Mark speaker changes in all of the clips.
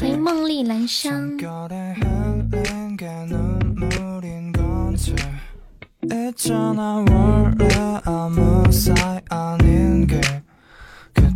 Speaker 1: 欢迎梦丽兰香。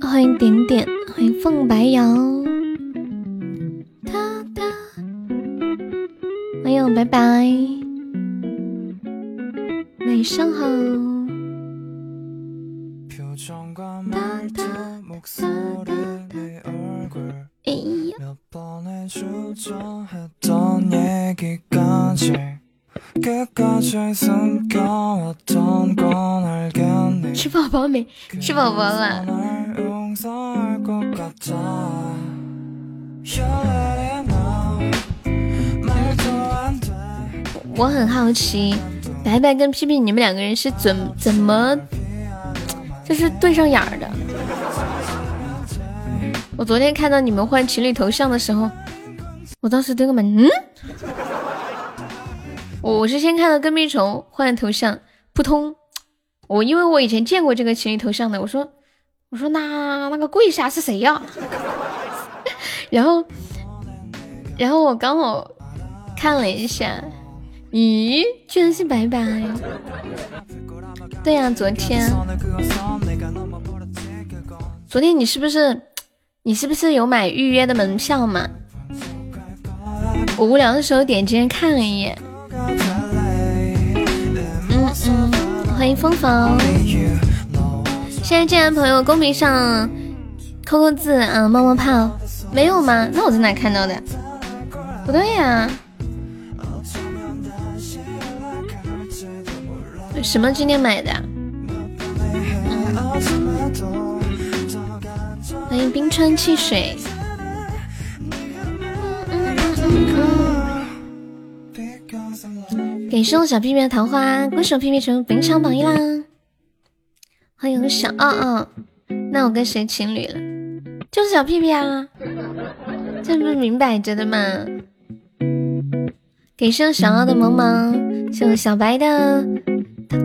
Speaker 1: 欢迎点点，欢迎凤白瑶，欢迎拜拜，晚上好。哎呀！吃宝宝没？吃宝宝了。我很好奇，白白跟屁屁你们两个人是怎怎么，就是对上眼儿的？我昨天看到你们换情侣头像的时候，我当时这个门，嗯，我我是先看到跟屁虫换头像，扑通，我因为我以前见过这个情侣头像的，我说我说那那个跪下是谁呀？然后然后我刚好看了一下，咦，居然是白白，对呀，昨天昨天你是不是？你是不是有买预约的门票嘛？我无聊的时候点进去看了一眼。欢迎风风。现在进来的朋友公屏上扣扣字，啊，冒冒泡，没有吗？那我在哪看到的？不对呀。什么今天买的？欢迎冰川汽水，给送小屁屁的桃花，恭喜我屁屁成为本场榜一啦！欢迎小二二，那我跟谁情侣了？就是小屁屁啊，这不是明摆着的吗？给送小二的萌萌，送小白的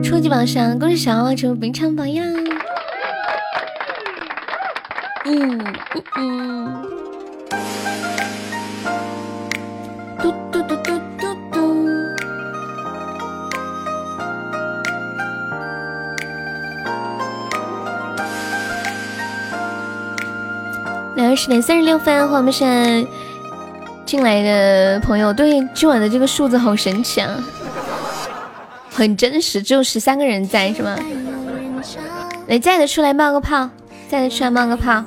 Speaker 1: 初级宝箱，恭喜小二成为本场榜一啦！嗯嗯嗯，十点三十六分，欢迎我们现在进来的朋友。对，今晚的这个数字好神奇啊，很真实，只有十三个人在，是吗？来，在的出来冒个泡。在的出来冒个泡。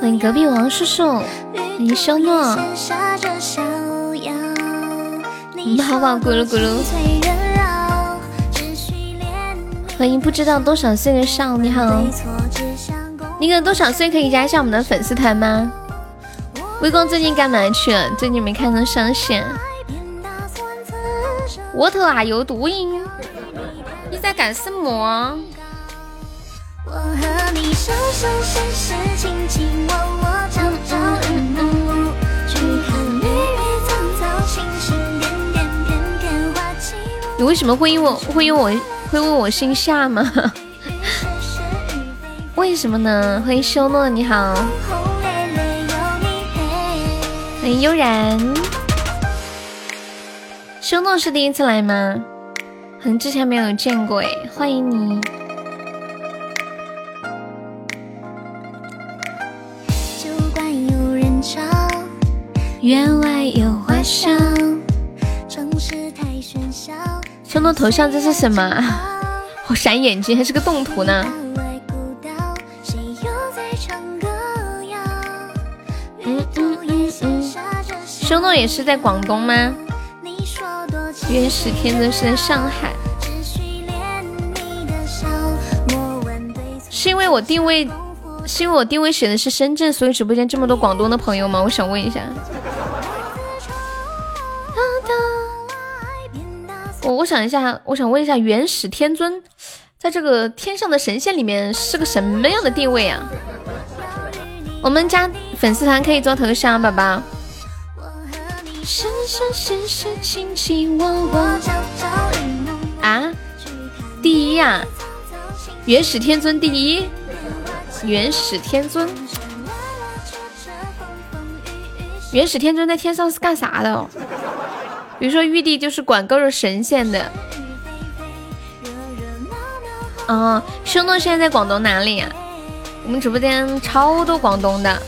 Speaker 1: 欢迎隔壁王叔叔，欢迎修诺。你好宝咕噜咕噜。欢迎不知道多少岁的少，你好。你个多少岁可以加一下我们的粉丝团吗？微光最近干嘛去了？最近没看到上线。What are you doing？你在干什么？你为什么会因我会因我会问我姓夏吗？为什么呢？欢迎修诺，你好。欢迎悠然，修诺是第一次来吗？可能之前没有见过哎，欢迎你。院外有花香。兄弟头像这是什么？好闪眼睛，还是个动图呢。嗯嗯嗯嗯。兄弟也是在广东吗？原始天尊是在上海。是因为我定位，是因为我定位写的是深圳，所以直播间这么多广东的朋友吗？我想问一下。我想一下，我想问一下，元始天尊在这个天上的神仙里面是个什么样的地位啊？我们加粉丝团可以做头像，宝宝。啊，第一呀，元始天尊第一，元始天尊，元始天尊在天上是干啥的？比如说玉帝就是管各个神仙的。哦，兄弟现在在广东哪里呀？我们直播间超多广东的。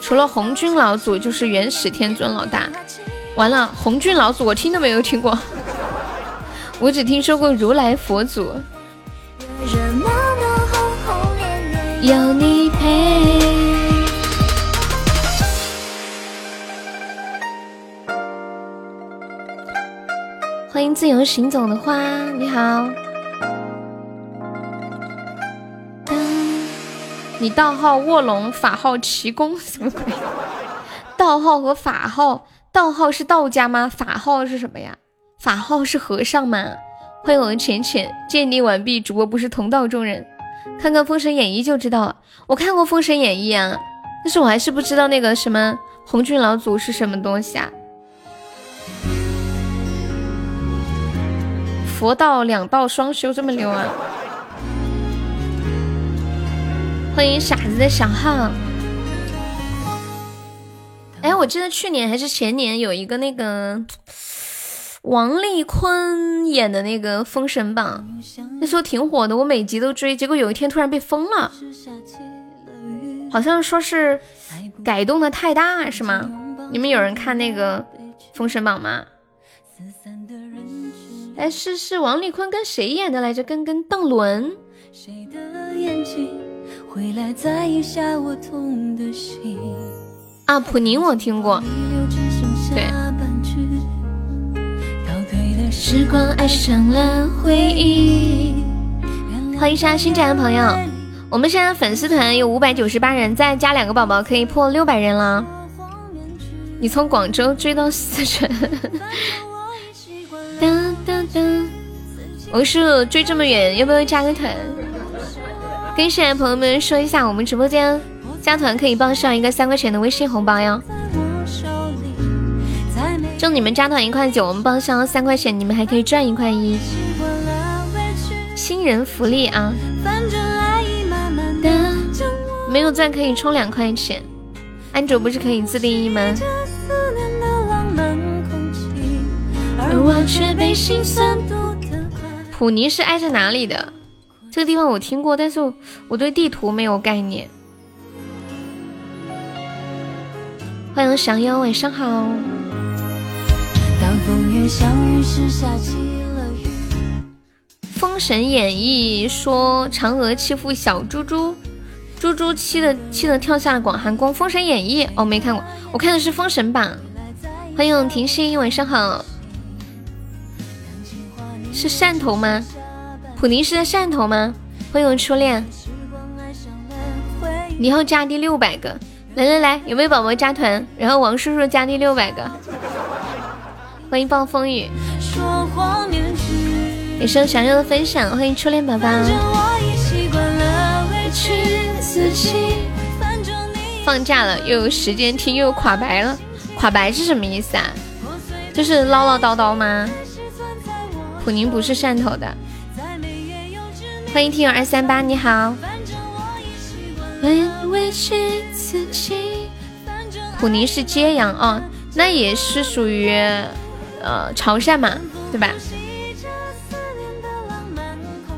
Speaker 1: 除了红军老祖，就是元始天尊老大。完了，红军老祖我听都没有听过，我只听说过如来佛祖。有你陪。欢迎自由行走的花，你好。你道号卧龙，法号奇功，什么鬼？道号和法号，道号是道家吗？法号是什么呀？法号是和尚吗？欢迎我的浅浅，鉴定完毕，主播不是同道中人。看看《封神演义》就知道了。我看过《封神演义》啊，但是我还是不知道那个什么红军老祖是什么东西啊。佛道两道双修这么牛啊！欢迎傻子的小号。哎，我记得去年还是前年有一个那个王丽坤演的那个《封神榜》，那时候挺火的，我每集都追。结果有一天突然被封了，好像说是改动的太大，是吗？你们有人看那个《封神榜》吗？哎，是是王丽坤跟谁演的来着？跟跟邓伦。啊，普宁我听过。对。欢迎杀新进来的朋友，我们现在粉丝团有五百九十八人，再加两个宝宝可以破六百人了。你从广州追到四川。我是追这么远，要不要加个团？跟新来朋友们说一下，我们直播间加团可以报销一个三块钱的微信红包哟。就你们加团一块九，我们报销三块钱，你们还可以赚一块一。新人福利啊！没有钻可以充两块钱。安卓不是可以自定义吗？普尼是挨着哪里的？这个地方我听过，但是我对地图没有概念。欢迎降妖，晚上好。当风越小，雨是下起了雨封神演义说嫦娥欺负小猪猪，猪猪气的气的跳下了广寒宫。封神演义哦，没看过，我看的是封神榜。欢迎婷心，晚上好。是汕头吗？普宁是在汕头吗？欢迎初恋，你要加第六百个，来来来，有没有宝宝加团？然后王叔叔加第六百个，欢迎暴风雨，也是想要的分享，欢迎初恋宝宝。放假了又有时间听，又垮白了，垮白是什么意思啊？就是唠唠叨叨吗？普宁不是汕头的，欢迎听友二三八，你好。普宁是揭阳哦，那也是属于呃潮汕嘛，对吧？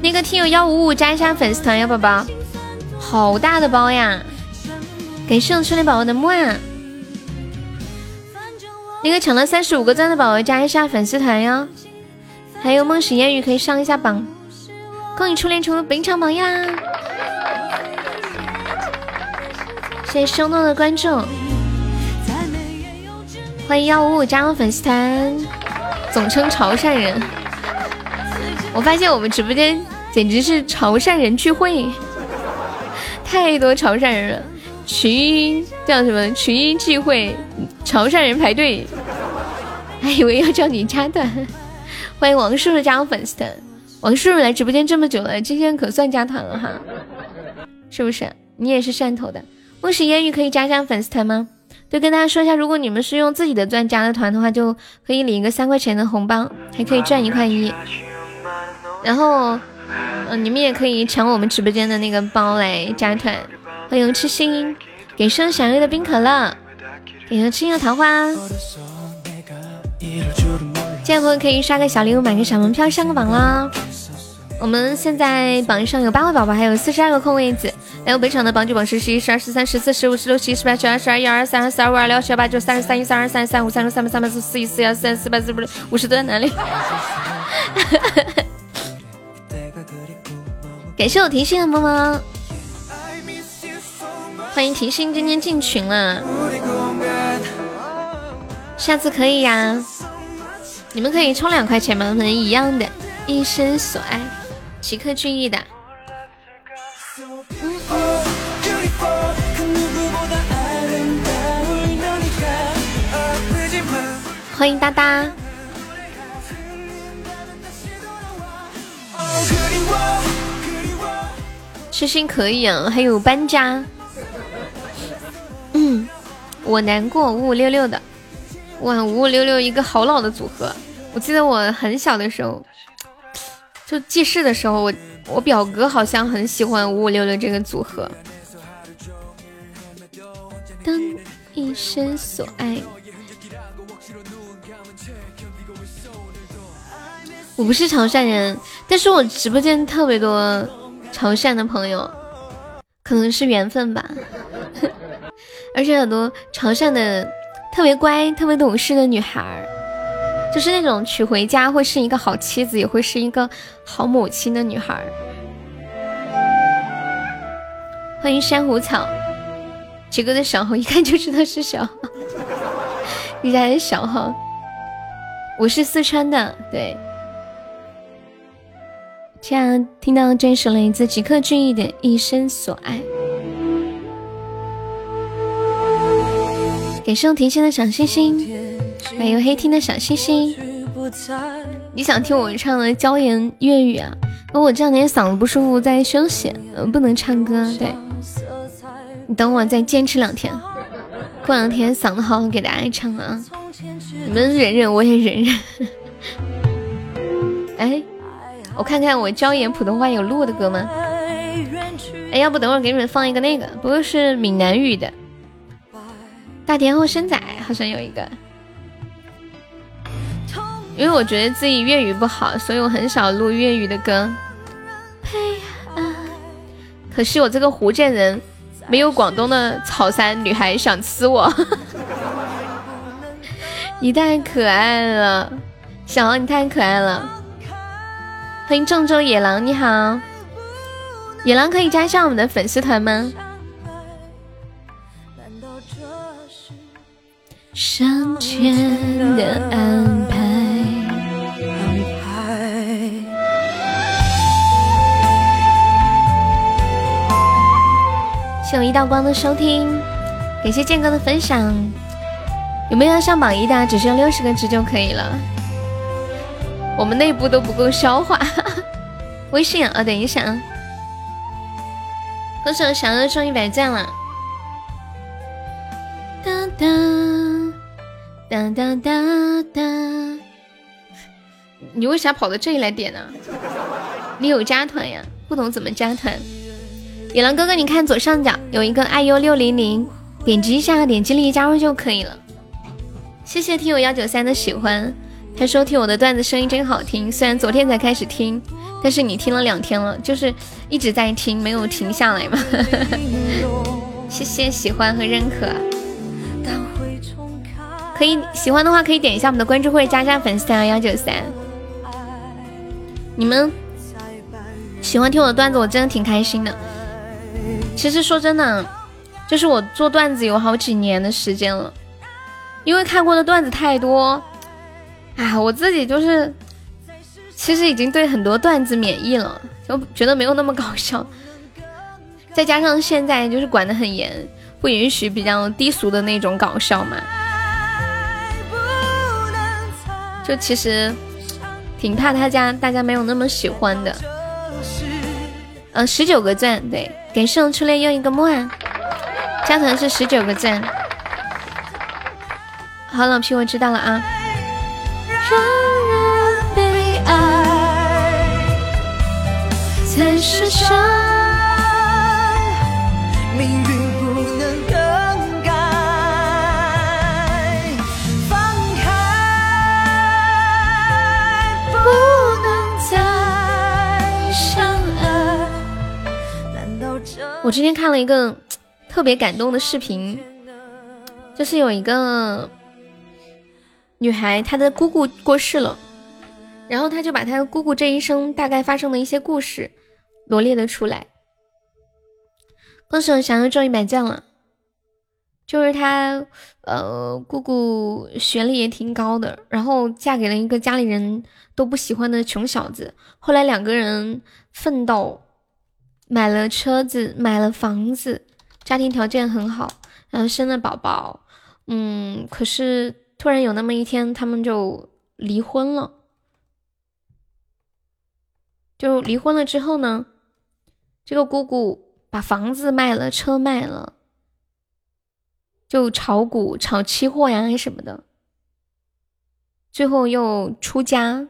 Speaker 1: 那个听友幺五五加一下粉丝团，呀，宝宝。好大的包呀！感谢我初恋宝宝的木啊！那个抢了三十五个赞的宝宝加一下粉丝团哟，还有梦醒烟雨可以上一下榜。恭喜初恋成为本场榜一啦！谢谢生动的关注，欢迎幺五五加入粉丝团，总称潮汕人。我发现我们直播间简直是潮汕人聚会，太多潮汕人了，群英叫什么群英聚会，潮汕人排队，还以为要叫你加团。欢迎王叔叔加入粉丝团。王叔叔来直播间这么久了，今天可算加团了哈，是不是？你也是汕头的，梦是烟雨可以加上粉丝团吗？对，跟大家说一下，如果你们是用自己的钻加的团的话，就可以领一个三块钱的红包，还可以赚一块一。然后，嗯，你们也可以抢我们直播间的那个包来加团。欢迎痴心，给生祥瑞的冰可乐，给生吃一个桃花。现在朋友可以刷个小礼物，买个小门票上个榜啦！我们现在榜上有八位宝宝，还有四十二个空位子。来，我本场的榜九榜十、十一、十二、十三、十四、十五、十六、十七、十八、十九、十二、一二二、三、二四、二五、二六、二七、二八、九、三十三、一三、二三、三五、三六、三八、三八、四、四一、四二、四三、四八、四五、五十都在哪里？感谢我提心的么么，欢迎提心今天进群了，下次可以呀。你们可以充两块钱吗？能一样的，一生所爱，奇克俊逸的。欢迎哒哒。痴心可以啊，还有搬家。嗯，我难过五五六六的，哇，五五六六一个好老的组合。我记得我很小的时候，就记事的时候，我我表哥好像很喜欢五五六六这个组合。当一生所爱，我不是潮汕人，但是我直播间特别多潮汕的朋友，可能是缘分吧。而且很多潮汕的特别乖、特别懂事的女孩儿。就是那种娶回家会是一个好妻子，也会是一个好母亲的女孩。欢迎珊瑚草，杰哥的小号一看就知道是小号，你家的小号。我是四川的，对。这样听到这首来自吉克隽逸的《一生所爱》，感谢我甜心的小星星。还有黑听的小星星，你想听我唱的椒盐粤语啊？那我这两天嗓子不舒服，在休息，不能唱歌。对，你等我再坚持两天，过两天嗓子好，给大家唱啊！你们忍忍，我也忍忍。哎，我看看我椒盐普通话有录的歌吗？哎，要不等会儿给你们放一个那个，不过是闽南语的，《大田后生仔》好像有一个。因为我觉得自己粤语不好，所以我很少录粤语的歌。可是我这个福建人，没有广东的草山女孩想吃我。你太可爱了，小王你太可爱了。欢迎郑州野狼，你好，野狼可以加上我们的粉丝团吗？上天的安排谢我一道光的收听，感谢剑哥的分享。有没有要上榜一的？只需要六十个值就可以了。我们内部都不够消化。微信啊，等一下啊。歌手小二送一百赞了。哒哒哒哒哒哒。你为啥跑到这里来点呢？你有加团呀？不懂怎么加团。野狼哥哥，你看左上角有一个 iu 六零零，点击一下，点击立即加入就可以了。谢谢听友幺九三的喜欢，他说听我的段子声音真好听，虽然昨天才开始听，但是你听了两天了，就是一直在听，没有停下来嘛。谢谢喜欢和认可，可以喜欢的话可以点一下我们的关注或者加加粉丝团幺九三。你们喜欢听我的段子，我真的挺开心的。其实说真的，就是我做段子有好几年的时间了，因为看过的段子太多，哎，我自己就是其实已经对很多段子免疫了，就觉得没有那么搞笑。再加上现在就是管得很严，不允许比较低俗的那种搞笑嘛，就其实挺怕他家大家没有那么喜欢的。嗯，十九个赞，对，给圣初恋又一个木啊，加团是十九个赞。好，老皮，我知道了啊。命我今天看了一个特别感动的视频，就是有一个女孩，她的姑姑过世了，然后她就把她姑姑这一生大概发生的一些故事罗列了出来。恭喜我翔又中一百钻了，就是她，呃，姑姑学历也挺高的，然后嫁给了一个家里人都不喜欢的穷小子，后来两个人奋斗，买了车子，买了房子，家庭条件很好，然后生了宝宝，嗯，可是突然有那么一天，他们就离婚了，就离婚了之后呢，这个姑姑。把房子卖了，车卖了，就炒股、炒期货呀什么的，最后又出家，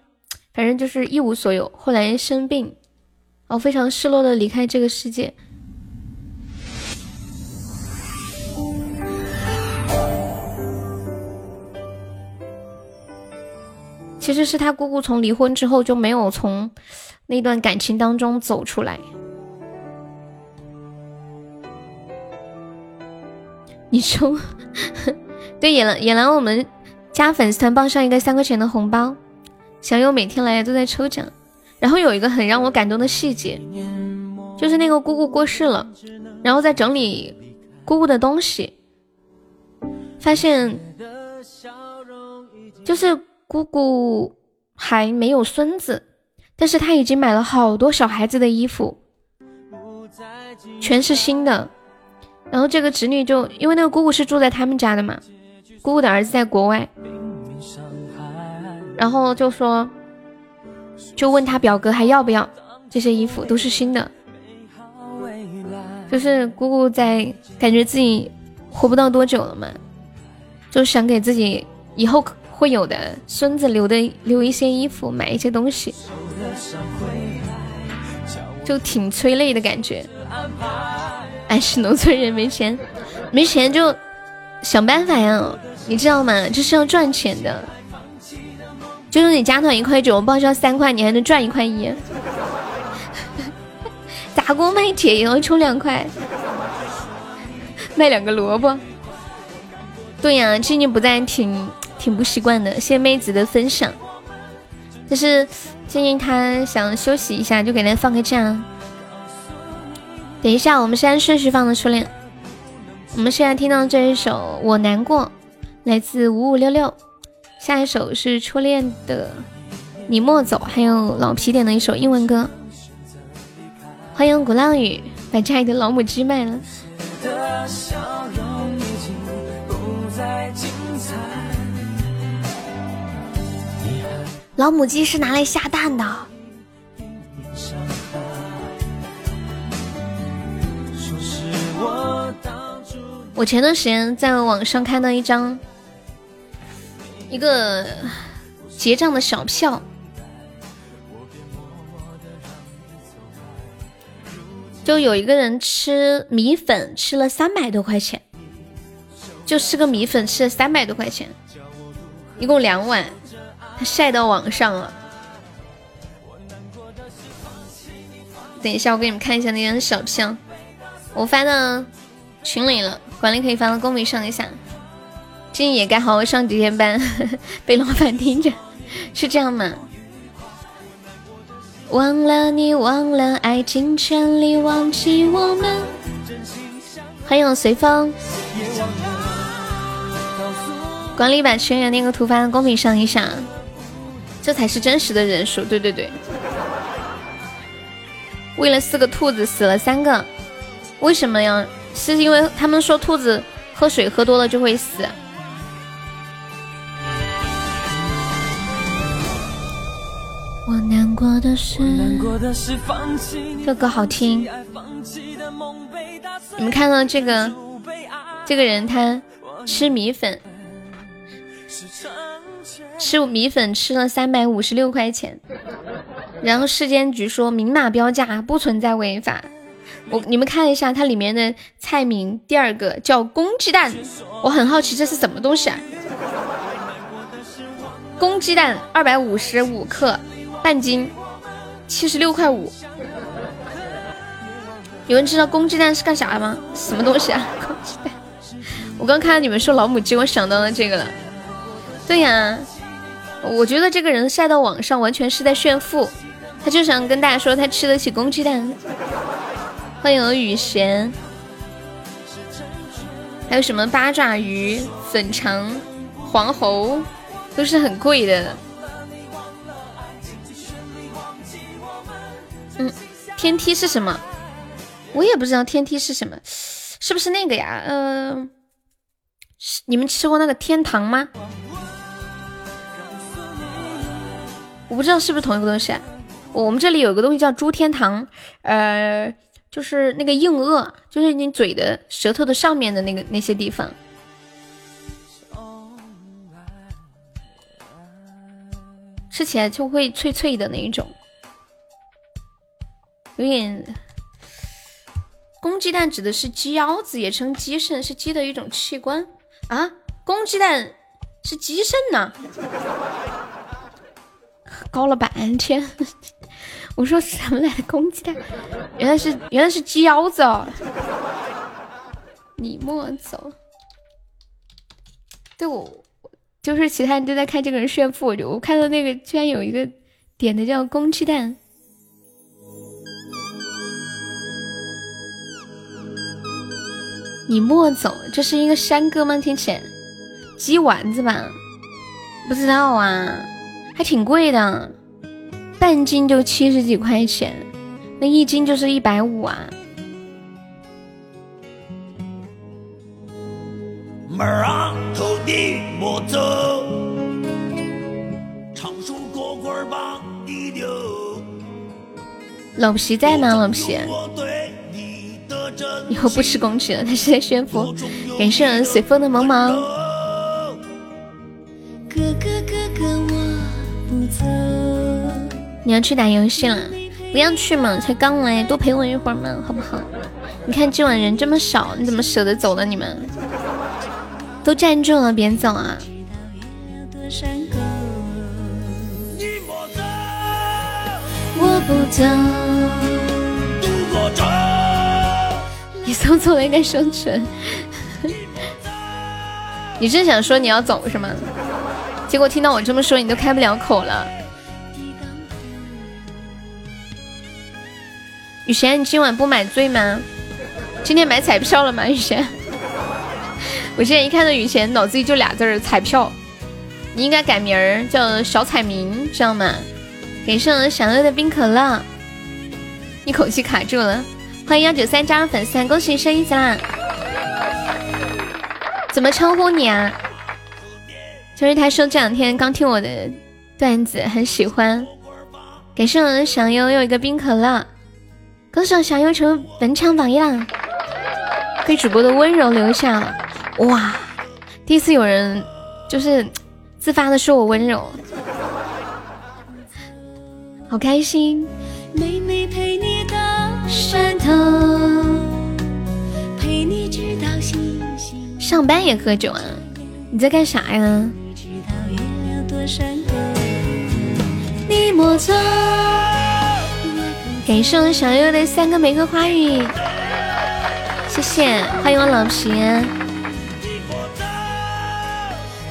Speaker 1: 反正就是一无所有。后来生病，我非常失落的离开这个世界。其实是他姑姑从离婚之后就没有从那段感情当中走出来。你抽，对野狼野狼，我们加粉丝团报上一个三块钱的红包，小优每天来都在抽奖。然后有一个很让我感动的细节，就是那个姑姑过世了，然后在整理姑姑的东西，发现就是姑姑还没有孙子，但是她已经买了好多小孩子的衣服，全是新的。然后这个侄女就因为那个姑姑是住在他们家的嘛，姑姑的儿子在国外，然后就说，就问他表哥还要不要这些衣服，都是新的，就是姑姑在感觉自己活不到多久了嘛，就想给自己以后会有的孙子留的留一些衣服，买一些东西，就挺催泪的感觉。哎，是农村人没钱，没钱就想办法呀，你知道吗？这是要赚钱的。就是你加团一块九，我报销三块，你还能赚一块一。砸锅卖铁也要充两块，卖两个萝卜。对呀，静静不在，挺挺不习惯的。谢妹子的分享，但是静静她想休息一下，就给她放个假。等一下，我们现在顺序放的初恋。我们现在听到这一首《我难过》，来自五五六六。下一首是初恋的《你莫走》，还有老皮点的一首英文歌。欢迎鼓浪屿把家里的老母鸡卖了。老母鸡是拿来下蛋的。我前段时间在网上看到一张一个结账的小票，就有一个人吃米粉吃了三百多块钱，就吃个米粉吃了三百多块钱，一共两碗，他晒到网上了。等一下，我给你们看一下那张小票，我发到群里了，管理可以发到公屏上一下。今也该好好上几天班，被老板盯着，是这样吗？忘了你，忘了爱，尽全力忘记我们。欢迎我随风。管理把群员那个图发到公屏上一下，这才是真实的人数。对对对。为了四个兔子死了三个，为什么呀？是因为他们说兔子喝水喝多了就会死。过的是，这歌好听。你们看到这个这个人，他吃米粉，吃米粉吃了三百五十六块钱。然后市监局说明码标价不存在违法，我你们看一下它里面的菜名，第二个叫公鸡蛋，我很好奇这是什么东西啊？公鸡蛋二百五十五克，半斤，七十六块五。有人知道公鸡蛋是干啥的吗？什么东西啊？公鸡蛋，我刚看到你们说老母鸡，我想到了这个了。对呀，我觉得这个人晒到网上完全是在炫富。他就想跟大家说，他吃得起公鸡蛋。欢迎雨贤，还有什么八爪鱼、粉肠、黄喉，都是很贵的。嗯，天梯是什么？我也不知道天梯是什么，是不是那个呀？嗯，你们吃过那个天堂吗？我不知道是不是同一个东西。我们这里有个东西叫猪天堂，呃，就是那个硬腭，就是你嘴的舌头的上面的那个那些地方，吃起来就会脆脆的那一种，有点。公鸡蛋指的是鸡腰子，也称鸡肾，是鸡的一种器官啊。公鸡蛋是鸡肾呢？搞了半天。我说什么来的公鸡蛋？原来是原来是鸡腰子哦！你莫走。对我就是其他人都在看这个人炫富，我就我看到那个居然有一个点的叫公鸡蛋。你莫走，这是一个山歌吗？听起来鸡丸子吧？不知道啊，还挺贵的。半斤就七十几块钱，那一斤就是一百五啊！妹儿啊，头地莫走，长树过棍儿把你丢。老皮在吗？老皮，以后不吃公鸡了，他是在炫富。感谢随风的萌萌。哥哥哥哥，我不走。你要去打游戏了？不要去嘛，才刚来，多陪我一会儿嘛，好不好？你看今晚人这么少，你怎么舍得走呢？你们都站住了，别走啊！我不走，你送错了，应该生存。你是想说你要走是吗？结果听到我这么说，你都开不了口了。雨贤，你今晚不买醉吗？今天买彩票了吗？雨贤，我现在一看到雨贤，脑子里就俩字儿：彩票。你应该改名叫小彩民，知道吗？给上想乐的冰可乐，一口气卡住了。欢迎幺九三加入粉丝团，恭喜升一级啦！怎么称呼你啊？就是他说这两天刚听我的段子，很喜欢。感谢我的小优又一个冰可乐。歌手小优成为本场榜一啦！被主播的温柔留下了，哇！第一次有人就是自发的说我温柔，好开心。妹妹陪你到山头，陪你直到星星。上班也喝酒啊？你在干啥呀？莫走。感谢我小优的三个玫瑰花语，谢谢，欢迎我老皮。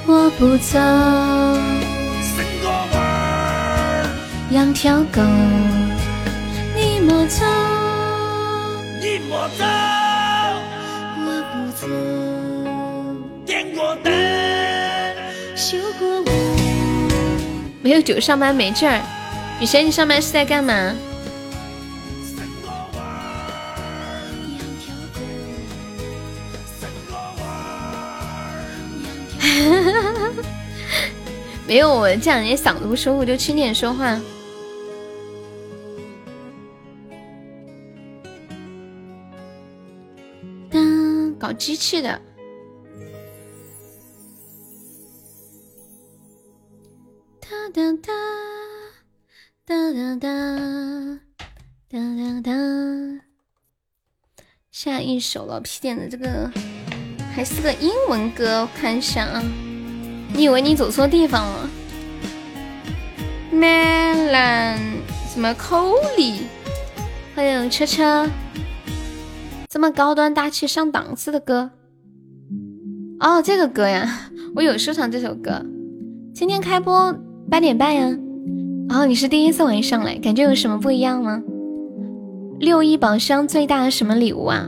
Speaker 1: 我不走，养条狗。你莫走，走，我不走。点过灯，修过路。没有酒上班没劲儿。雨贤，你上班是在干嘛？没有，我这两天嗓子不舒服，就轻点说话。搞机器的。哒哒哒哒哒哒哒哒哒。下一首了，皮点的这个还是个英文歌，我看一下啊。你以为你走错地方了？Melon 什么 Coley？欢迎车车，这么高端大气上档次的歌哦，这个歌呀，我有收藏这首歌。今天开播八点半呀，哦，你是第一次晚上来，感觉有什么不一样吗？六一宝箱最大的什么礼物啊？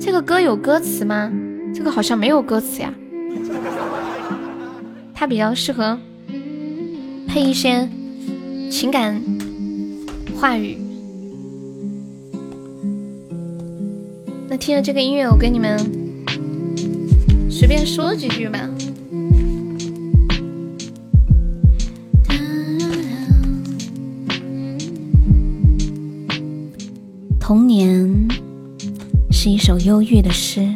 Speaker 1: 这个歌有歌词吗？这个好像没有歌词呀，它比较适合配一些情感话语。那听了这个音乐，我跟你们随便说几句吧。童年是一首忧郁的诗。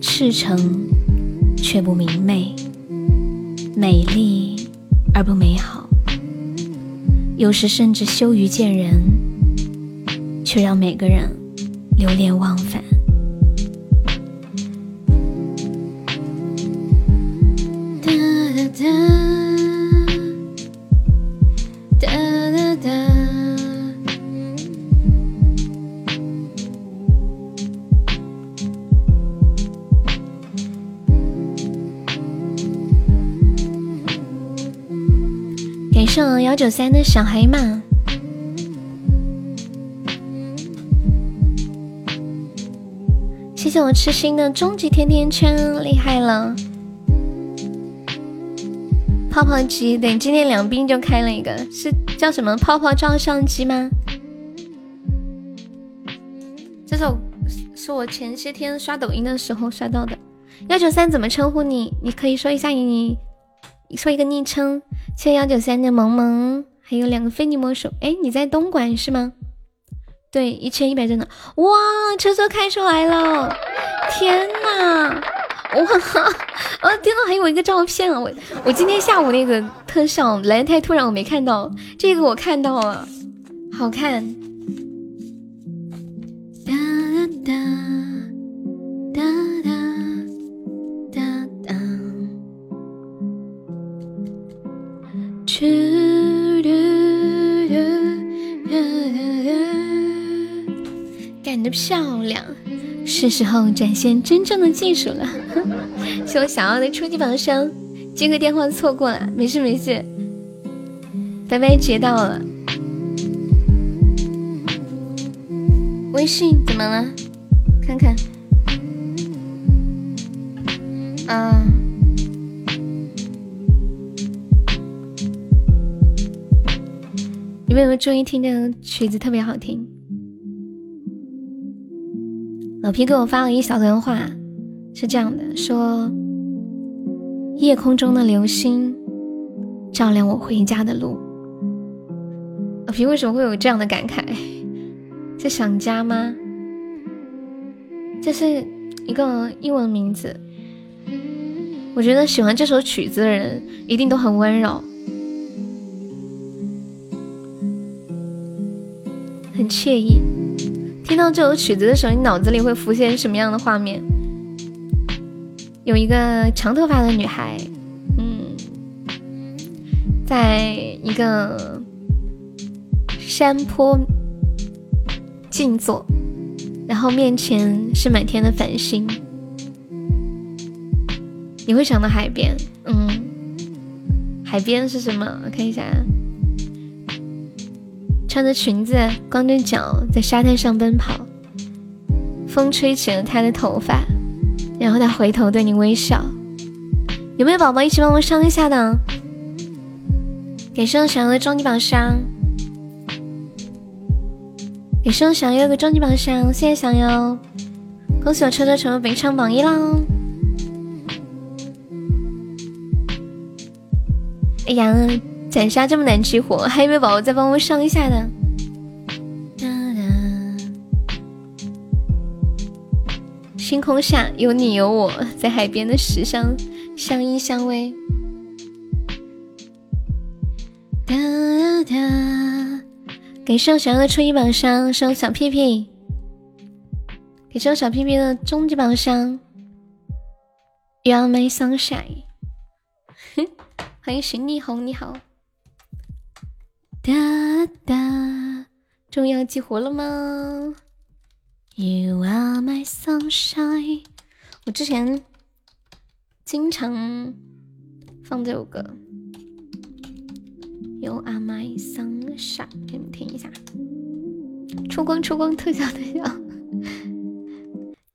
Speaker 1: 赤诚却不明媚，美丽而不美好，有时甚至羞于见人，却让每个人流连忘返。哒哒哒。上幺九三的小黑马，谢我痴心的终极甜甜圈，厉害了！泡泡机，对，今天两兵就开了一个，是叫什么泡泡照相机吗？这首是我前些天刷抖音的时候刷到的。幺九三怎么称呼你？你可以说一下你。你说一个昵称，谢幺九三的萌萌，还有两个非你莫属。哎，你在东莞是吗？对，一千一百真的，哇，车车开出来了！天呐，哇，啊，天呐，还有一个照片啊！我我今天下午那个特效来的太突然，我没看到，这个我看到了，好看。哒哒哒干得漂亮！是时候展现真正的技术了。是我想要的初级宝箱，接个电话错过了，没事没事。拜拜，接到了。微信怎么了？看看。啊。有没有注意听这个曲子特别好听？老皮给我发了一小段话，是这样的：说夜空中的流星照亮我回家的路。老皮为什么会有这样的感慨？在想家吗？这是一个英文名字。我觉得喜欢这首曲子的人一定都很温柔。很惬意，听到这首曲子的时候，你脑子里会浮现什么样的画面？有一个长头发的女孩，嗯，在一个山坡静坐，然后面前是满天的繁星。你会想到海边，嗯，海边是什么？我看一下，穿着裙子，光着脚在沙滩上奔跑，风吹起了她的头发，然后她回头对你微笑。有没有宝宝一起帮我上一下的？给生想要的终极宝箱，给生想要个终极宝箱，谢谢小优，恭喜我车车成为本场榜一啦！哎呀，斩杀这么难激活，还有没有宝宝再帮我上一下的？星空下有你有我，在海边的石上相依相偎。哒哒，给上小的初一榜上送小屁屁，给上小屁屁的终极宝箱。You are my sunshine，欢迎寻逆红，你好。哒哒，终于要激活了吗？You are my sunshine，我之前经常放这首歌。You are my sunshine，给你们听一下，出光出光特效特效，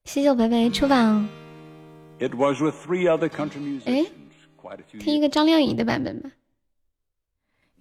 Speaker 1: 谢谢我白白出榜。哎，听一个张靓颖的版本吧。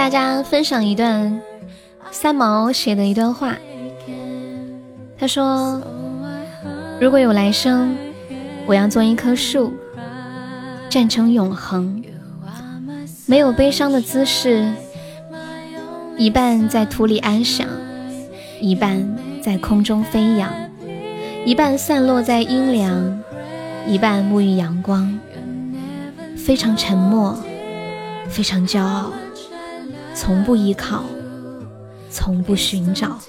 Speaker 1: 大家分享一段。三毛写的一段话，他说：“如果有来生，我要做一棵树，站成永恒，没有悲伤的姿势，一半在土里安详，一半在空中飞扬，一半散落在阴凉，一半沐浴阳光，非常沉默，非常骄傲，从不依靠。”从不寻找。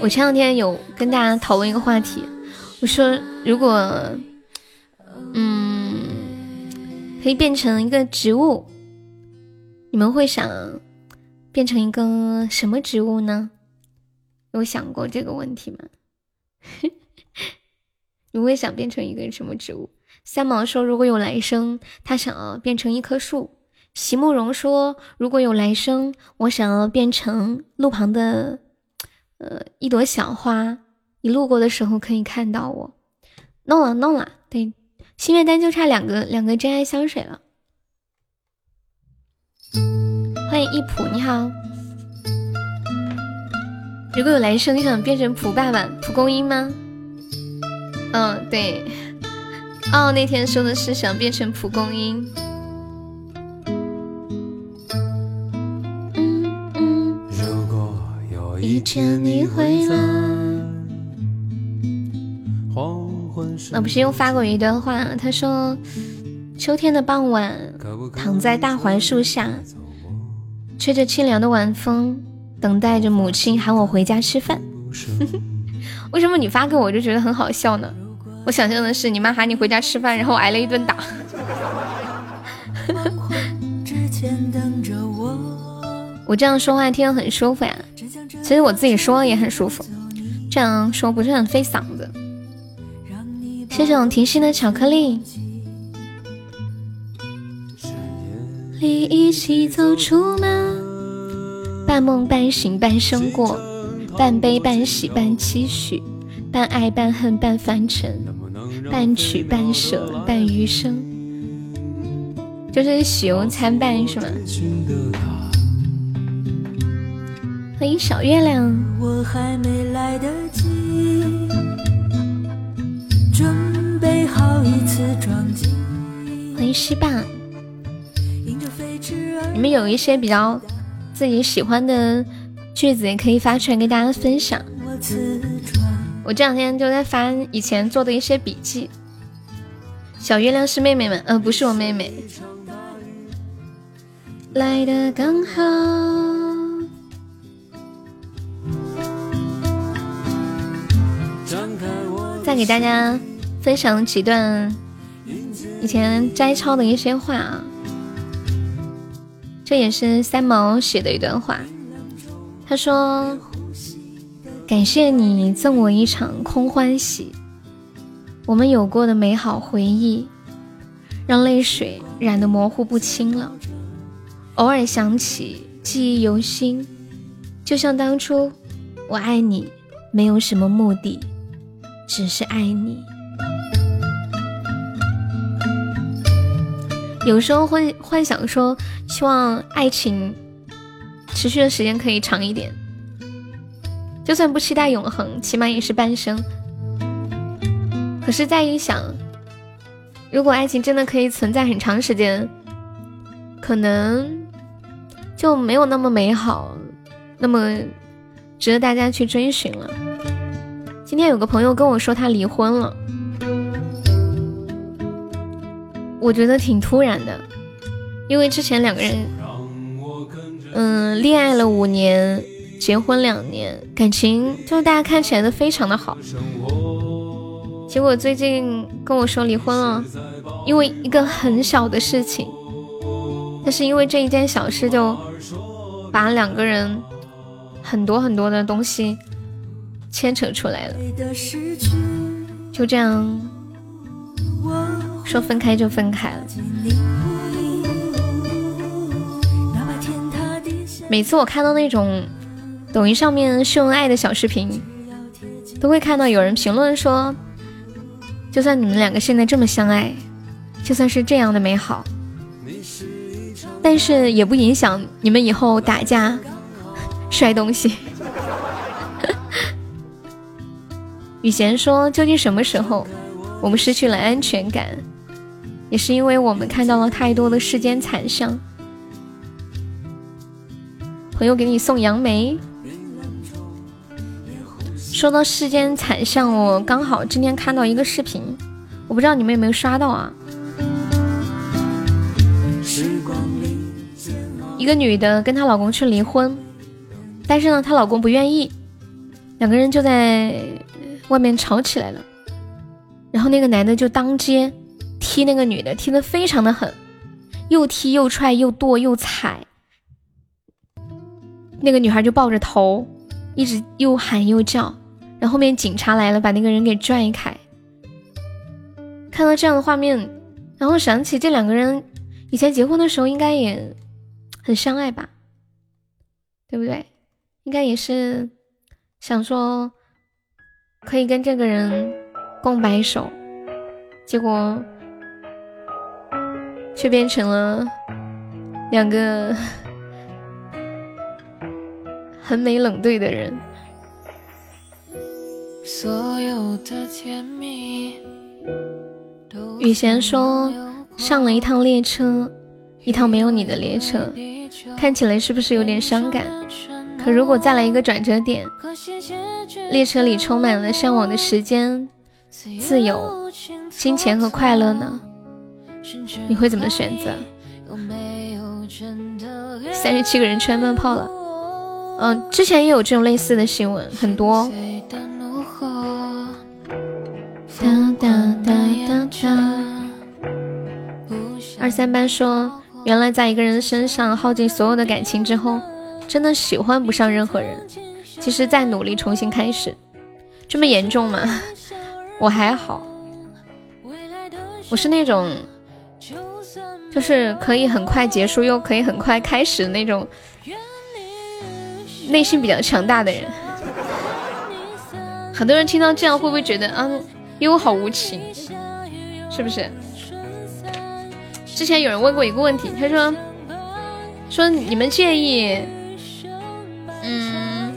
Speaker 1: 我前两天有跟大家讨论一个话题，我说如果，嗯，可以变成一个植物，你们会想变成一个什么植物呢？有想过这个问题吗？你会想变成一个什么植物？三毛说：“如果有来生，他想要变成一棵树。”席慕容说：“如果有来生，我想要变成路旁的，呃，一朵小花。你路过的时候可以看到我。”弄了，弄了。对，心愿单就差两个两个真爱香水了。欢迎一普，你好。如果有来生，你想变成蒲爸爸、蒲公英吗？嗯，对。哦，那天说的是想变成蒲公英。嗯嗯。如果有一天你回来，黄昏那不是又发过一段话？他说：秋天的傍晚，躺在大槐树下，吹着清凉的晚风，等待着母亲喊我回家吃饭。为什么你发给我就觉得很好笑呢？我想象的是你妈喊你回家吃饭，然后挨了一顿打。我这样说话听着很舒服呀，其实我自己说也很舒服，这样说不是很费嗓子。谢谢我甜心的巧克力。一起走出门，半梦半醒半生过，半悲半喜半期许。半爱半恨半凡尘，半取半舍半余生。就是喜忧参半是吗？欢迎小月亮。我还没来得及准备好一次撞击。欢迎西坝。你们有一些比较自己喜欢的句子，也可以发出来给大家分享。我我这两天就在翻以前做的一些笔记。小月亮是妹妹们，呃，不是我妹妹。来的刚好。再给大家分享几段以前摘抄的一些话啊，这也是三毛写的一段话。他说：“感谢你赠我一场空欢喜。”我们有过的美好回忆，让泪水染得模糊不清了。偶尔想起，记忆犹新，就像当初我爱你，没有什么目的，只是爱你。有时候会幻想说，希望爱情持续的时间可以长一点，就算不期待永恒，起码也是半生。可是再一想，如果爱情真的可以存在很长时间，可能就没有那么美好，那么值得大家去追寻了。今天有个朋友跟我说他离婚了，我觉得挺突然的，因为之前两个人，嗯，恋爱了五年，结婚两年，感情就大家看起来都非常的好。结果最近跟我说离婚了，因为一个很小的事情，但是因为这一件小事就把两个人很多很多的东西牵扯出来了，就这样说分开就分开了。每次我看到那种抖音上面秀恩爱的小视频，都会看到有人评论说。就算你们两个现在这么相爱，就算是这样的美好，但是也不影响你们以后打架摔东西。雨贤说：“究竟什么时候我们失去了安全感？也是因为我们看到了太多的世间惨象。”朋友给你送杨梅。说到世间惨象，我刚好今天看到一个视频，我不知道你们有没有刷到啊？一个女的跟她老公去离婚，但是呢，她老公不愿意，两个人就在外面吵起来了。然后那个男的就当街踢那个女的，踢得非常的狠，又踢又踹又跺又踩，那个女孩就抱着头，一直又喊又叫。然后后面警察来了，把那个人给拽开。看到这样的画面，然后想起这两个人以前结婚的时候应该也很相爱吧，对不对？应该也是想说可以跟这个人共白首，结果却变成了两个 很美冷对的人。所有的甜蜜。雨贤说：“上了一趟列车，一趟没有你的列车，看起来是不是有点伤感？可如果再来一个转折点，列车里充满了向往的时间、自由、金钱和快乐呢？你会怎么选择？”三十七个人全闷炮了。嗯，之前也有这种类似的新闻，很多。哒哒哒哒哒。二三班说，原来在一个人身上耗尽所有的感情之后，真的喜欢不上任何人。其实再努力重新开始，这么严重吗？我还好，我是那种，就是可以很快结束又可以很快开始的那种，内心比较强大的人。很多人听到这样会不会觉得，嗯？因为我好无情，是不是？之前有人问过一个问题，他说说你们介意，嗯，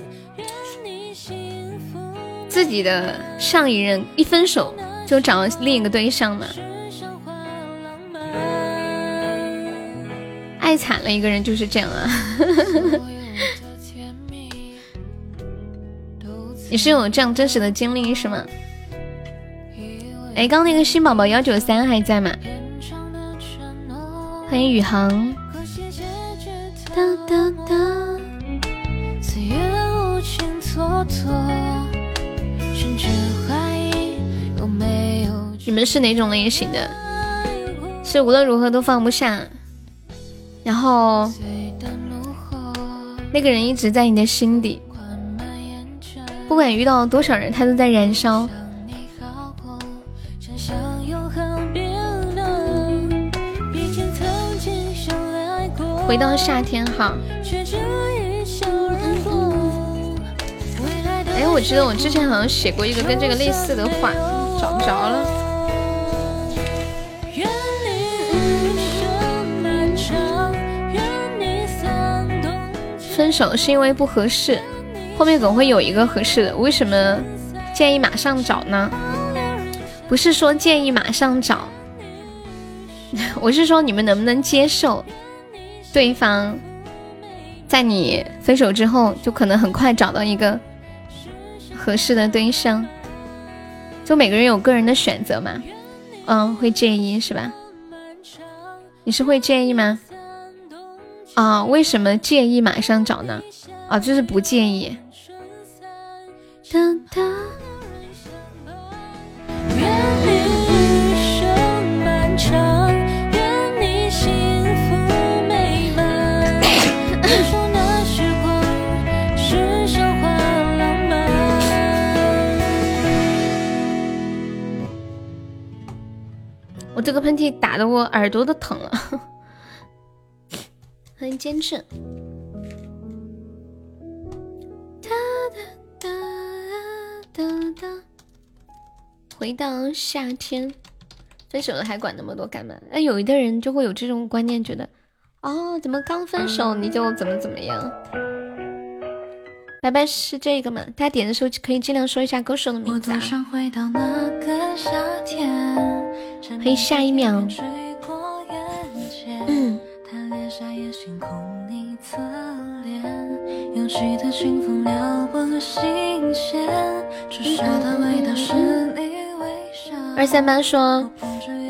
Speaker 1: 自己的上一任一分手就找另一个对象吗？爱惨了一个人就是这样啊。你是有这样真实的经历是吗？哎，刚那个新宝宝幺九三还在吗？欢迎宇航。你们是哪种类型的？是无论如何都放不下，然后那个人一直在你的心底。不管遇到多少人，他都在燃烧。回到夏天哈。哎，我记得我之前好像写过一个跟这个类似的话，找不着了。分手是因为不合适。后面总会有一个合适的，为什么建议马上找呢？不是说建议马上找，我是说你们能不能接受对方在你分手之后就可能很快找到一个合适的对象？就每个人有个人的选择嘛，嗯，会介意是吧？你是会介意吗？啊，为什么介意马上找呢？啊，就是不介意。这个喷嚏打的我耳朵都疼了。欢迎坚持。哒哒哒哒哒回到夏天，分手了还管那么多干嘛？哎，有一的人就会有这种观念，觉得哦，怎么刚分手你就怎么怎么样？拜拜是这个吗？大家点的时候可以尽量说一下歌手的名字啊。可以下一秒。嗯。二三八说，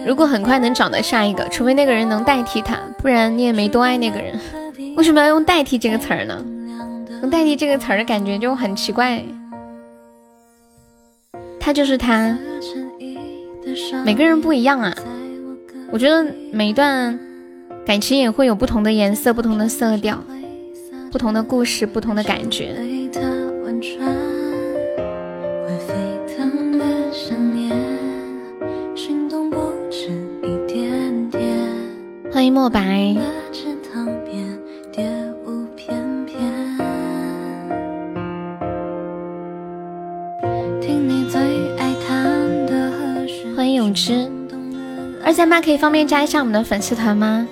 Speaker 1: 如果很快能找到下一个，除非那个人能代替他，不然你也没多爱那个人。为什么要用代替这个词儿呢？用代替这个词儿的感觉就很奇怪。他就是他，每个人不一样啊。我觉得每一段感情也会有不同的颜色、不同的色调、不同的故事、不同的感觉。欢迎墨白。欢迎永之。二三八可以方便加一下我们的粉丝团吗？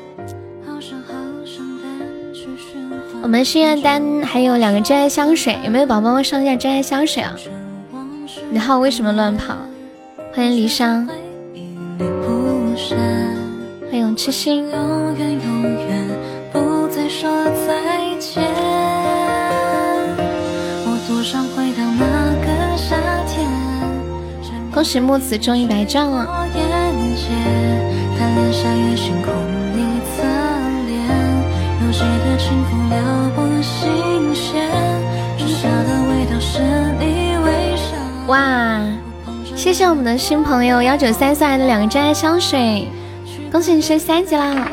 Speaker 1: 我们心愿单还有两个真爱香水，有没有宝宝们上一下真爱香水啊？你好，为什么乱跑？欢迎离殇。欢迎痴心。恭喜木子中一百钻了。哇，谢谢我们的新朋友幺九三送来的两个真爱香水。恭喜你升三级啦！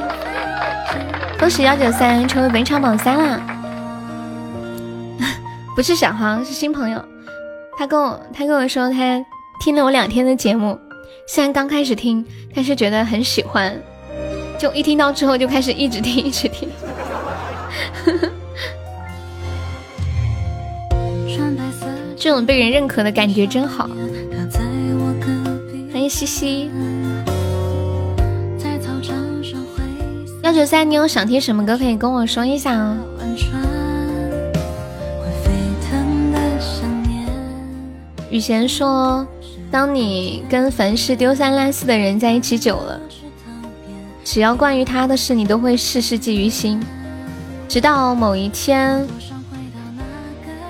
Speaker 1: 恭喜幺九三成为本场榜三啦！不是小黄，是新朋友。他跟我他跟我说他听了我两天的节目，虽然刚开始听，但是觉得很喜欢，就一听到之后就开始一直听一直听。这种被人认可的感觉真好。欢迎西西。幺九三，你有想听什么歌可以跟我说一下哦。雨贤说，当你跟凡事丢三落四的人在一起久了，只要关于他的事，你都会事事记于心，直到某一天，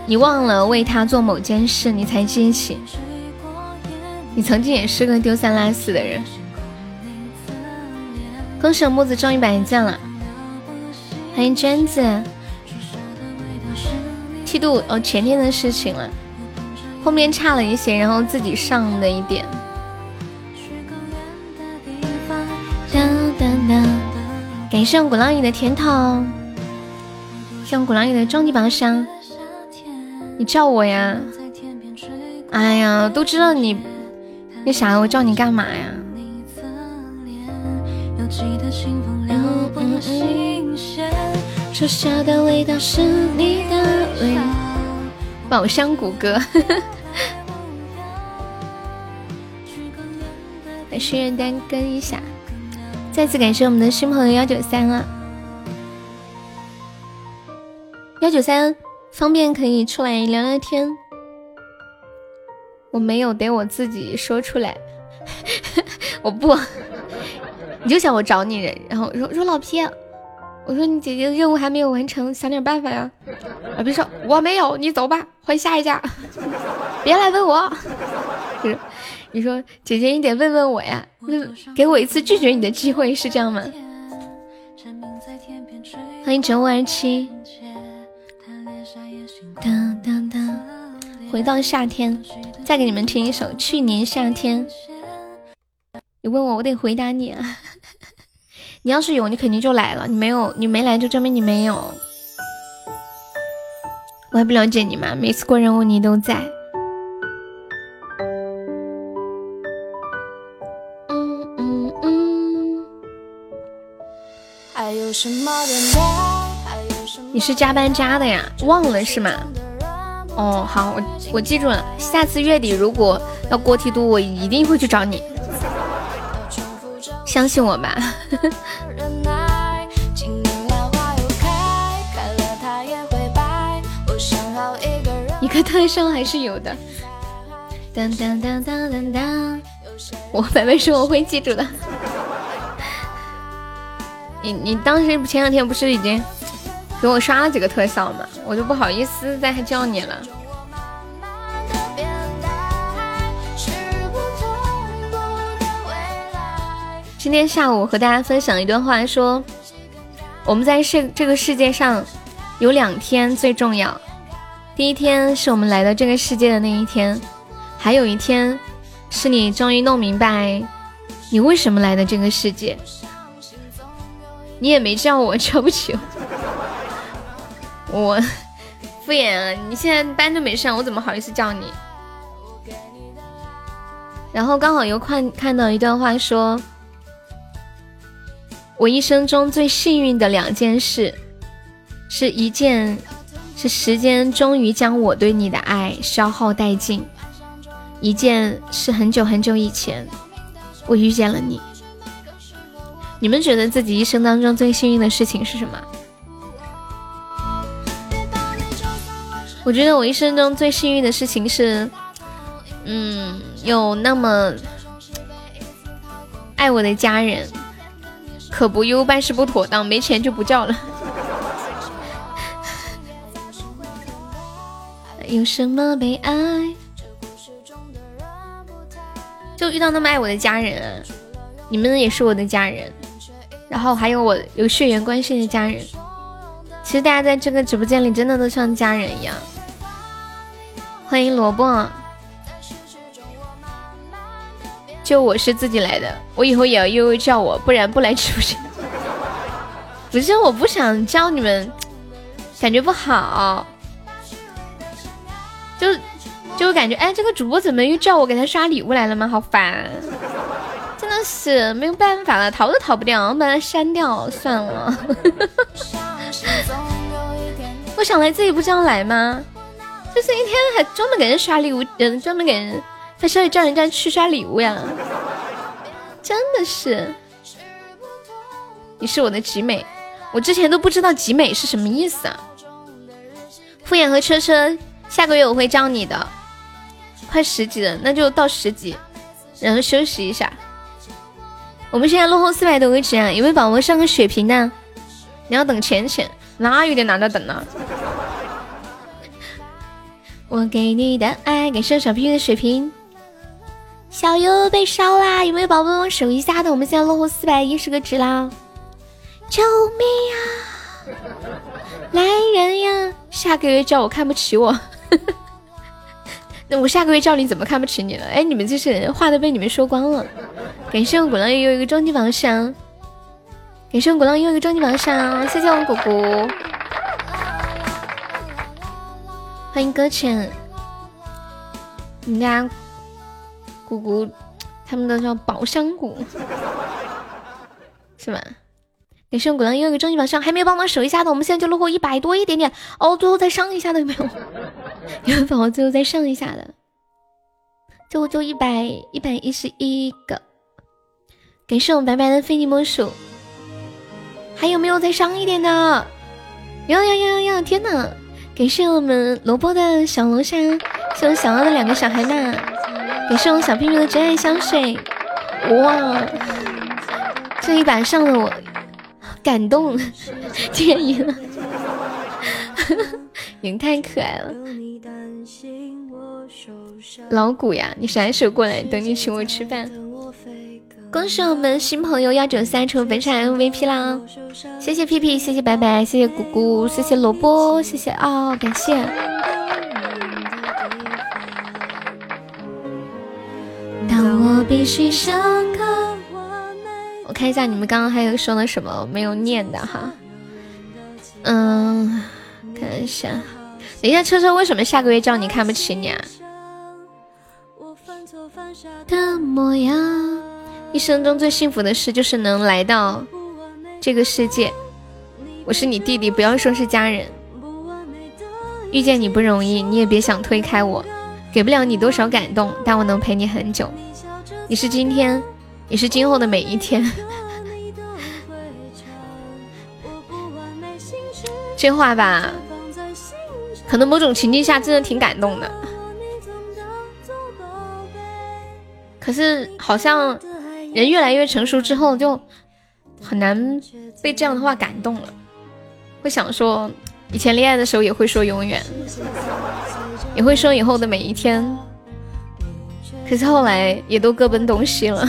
Speaker 1: 你忘了为他做某件事，你才记起，你曾经也是个丢三落四的人。恭喜木子终于百件了，欢迎娟子。梯度哦，前天的事情了，后面差了一些，然后自己上的一点。感谢鼓浪屿的甜筒，谢鼓浪屿的终极宝箱。你叫我呀？哎呀，都知道你那啥，我叫你干嘛呀？宝箱谷歌，来心愿单跟一下。再次感谢我们的新朋友幺九三啊，幺九三方便可以出来聊聊天。我没有，得我自己说出来。我不。你就想我找你，然后说说老皮，我说你姐姐的任务还没有完成，想点办法呀。啊，别说我没有，你走吧，换下一家，别来问我。是你说姐姐你得问问我呀，问给我一次拒绝你的机会，是这样吗？欢迎九五二七。当当当，回到夏天，再给你们听一首《去年夏天》。你问我，我得回答你啊！你要是有，你肯定就来了；你没有，你没来就证明你没有。我还不了解你吗？每次过任务你都在。嗯嗯嗯。你是加班加的呀？忘了是吗？哦，好，我我记住了。下次月底如果要过梯度，我一定会去找你。相信我吧。一个特效还是有的。当当当当当当，我白白说我会记住的。你你当时前两天不是已经给我刷了几个特效吗？我就不好意思再叫你了。今天下午和大家分享一段话，说我们在世这个世界上有两天最重要，第一天是我们来到这个世界的那一天，还有一天是你终于弄明白你为什么来的这个世界。你也没叫我，瞧不起我，我敷衍啊！你现在班都没上，我怎么好意思叫你？然后刚好又看看到一段话说。我一生中最幸运的两件事，是一件是时间终于将我对你的爱消耗殆尽，一件是很久很久以前我遇见了你。你们觉得自己一生当中最幸运的事情是什么？我觉得我一生中最幸运的事情是，嗯，有那么爱我的家人。可不忧，办事不妥当，没钱就不叫了。有什么悲哀？就遇到那么爱我的家人，你们也是我的家人，然后还有我有血缘关系的家人。其实大家在这个直播间里真的都像家人一样。欢迎萝卜。就我是自己来的，我以后也要悠悠叫我，不然不来直播间。不是，我不想叫你们，感觉不好。就就感觉，哎，这个主播怎么又叫我给他刷礼物来了吗？好烦，真的是没有办法了，逃都逃不掉，我把他删掉算了。我想来自己不这样来吗？就是一天还专门给人刷礼物，嗯，专门给人。他是要叫人家去刷礼物呀，真的是。你是我的集美，我之前都不知道集美是什么意思啊。敷衍和车车，下个月我会教你的。快十级了，那就到十级，然后休息一下。我们现在落后四百多个值啊，有没有宝宝上个血瓶的？你要等浅浅，那有点难得等了。我给你的爱，感谢小屁屁的血瓶。小优被烧啦，有没有宝宝帮我守一下的？我们现在落后四百一十个值啦！救命啊！来人呀！下个月叫我看不起我。那我下个月叫你怎么看不起你了？哎，你们这些人话都被你们说光了。感谢我果浪屿又一个终极榜上，感谢我果浪屿又一个终极榜上，谢谢我们果果，欢迎搁浅。你家姑姑他们都叫宝箱谷，是吧？感谢我鼓浪又一个终极榜上，还没有帮忙守一下的，我们现在就落后一百多一点点哦，最后再上一下的 有没有？有宝宝最后再上一下的？最后就一百一百一十一个。感谢我们白白的非你莫属。还有没有再上一点的？有有有有有！天哪！感谢我们萝卜的小龙虾，谢我小奥的两个小海马，感谢我小屁屁的真爱香水。哇！这一把上了我，感动，天晕了。你 太可爱了，老古呀，你啥时候过来？等你请我吃饭。恭喜我们新朋友幺九三成本场 MVP 啦！谢谢屁屁，谢谢白白，谢谢姑姑，谢谢萝卜，谢谢哦，感谢。我看一下你们刚刚还有说了什么没有念的哈，嗯。看一下，等一下，车车为什么下个月叫你看不起你啊？一生中最幸福的事就是能来到这个世界。我是你弟弟，不要说是家人。遇见你不容易，你也别想推开我。给不了你多少感动，但我能陪你很久。你是今天，也是今后的每一天。这话吧。可能某种情境下真的挺感动的，可是好像人越来越成熟之后，就很难被这样的话感动了。会想说，以前恋爱的时候也会说永远，也会说以后的每一天，可是后来也都各奔东西了。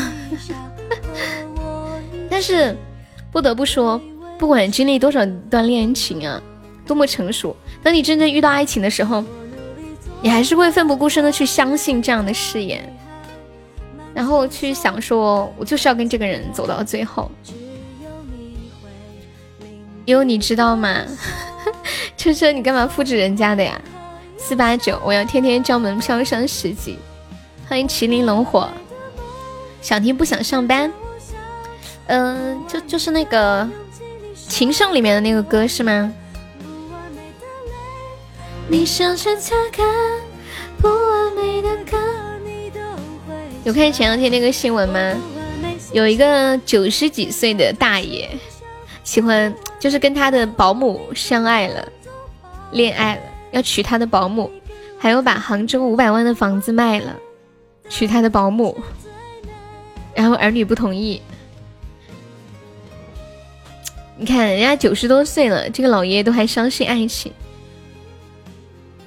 Speaker 1: 但是不得不说，不管经历多少段恋情啊。多么成熟！当你真正遇到爱情的时候，你还是会奋不顾身的去相信这样的誓言，然后去想说，我就是要跟这个人走到最后。因为你知道吗？车车，你干嘛复制人家的呀？四八九，我要天天交门票上十级。欢迎麒麟龙火，想听不想上班？嗯，就就是那个情圣里面的那个歌是吗？有看前两天那个新闻吗？有一个九十几岁的大爷，喜欢就是跟他的保姆相爱了，恋爱了，要娶他的保姆，还有把杭州五百万的房子卖了，娶他的保姆，然后儿女不同意。你看人家九十多岁了，这个老爷爷都还相信爱情。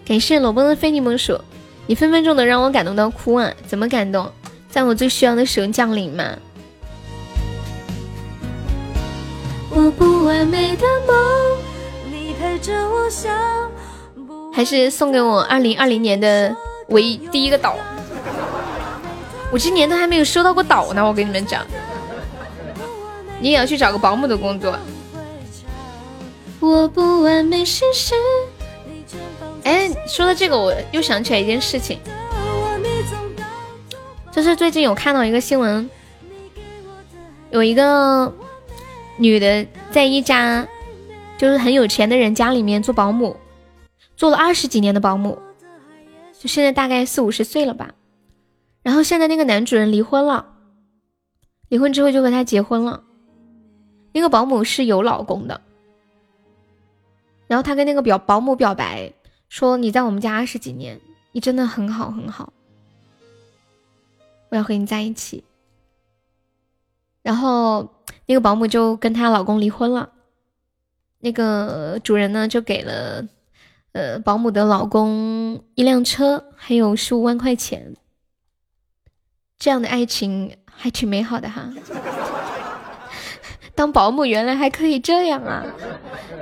Speaker 1: 感谢裸奔的非你莫属，你分分钟能让我感动到哭啊！怎么感动？在我最需要的时候降临吗？还是送给我二零二零年的唯一第一个岛？我今年都还没有收到过岛呢，我跟你们讲。你也要去找个保姆的工作。我不完美事实。哎，说到这个，我又想起来一件事情，就是最近有看到一个新闻，有一个女的在一家就是很有钱的人家里面做保姆，做了二十几年的保姆，就现在大概四五十岁了吧。然后现在那个男主人离婚了，离婚之后就和他结婚了，那个保姆是有老公的，然后他跟那个表保姆表白说：“你在我们家二十几年，你真的很好很好，我要和你在一起。”然后那个保姆就跟她老公离婚了，那个主人呢就给了呃保姆的老公一辆车，还有十五万块钱。这样的爱情还挺美好的哈。当保姆原来还可以这样啊！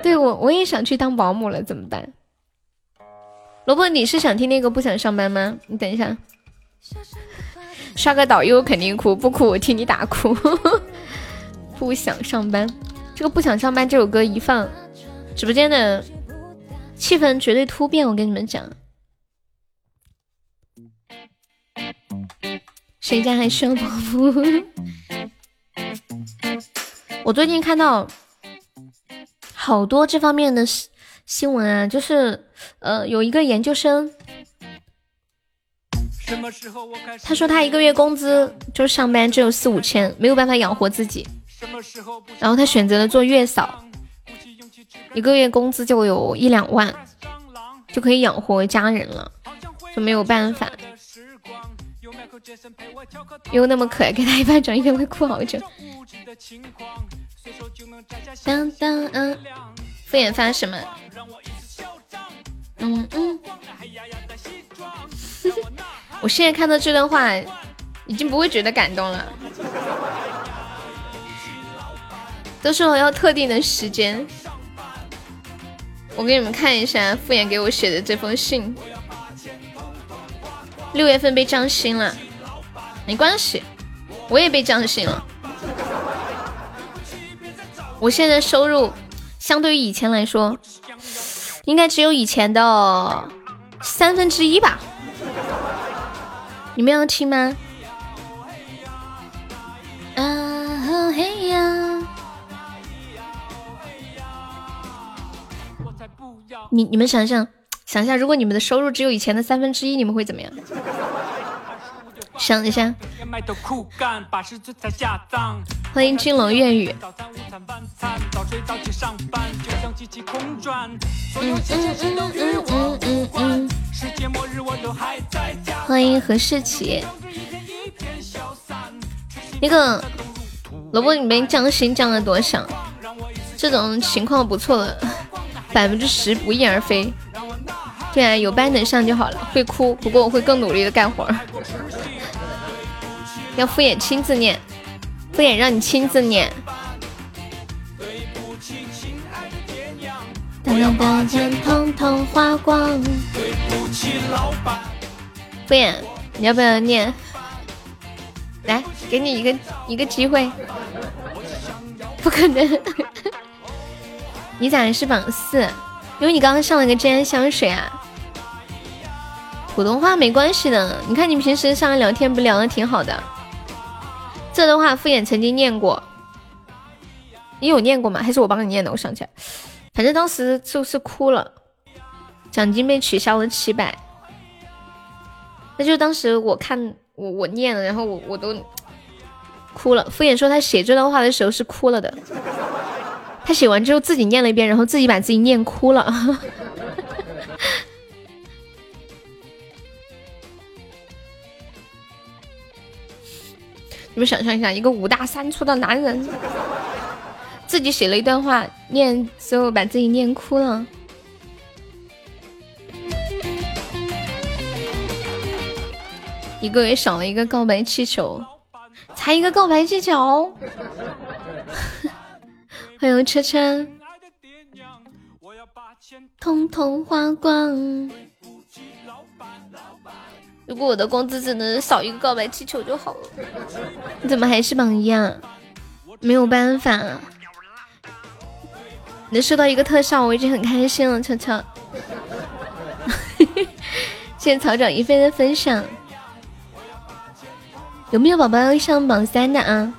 Speaker 1: 对我我也想去当保姆了，怎么办？萝卜，你是想听那个不想上班吗？你等一下，刷个导游肯定哭，不哭我替你打哭。不想上班，这个不想上班这首歌一放，直播间的气氛绝对突变。我跟你们讲，谁家还需要保姆？我最近看到好多这方面的新闻啊，就是呃，有一个研究生，他说他一个月工资就上班只有四五千，没有办法养活自己，然后他选择了做月嫂，一个月工资就有一两万，就可以养活家人了，就没有办法。又那么可爱，给他一巴掌，一定会哭好久。当当嗯，敷衍发什么？嗯嗯。我现在看到这段话，已经不会觉得感动了。都是我要特定的时间。我给你们看一下敷衍给我写的这封信。六月份被降薪了，没关系，我也被降薪了。我现在收入相对于以前来说，应该只有以前的三分之一吧？你们要听吗？啊嘿呀！你你们想想，想一下，如果你们的收入只有以前的三分之一，你们会怎么样？想一下。欢迎金龙粤语。欢迎何世奇。那个萝卜，你们降薪降了多少？这种情况不错了，百分之十不翼而飞。对啊，有班能上就好了。会哭，不过我会更努力的干活。要敷衍亲自念，敷衍让你亲自念。当大家通通花光。敷衍，你要不要念？来，给你一个一个机会。不可能，你咋是榜四？因为你刚刚上了个真香水啊。普通话没关系的，你看你平时上来聊天不聊的挺好的。这段话敷衍曾经念过，你有念过吗？还是我帮你念的？我想起来，反正当时就是哭了，奖金被取消了七百。那就当时我看我我念了，然后我我都哭了。敷衍说他写这段话的时候是哭了的，他写完之后自己念了一遍，然后自己把自己念哭了。你们想象一下，一个五大三粗的男人，自己写了一段话，念最后把自己念哭了。一个月少了一个告白气球，才一个告白气球，欢迎车车，通通花光。如果我的工资只能少一个告白气球就好了，你怎么还是榜一啊？没有办法，能收到一个特效我已经很开心了，车车。谢谢草长一飞的分享，有没有宝宝要上榜三的啊？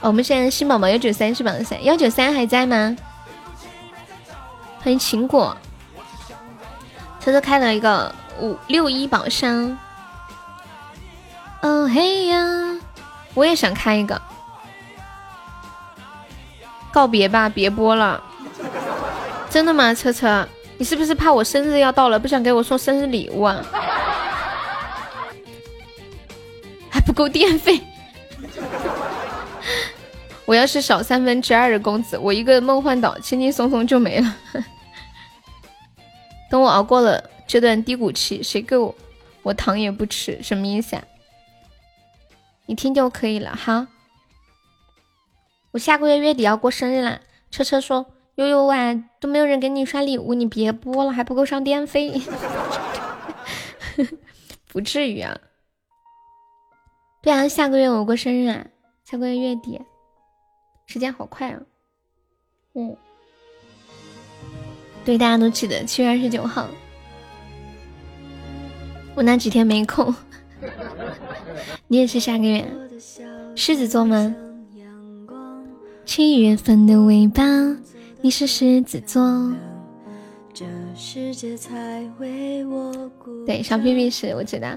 Speaker 1: 我们现在新宝宝幺九三是榜三，幺九三还在吗？欢迎秦果，车车开了一个。五六一宝箱，哦嘿呀，我也想开一个。告别吧，别播了。真的吗，车车？你是不是怕我生日要到了，不想给我送生日礼物啊？还不够电费。我要是少三分之二的工资，我一个梦幻岛轻轻松松就没了。等我熬过了这段低谷期，谁给我我糖也不吃，什么意思啊？你听就可以了哈。我下个月月底要过生日啦，车车说悠悠啊，都没有人给你刷礼物，你别播了，还不够上电费。不至于啊。对啊，下个月我过生日啊，下个月月底，时间好快啊。嗯。对，大家都记得七月二十九号。我那几天没空。你也是下个月？狮子座吗？七月份的尾巴，你是狮子座。对，小屁屁是我知道。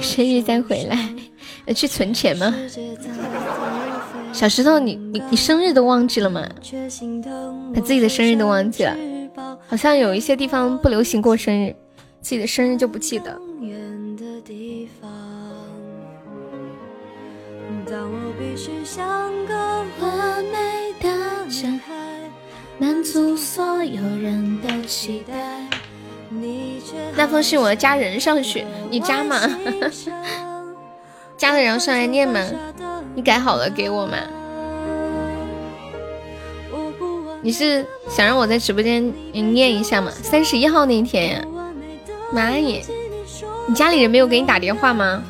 Speaker 1: 生日再回来，要 去存钱吗？小石头，你你你生日都忘记了吗？把自己的生日都忘记了，好像有一些地方不流行过生日，自己的生日就不记得。那封信我要加人上去，你加吗？加了然后上来念吗？你改好了给我吗？你是想让我在直播间念一下吗？三十一号那天呀，妈耶！你家里人没有给你打电话吗？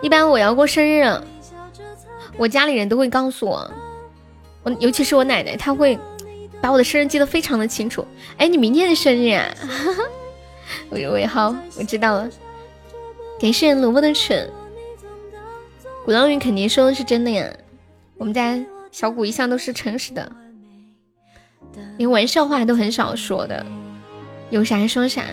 Speaker 1: 一般我要过生日，我家里人都会告诉我，我尤其是我奶奶，她会把我的生日记得非常的清楚。哎，你明天的生日啊？尾尾号，我知道了。感谢萝卜的蠢。鼓浪屿肯定说的是真的呀，我们家小谷一向都是诚实的，连玩笑话都很少说的，有啥说啥。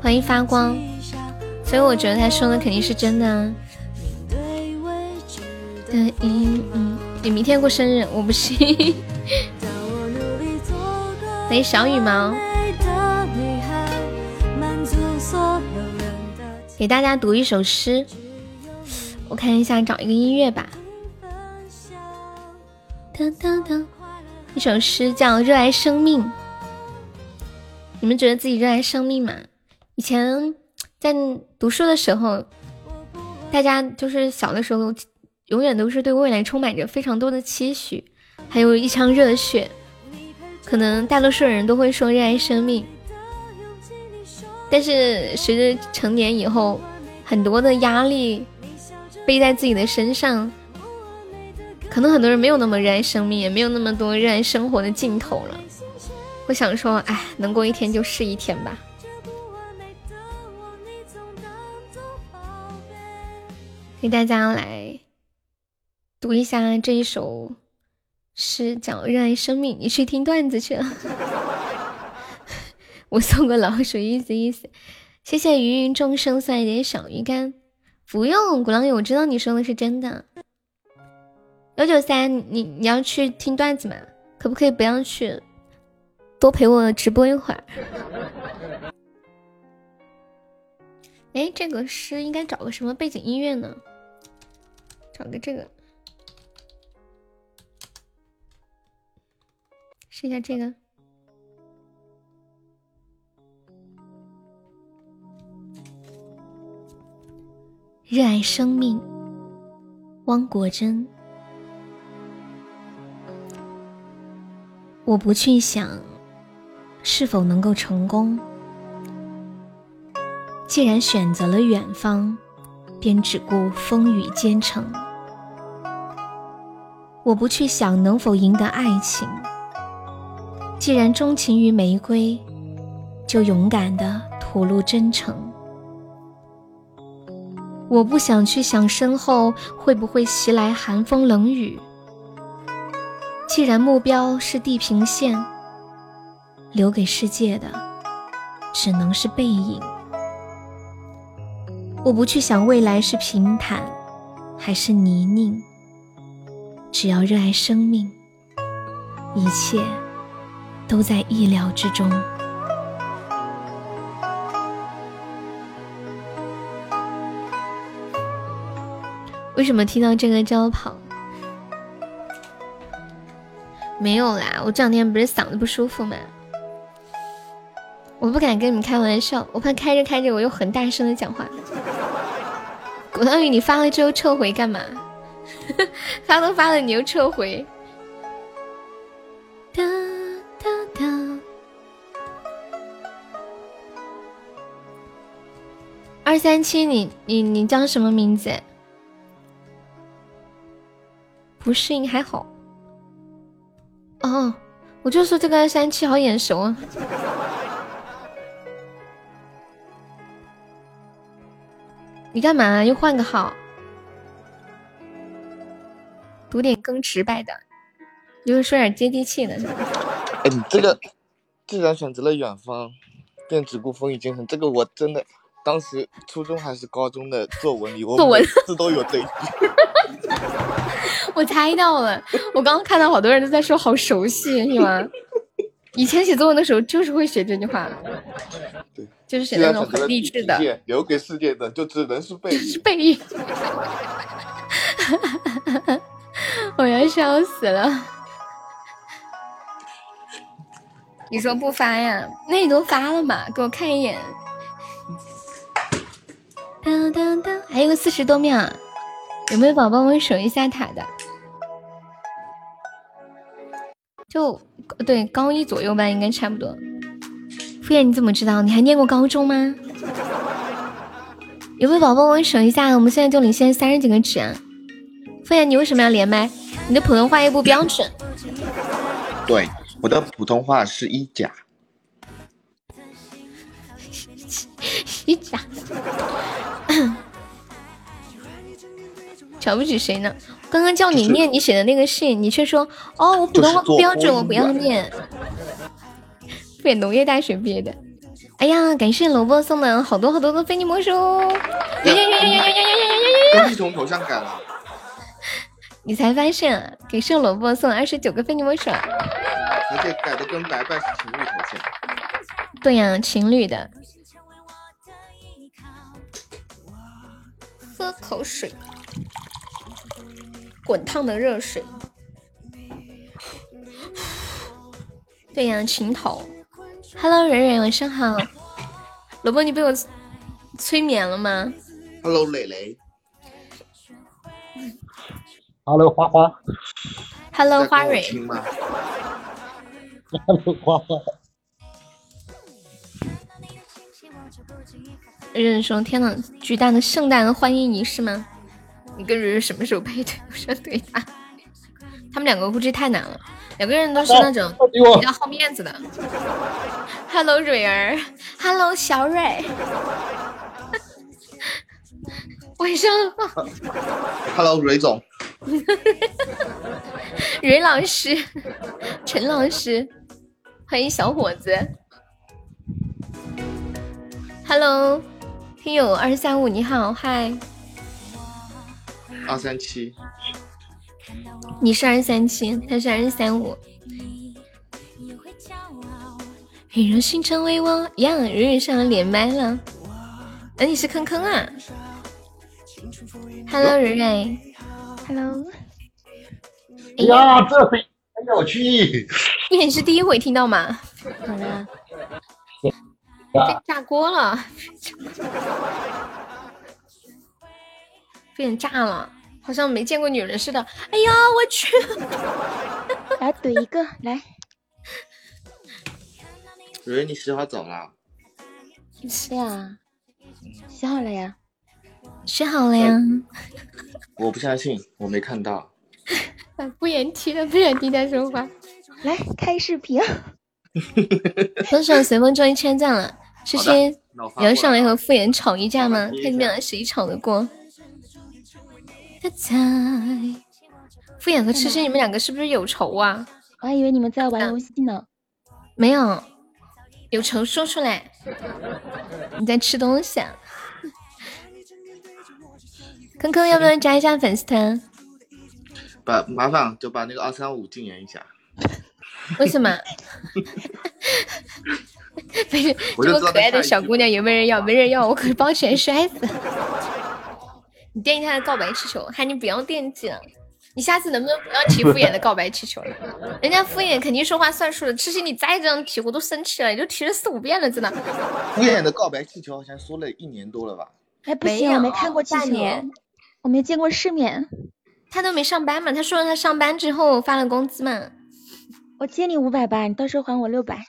Speaker 1: 欢迎发光，所以我觉得他说的肯定是真的。嗯嗯，你明天过生日，我不信。欢迎小羽毛。给大家读一首诗，我看一下，找一个音乐吧。当当当，一首诗叫《热爱生命》。你们觉得自己热爱生命吗？以前在读书的时候，大家就是小的时候，永远都是对未来充满着非常多的期许，还有一腔热血。可能大多数人都会说热爱生命。但是随着成年以后，很多的压力背在自己的身上，可能很多人没有那么热爱生命，也没有那么多热爱生活的劲头了。我想说，哎，能过一天就是一天吧。给大家来读一下这一首诗，叫《热爱生命》。你去听段子去了。我送个老鼠，意思意思。谢谢芸芸众生送来点小鱼干，不用。鼓浪屿，我知道你说的是真的。幺九三，你你要去听段子吗？可不可以不要去，多陪我直播一会儿？哎，这个诗应该找个什么背景音乐呢？找个这个，试一下这个。热爱生命，汪国真。我不去想是否能够成功，既然选择了远方，便只顾风雨兼程。我不去想能否赢得爱情，既然钟情于玫瑰，就勇敢的吐露真诚。我不想去想身后会不会袭来寒风冷雨。既然目标是地平线，留给世界的只能是背影。我不去想未来是平坦还是泥泞，只要热爱生命，一切都在意料之中。为什么听到这个就要跑？没有啦，我这两天不是嗓子不舒服吗？我不敢跟你们开玩笑，我怕开着开着我又很大声的讲话。古汤宇，你发了之后撤回干嘛？发都发了，你又撤回？哒哒哒。二三七，你你你叫什么名字？不适应还好。哦，我就说这个二三七好眼熟啊！你干嘛？又换个号？读点更直白的，就是说点接地气的。
Speaker 2: 哎，你这个既然选择了远方，便只顾风雨兼程，这个我真的当时初中还是高中的作文里，我
Speaker 1: 作文
Speaker 2: 字都有这一句。
Speaker 1: 我猜到了，我刚刚看到好多人都在说好熟悉，是吗？以前写作文的时候就是会写这句话，
Speaker 2: 对，
Speaker 1: 就是写那种很励志的。
Speaker 2: 留给世界的就只能是背，
Speaker 1: 是背语。我要笑死了！你说不发呀？那你都发了嘛？给我看一眼。还有个四十多秒，有没有宝宝帮我守一下塔的？就对高一左右吧，应该差不多。敷衍你怎么知道？你还念过高中吗？有没有宝宝帮我守一下？我们现在就领先三十几个值啊！敷衍你为什么要连麦？你的普通话又不标准。
Speaker 2: 对，我的普通话是一甲。
Speaker 1: 一甲。瞧不起谁呢？刚刚叫你念你写的那个信，你却说哦，我普通话不标准，我不要念。对，农业大学毕业的。哎呀，感谢萝卜送的好多好多的非你莫属。呀呀呀呀呀呀呀呀呀呀！
Speaker 2: 系统头像改了。
Speaker 1: 你才发现，给圣萝卜送了二十九个非你莫属。
Speaker 2: 而且改的跟白白是情侣头像。
Speaker 1: 对呀，情侣的。喝口水。滚烫的热水，对呀，情头。Hello，蕊蕊，晚上好。萝卜，你被我催眠了吗
Speaker 2: ？Hello，蕾蕾。
Speaker 3: Hello，花花。
Speaker 1: Hello，花蕊。
Speaker 3: Hello，花花。
Speaker 1: 有人说：“天呐，巨大的圣诞欢迎仪式吗？”你跟蕊蕊什么时候配对？我说对他，他们两个估计太难了，两个人都是那种比较好面子的。Hello，蕊儿，Hello，小蕊，晚上好。
Speaker 2: Hello，蕊总，
Speaker 1: 蕊老师，陈老师，欢迎小伙子。Hello，听友二三五，你好，嗨。
Speaker 2: 二三七，
Speaker 1: 你是二三七，他是二三五。你让星辰为我呀，蕊蕊上了连麦了，那你是坑坑啊？Hello，蕊蕊，Hello。
Speaker 3: 哎呀，这回很有趣。
Speaker 1: 你也是第一回听到吗？好的。被炸锅了，被人炸了。好像没见过女人似的。哎呀，我去！
Speaker 4: 来怼一个，来。
Speaker 2: 蕊蕊，你洗好澡了？
Speaker 4: 是呀，洗好了呀，
Speaker 1: 洗好了呀。
Speaker 2: 我不相信，我没看到。
Speaker 1: 不言提了，不想听他说话。
Speaker 4: 来开视频。
Speaker 1: 分手随风终于千赞了？诗诗，你要上来和傅言吵一架吗？看你们俩谁吵得过。在敷衍和痴心，你们两个是不是有仇啊？
Speaker 4: 我还以为你们在玩游戏呢。
Speaker 1: 没有，有仇说出来。你在吃东西？啊？坑坑要不要加一下粉丝团？
Speaker 2: 把麻烦就把那个二三五禁言一下。
Speaker 1: 为什么？不是这么可爱的小姑娘有没有人要？没人要，我可是包起来摔死。你惦记他的告白气球，喊你不要惦记了。你下次能不能不要提敷衍的告白气球了？人家敷衍肯定说话算数的，痴心你再这样提，我都生气了。你都提了四五遍了，真的。
Speaker 2: 敷衍的告白气球好像说了一年多了吧？
Speaker 4: 哎，不行，我没看过气球，我没见过世面。
Speaker 1: 他都没上班嘛？他说他上班之后发了工资嘛？
Speaker 4: 我借你五百吧，你到时候还我六百。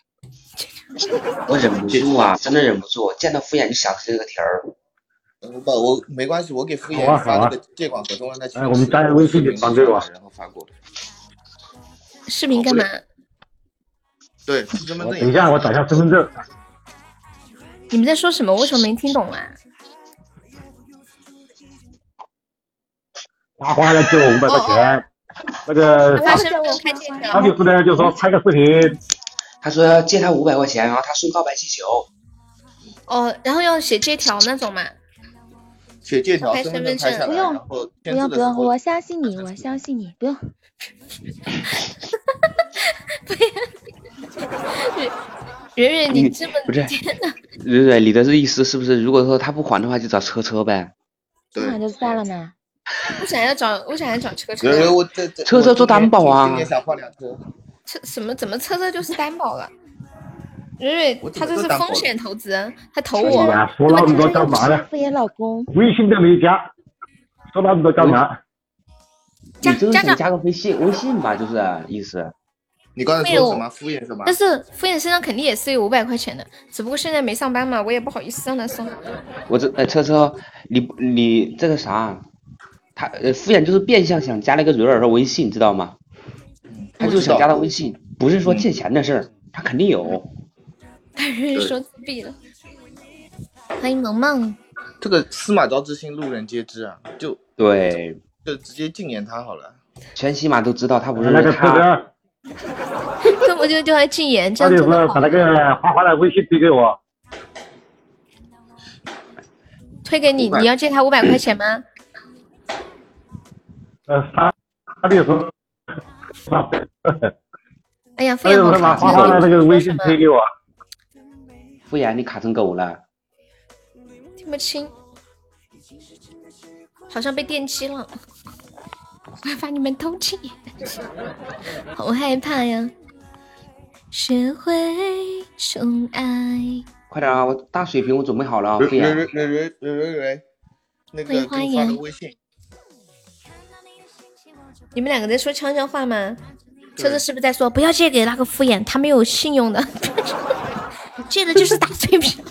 Speaker 5: 我忍不住啊，真的忍不住，见到敷衍就想起这个题儿。
Speaker 2: 不，我没关系，我给敷衍发那个借款合同让他去。
Speaker 3: 哎，我们加微信给方哥吧。
Speaker 2: 然后发过。
Speaker 1: 视频干嘛？
Speaker 2: 对，身份证。
Speaker 3: 等一下，我找一下身份证。
Speaker 1: 你们在说什么？为什么没听懂啊？
Speaker 3: 花花要借我五百块钱，那个他他就是呢，就说拍个视频，
Speaker 5: 他说要借他五百块钱，然后他送告白气球。
Speaker 1: 哦，然后要写借条那种嘛？
Speaker 2: 写借条，
Speaker 1: 身份证
Speaker 4: 不用，不用，不用，我相信你，我相信你，不用。
Speaker 1: 不要，圆圆，你这么
Speaker 5: 不是？蕊蕊，你的意思是不是？如果说他不还的话，就找车车呗？
Speaker 4: 不还就算了呢？
Speaker 1: 为啥要找？我想要找车车？
Speaker 5: 车车做担保啊？
Speaker 1: 车什么？怎么车车就是担保了？蕊蕊，他这是风险投资，他投我。
Speaker 3: 说那么多干嘛呢？
Speaker 4: 敷衍老公。
Speaker 3: 微信都没加，说那么多干嘛？
Speaker 5: 加加加个微信，微信吧，就是意思。
Speaker 2: 你刚才说什么敷衍什么？
Speaker 1: 但是敷衍身上肯定也是有五百块钱的，只不过现在没上班嘛，我也不好意思让他送。
Speaker 5: 我这哎，车车，你你这个啥？他呃，敷衍就是变相想加那个蕊儿的微信，知道吗？他就想加他微信，不是说借钱的事儿，他肯定有。
Speaker 1: 人说自闭了。欢迎萌萌。
Speaker 2: 这个司马昭之心，路人皆知啊，就
Speaker 5: 对，
Speaker 2: 就直接禁言他好了。
Speaker 5: 全起码都知道他不是
Speaker 3: 那个车车。
Speaker 1: 这 不就就要禁言？这样
Speaker 3: 子。把那个花花的微信推给我。
Speaker 1: 推给你，你要借他五百块钱吗？
Speaker 3: 呃，他他就说。
Speaker 1: 哎呀，敷衍
Speaker 3: 把花花的那个微信推给我。
Speaker 5: 敷衍，你卡成狗了。
Speaker 1: 听不清，好像被电击了。我要把你们偷气，好害怕呀！学会宠爱。
Speaker 5: 快点啊！我大水瓶我准备好了啊！
Speaker 2: 蕊蕊蕊蕊蕊蕊蕊，那个发个微信。
Speaker 1: 你们两个在说悄悄话吗？车子是不是在说不要借给那个敷衍，他没有信用的。借的就是打水漂。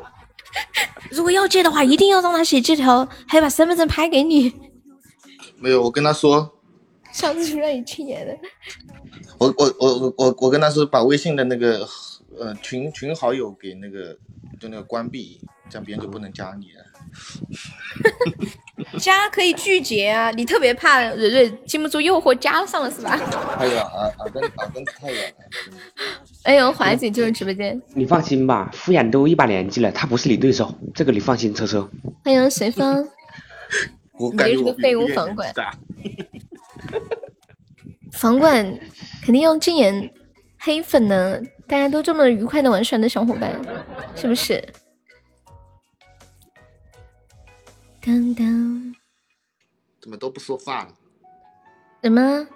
Speaker 1: 如果要借的话，一定要让他写借条，还要把身份证拍给你。
Speaker 2: 没有，我跟他说。
Speaker 1: 上次就让你去演的。
Speaker 2: 我我我我我我跟他说，把微信的那个呃群群好友给那个就那个关闭，这样别人就不能加你了。
Speaker 1: 加可以拒绝啊！你特别怕蕊蕊经不住诱惑加上了是吧？
Speaker 2: 太远了，耳根耳根太远了。
Speaker 1: 哎呦，华姐进入直播间。
Speaker 5: 你放心吧，敷衍都一把年纪了，他不是你对手，这个你放心，车车。
Speaker 1: 欢迎随风。
Speaker 2: 我感觉
Speaker 1: 是个废物房管。房管肯定要禁言黑粉呢，大家都这么愉快的玩耍的小伙伴，是不是？当当，
Speaker 2: 怎么都不说话了？
Speaker 1: 怎么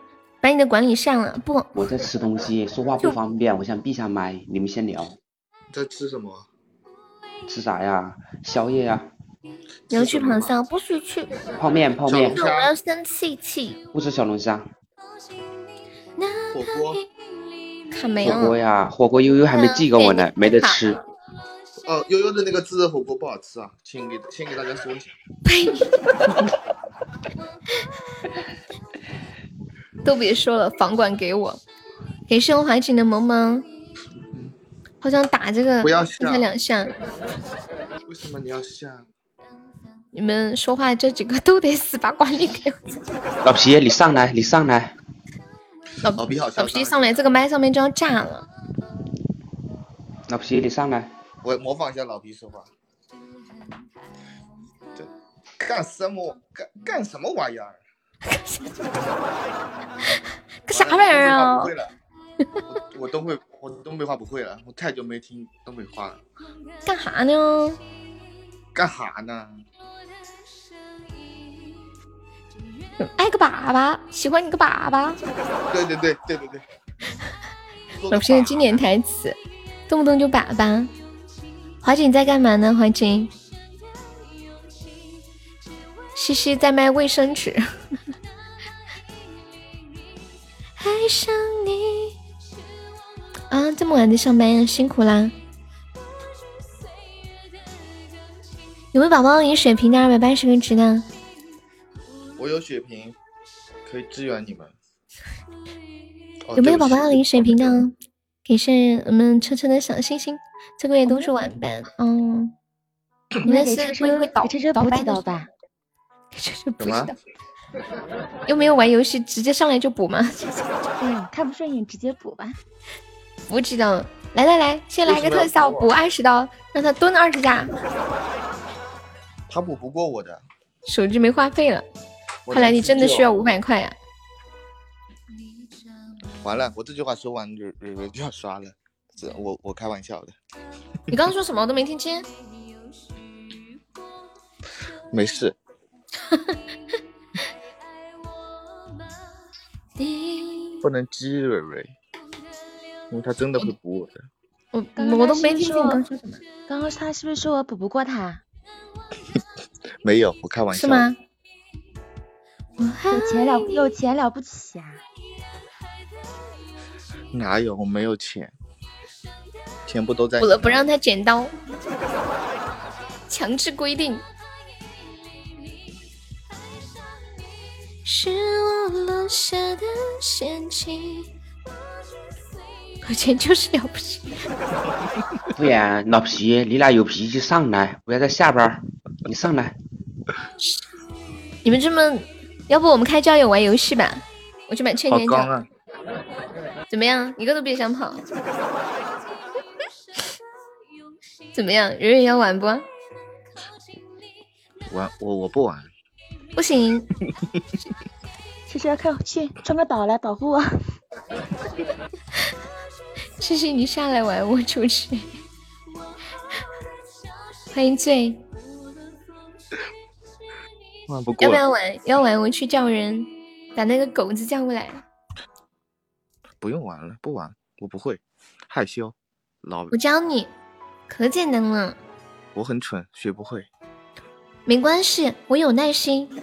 Speaker 1: 把你的管理上了？不，
Speaker 5: 我在吃东西，说话不方便，我想闭下麦，你们先聊。
Speaker 2: 在吃什么？
Speaker 5: 吃啥呀？宵夜呀。
Speaker 1: 你要去螃蟹？不许去。
Speaker 5: 泡面，泡面。
Speaker 1: 我要生气气。
Speaker 5: 不吃小龙虾。
Speaker 2: 火锅。
Speaker 1: 看没有？
Speaker 5: 火锅呀，火锅悠悠还没寄给我呢，没得吃。
Speaker 2: 哦，悠悠的那个自热火锅不好吃啊，请给先给大家说一下。
Speaker 1: 呸！都别说了，房管给我，给盛怀瑾的萌萌，好想打这个，
Speaker 2: 不要
Speaker 1: 下两下。
Speaker 2: 为什么你要下？
Speaker 1: 你们说话这几个都得死，把管理给我。
Speaker 5: 老皮，你上来，你上来。
Speaker 2: 老皮好，
Speaker 1: 老皮上来，这个麦上面就要炸了。
Speaker 5: 老皮，你上来。
Speaker 2: 我模仿一下老皮说话。对，干什么？干干什么玩意儿？
Speaker 1: 干啥玩意儿啊？
Speaker 2: 我我东北我东北话不会了，我太久没听东北话了。
Speaker 1: 干啥呢？
Speaker 2: 干哈呢？
Speaker 1: 爱个粑粑，喜欢你个粑粑。
Speaker 2: 对对对对对对。
Speaker 1: 老师的经典台词，动不动就粑粑。华锦在干嘛呢？华锦，西西在卖卫生纸。爱上你啊！这么晚在上班，辛苦啦！有没有宝宝领血瓶的？二百八十个值的。
Speaker 2: 我有血瓶，可以支援你们。
Speaker 1: 有没有宝宝要领血瓶的？给是我们车车的小星星。这个月都是晚班，嗯。你们是会会倒
Speaker 4: 车车补几刀吧？
Speaker 1: 车车补几刀？又没有玩游戏，直接上来就补吗？
Speaker 4: 嗯，看不顺眼直接补吧。
Speaker 1: 不知道，来来来，先来个特效，补二十刀，让他蹲二十下。
Speaker 2: 他补不过我的，
Speaker 1: 手机没话费了。看来你真的需要五百块呀。
Speaker 2: 完了，我这句话说完，蕊蕊就要刷了。这我我开玩笑的。
Speaker 1: 你刚刚说什么？我都没听清。
Speaker 2: 没事。不能激蕊蕊，因为他真的会补我的。
Speaker 1: 我我都没听清刚刚说什么。
Speaker 4: 刚刚他是不是说我补不过他？
Speaker 2: 没有，我开玩笑。
Speaker 1: 是吗？
Speaker 4: 有钱了有钱了不起啊？
Speaker 2: 哪有？我没有钱，钱不都在。
Speaker 1: 不了不让他剪刀，强制规定。是我落下的陷阱。有钱就是了不起。
Speaker 5: 不然老皮，你俩有脾气上来，不要在下边你上来。
Speaker 1: 你们这么，要不我们开交友玩游戏吧？我去买劝年
Speaker 2: 奖。
Speaker 1: 怎么样？一个都别想跑。怎么样？蕊蕊要玩不？
Speaker 2: 玩我我不玩。
Speaker 1: 不行，
Speaker 4: 谢谢要看去冲个岛来保护我。
Speaker 1: 谢谢你下来玩，我出去。欢迎醉。不要不要玩？要玩，我去叫人把那个狗子叫过来。
Speaker 2: 不用玩了，不玩，我不会，害羞。老
Speaker 1: 我教你，可简单了。
Speaker 2: 我很蠢，学不会。
Speaker 1: 没关系，我有耐心。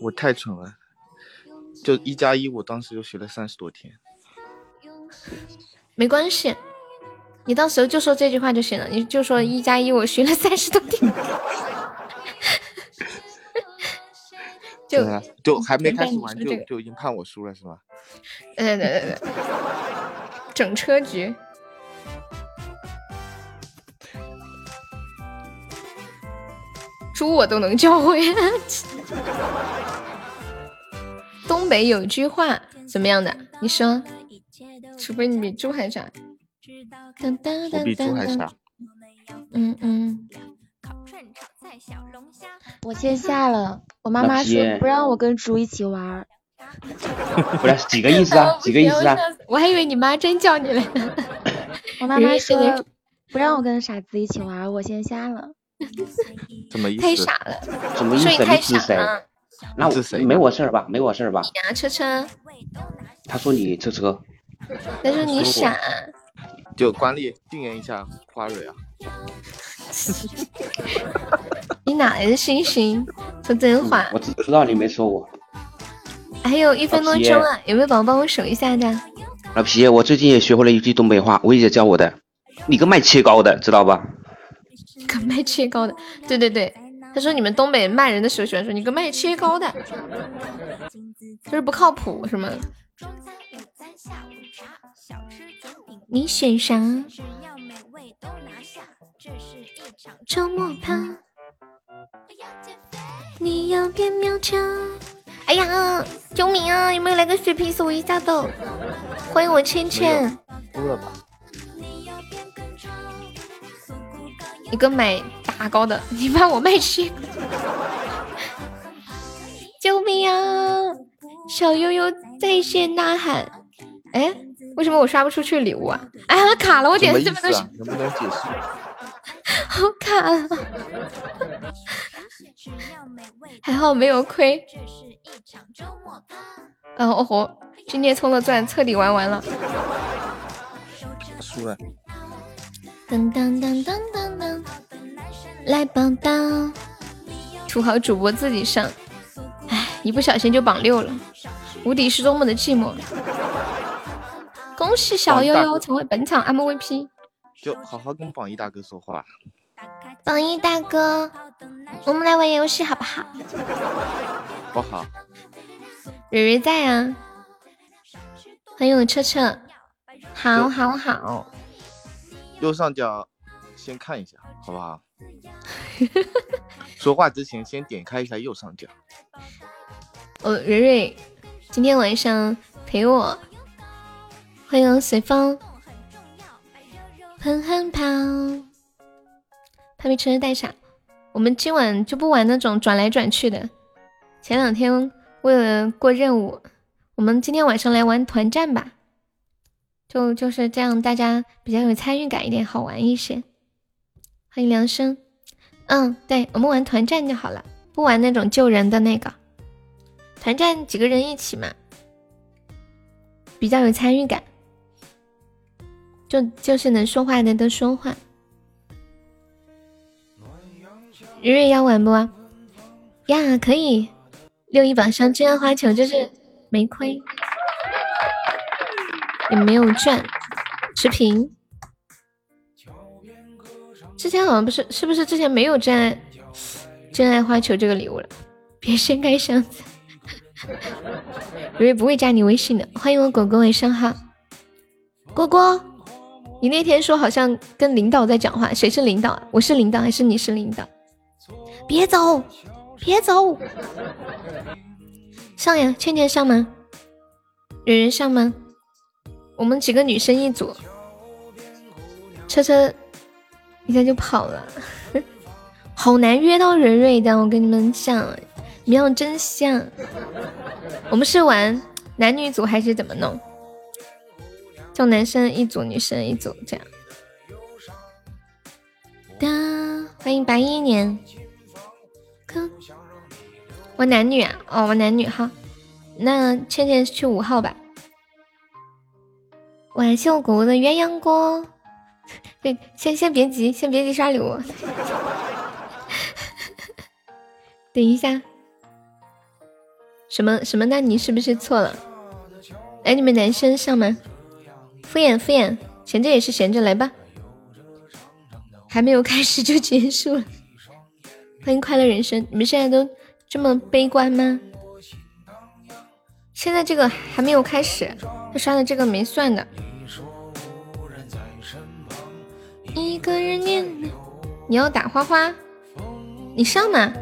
Speaker 2: 我太蠢了，就一加一，我当时就学了三十多天。
Speaker 1: 没关系，你到时候就说这句话就行了，你就说一加一，我学了三十多天。
Speaker 2: 就就还没开始玩，就就已经判我输了是吧？
Speaker 1: 对对对对对，整车局。猪我都能教会。东北有句话怎么样的？你说，除非你比猪还傻。
Speaker 2: 我比猪还傻。
Speaker 1: 嗯嗯。
Speaker 4: 我先下了，我妈妈说不让我跟猪一起玩。
Speaker 5: 不是几个意思啊？几个意思啊？
Speaker 1: 我还以为你妈真叫你了。
Speaker 4: 我妈妈说不让我跟傻子一起玩，我先下了。
Speaker 2: 什么意思？
Speaker 1: 太傻了，
Speaker 5: 什么意思？
Speaker 1: 太傻
Speaker 5: 了。那我没我事儿吧？没我事儿吧？
Speaker 1: 呀，车车。
Speaker 5: 他说你车车。
Speaker 1: 他说你傻。
Speaker 2: 就管理禁言一下花蕊啊。
Speaker 1: 你哪来的星星？说真话。
Speaker 5: 我只知道你没说我。
Speaker 1: 还有一分多钟啊，有没有宝宝帮我守一下的？
Speaker 5: 老皮，我最近也学会了一句东北话，我姐姐教我的。你个卖切糕的，知道吧？
Speaker 1: 个卖切糕的，对对对，他说你们东北骂人的时候喜欢说你个卖切糕的，就是不靠谱是吗？你选啥？周末趴。你要变苗条。哎呀，救命啊！有没有来个血瓶送我一下的？欢迎我倩倩。
Speaker 2: 输了吧？
Speaker 1: 一个买打打高的，你把我卖去！救命啊！小悠悠在线呐喊。哎，为什么我刷不出去礼物啊？哎呀，卡了！我点这么多，
Speaker 2: 能不能解释？
Speaker 1: 好卡啊，还好没有亏。嗯，哦吼，今天充了钻，彻底玩完了。
Speaker 2: 输了。
Speaker 1: 噔噔噔噔噔噔，来报道，土豪主播自己上。哎，一不小心就榜六了，无敌是多么的寂寞。恭喜小悠悠成为本场 MVP。
Speaker 2: 就好好跟榜一大哥说话。
Speaker 1: 榜一大哥，我们来玩游戏好不好？
Speaker 2: 不好。
Speaker 1: 蕊蕊在啊。欢迎我车车。好好好。
Speaker 2: 右上角先看一下，好不好？说话之前先点开一下右上角。
Speaker 1: 哦，蕊蕊，今天晚上陪我。欢迎随风。哼哼跑，他被车车带傻。我们今晚就不玩那种转来转去的。前两天为了过任务，我们今天晚上来玩团战吧。就就是这样，大家比较有参与感一点，好玩一些。欢迎梁生。嗯，对，我们玩团战就好了，不玩那种救人的那个。团战几个人一起嘛，比较有参与感。就就是能说话的都说话。蕊蕊要玩不？呀，可以。六一榜上这样花球就是没亏，也没有赚，持平。之前好像不是，是不是之前没有真爱真爱花球这个礼物了？别掀开箱子。蕊蕊不会加你微信的。欢迎我果果，晚上好，果果。你那天说好像跟领导在讲话，谁是领导啊？我是领导还是你是领导？别走，别走，上呀，倩倩上吗？有人上吗？我们几个女生一组，车车一下就跑了，好难约到蕊蕊的，我跟你们讲，你们要珍惜啊。我们是玩男女组还是怎么弄？就男生一组，女生一组，这样。哒，欢迎白一年。我男女啊？哦，我男女哈。那倩倩去五号吧。晚秀谷的鸳鸯锅。对，先先别急，先别急刷礼物。等一下。什么什么？那你是不是错了？哎，你们男生上吗？敷衍敷衍，闲着也是闲着，来吧。还没有开始就结束了，欢迎快乐人生。你们现在都这么悲观吗？现在这个还没有开始，他刷的这个没算的。一个人念，你要打花花，你上吗？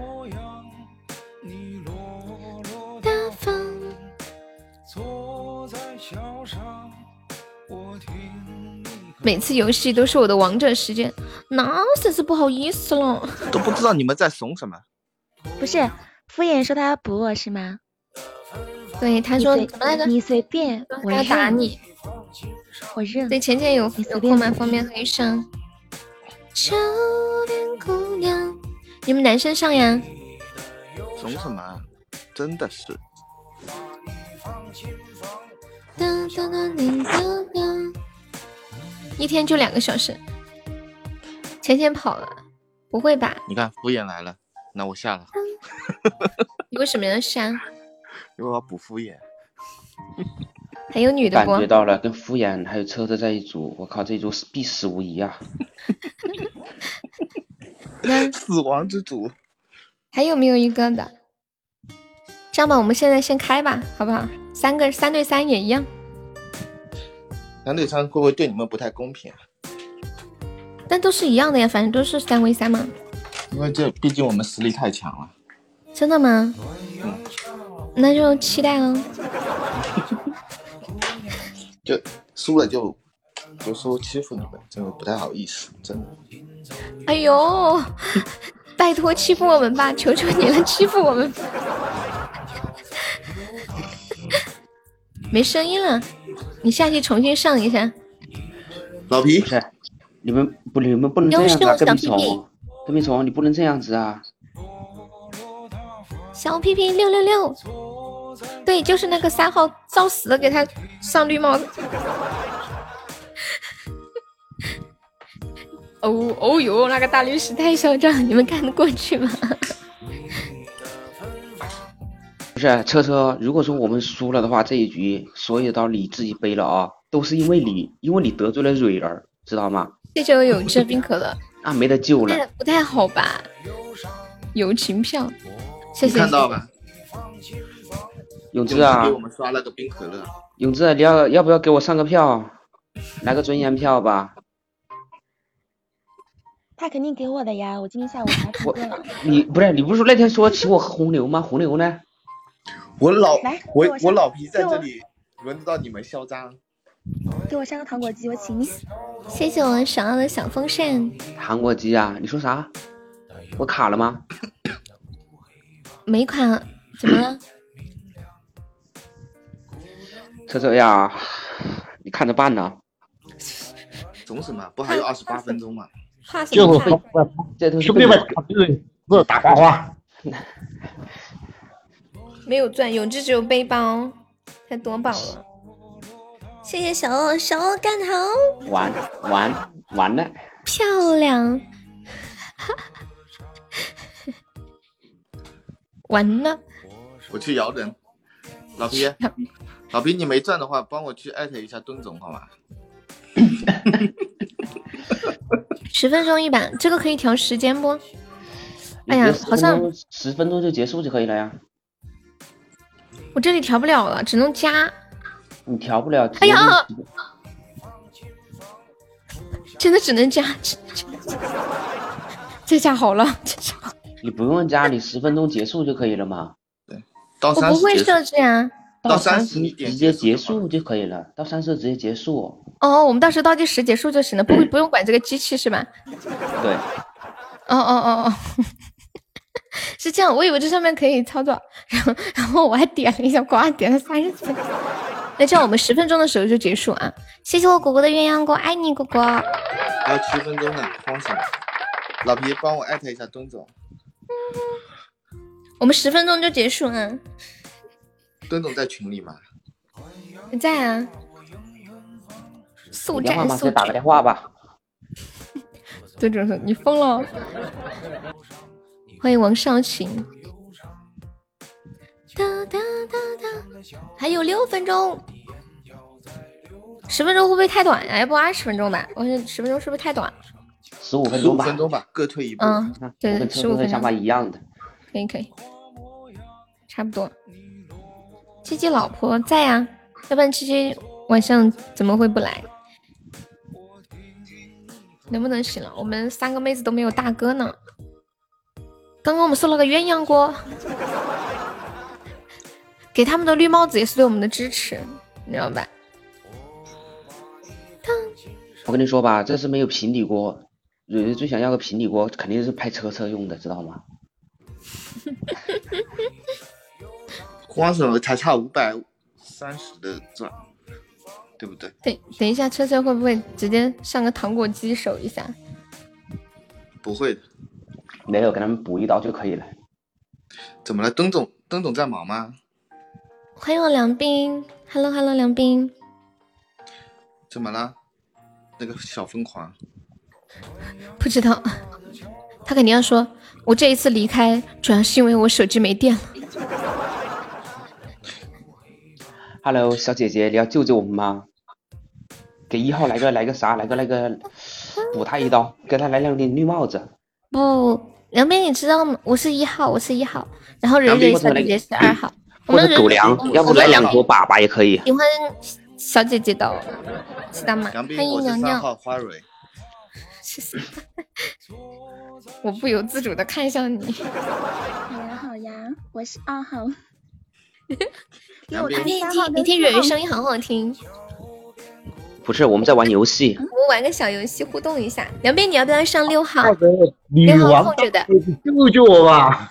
Speaker 1: 每次游戏都是我的王者时间，那真是不好意思了。
Speaker 2: 都不知道你们在怂什么。
Speaker 4: 不是敷衍说他要补我是吗？
Speaker 1: 对，他说怎么来着？
Speaker 4: 你随便，我
Speaker 1: 要打你，
Speaker 4: 我认。
Speaker 1: 对，浅浅有有空吗？方便可以上。秋天姑娘，你们男生上呀？
Speaker 2: 怂什么？真的是。
Speaker 1: 一天就两个小时，浅浅跑了，不会吧？
Speaker 2: 你看敷衍来了，那我下了。
Speaker 1: 你为什么要下？因
Speaker 2: 为我要补敷衍。
Speaker 1: 还有女的？
Speaker 5: 感觉到了，跟敷衍还有车子在一组，我靠，这一组必死无疑啊！
Speaker 2: 死亡之组。
Speaker 1: 还有没有一个的？这样吧，我们现在先开吧，好不好？三个三对三也一样。
Speaker 2: 三对三会不会对你们不太公平啊？
Speaker 1: 但都是一样的呀，反正都是三 v 三嘛。
Speaker 2: 因为这毕竟我们实力太强了。
Speaker 1: 真的吗？
Speaker 2: 嗯。
Speaker 1: 那就期待喽。
Speaker 2: 就输了就就说欺负你们，真的不太好意思，真的。
Speaker 1: 哎呦，拜托欺负我们吧，求求你了，欺负我们。没声音了，你下去重新上一下。
Speaker 2: 老皮，
Speaker 5: 你们不，你们不能这样子啊，跟屁虫，跟屁虫，你不能这样子啊。
Speaker 1: 小屁屁六六六，对，就是那个三号，造死的给他上绿帽子。哦哦哟，那个大律师太嚣张，你们看得过去吗？
Speaker 5: 不是车车，如果说我们输了的话，这一局所有刀你自己背了啊，都是因为你，因为你得罪了蕊儿，知道吗？
Speaker 1: 谢谢我永志冰可乐。
Speaker 5: 啊，没得救了。
Speaker 1: 不太好吧？友情票。谢谢。
Speaker 2: 看到吧，
Speaker 5: 永志啊，
Speaker 2: 给我们刷了个冰可乐。
Speaker 5: 永志，你要要不要给我上个票，来个尊严票吧？
Speaker 4: 他肯定给我的呀，我今天下午还补过了。
Speaker 5: 你不是你不是说那天说请我喝红牛吗？红牛呢？
Speaker 2: 我老
Speaker 4: 来，
Speaker 2: 我我老皮在这里，轮得到你们嚣张。
Speaker 4: 给我上个糖果机，我请你。
Speaker 1: 谢谢我想要的小风扇。
Speaker 5: 糖果机啊？你说啥？我卡了吗？
Speaker 1: 没卡，怎么了？
Speaker 5: 车车呀，你看着办呢。
Speaker 2: 总什么？不还有二十八分钟吗？
Speaker 3: 就是说，兄弟们，是打花花。
Speaker 1: 没有钻，永志只有背包，太多宝了。谢谢小欧，小欧干好。
Speaker 5: 完完完了。
Speaker 1: 漂亮。完了，
Speaker 2: 我去摇人，老皮，老皮，你没钻的话，帮我去艾特一下墩总好吗？
Speaker 1: 十分钟一把，这个可以调时间不？哎呀，好像
Speaker 5: 十分钟就结束就可以了呀。
Speaker 1: 我这里调不了了，只能加。
Speaker 5: 你调不了。
Speaker 1: 哎呀，真的只能加，这下好了，这下。
Speaker 5: 你不用加，你十分钟结束就可以了嘛。
Speaker 2: 对，到
Speaker 1: 我不会设置呀。
Speaker 5: 到三十直接结束就可以了，到三十直接结束。
Speaker 1: 哦，我们到时候倒计时结束就行了，不不用管这个机器是吧？
Speaker 5: 对。
Speaker 1: 哦哦哦哦，是这样，我以为这上面可以操作，然后然后我还点了一下，呱点了三十次。那这样我们十分钟的时候就结束啊！谢谢我果果的鸳鸯锅，爱你果果。
Speaker 2: 还有七分钟呢，慌什么？老皮帮我艾特一下东总。
Speaker 1: 我们十分钟就结束啊！
Speaker 2: 墩总在群里吗？
Speaker 1: 在啊。速战速决
Speaker 5: 打个电话吧。
Speaker 1: 对总说你疯了。欢迎王少琴。哒哒哒哒，还有六分钟。十分钟会不会太短呀？要不二十分钟吧？我觉得十分钟是不是太短？
Speaker 5: 十五分钟
Speaker 2: 吧，十五分钟吧，各退一步。
Speaker 1: 嗯，对，十五分钟
Speaker 5: 想法一样的，
Speaker 1: 可以可以，差不多。七七老婆在呀，要不然七七晚上怎么会不来？能不能行了？我们三个妹子都没有大哥呢。刚刚我们送了个鸳鸯锅，给他们的绿帽子也是对我们的支持，你知道吧？
Speaker 5: 我跟你说吧，这是没有平底锅。蕊蕊最想要个平底锅，肯定是拍车车用的，知道吗？
Speaker 2: 慌什么？才差五百三十的钻，对不对？
Speaker 1: 等等一下，车车会不会直接上个糖果机守一下？
Speaker 2: 不会的，
Speaker 5: 没有，给他们补一刀就可以了。
Speaker 2: 怎么了，灯总？灯总在忙吗？
Speaker 1: 欢迎我梁斌，Hello Hello，梁斌。
Speaker 2: 怎么了？那个小疯狂。
Speaker 1: 不知道，他肯定要说，我这一次离开主要是因为我手机没电了。
Speaker 5: Hello，小姐姐，你要救救我们吗？给一号来个来个啥？来个那个补他一刀，给他来两顶绿帽子。
Speaker 1: 不，梁斌，你知道吗？我是一号，我是一号，然后蕊蕊小姐姐是二号。
Speaker 5: 或者狗粮，要不来两坨粑粑也可以。
Speaker 1: 喜欢小姐姐的，知道吗？欢迎娘娘。
Speaker 2: 花蕊。
Speaker 1: 我不由自主的看向你。
Speaker 4: 好呀好呀，我是二号。
Speaker 1: 你听你听蕊蕊声音好好听。
Speaker 5: 不是，我们在玩游戏。
Speaker 1: 我们玩个小游戏互动一下。梁斌，你要不要上六号？
Speaker 3: 女
Speaker 1: 六号
Speaker 3: 王
Speaker 1: 空着的。
Speaker 3: 救救我吧！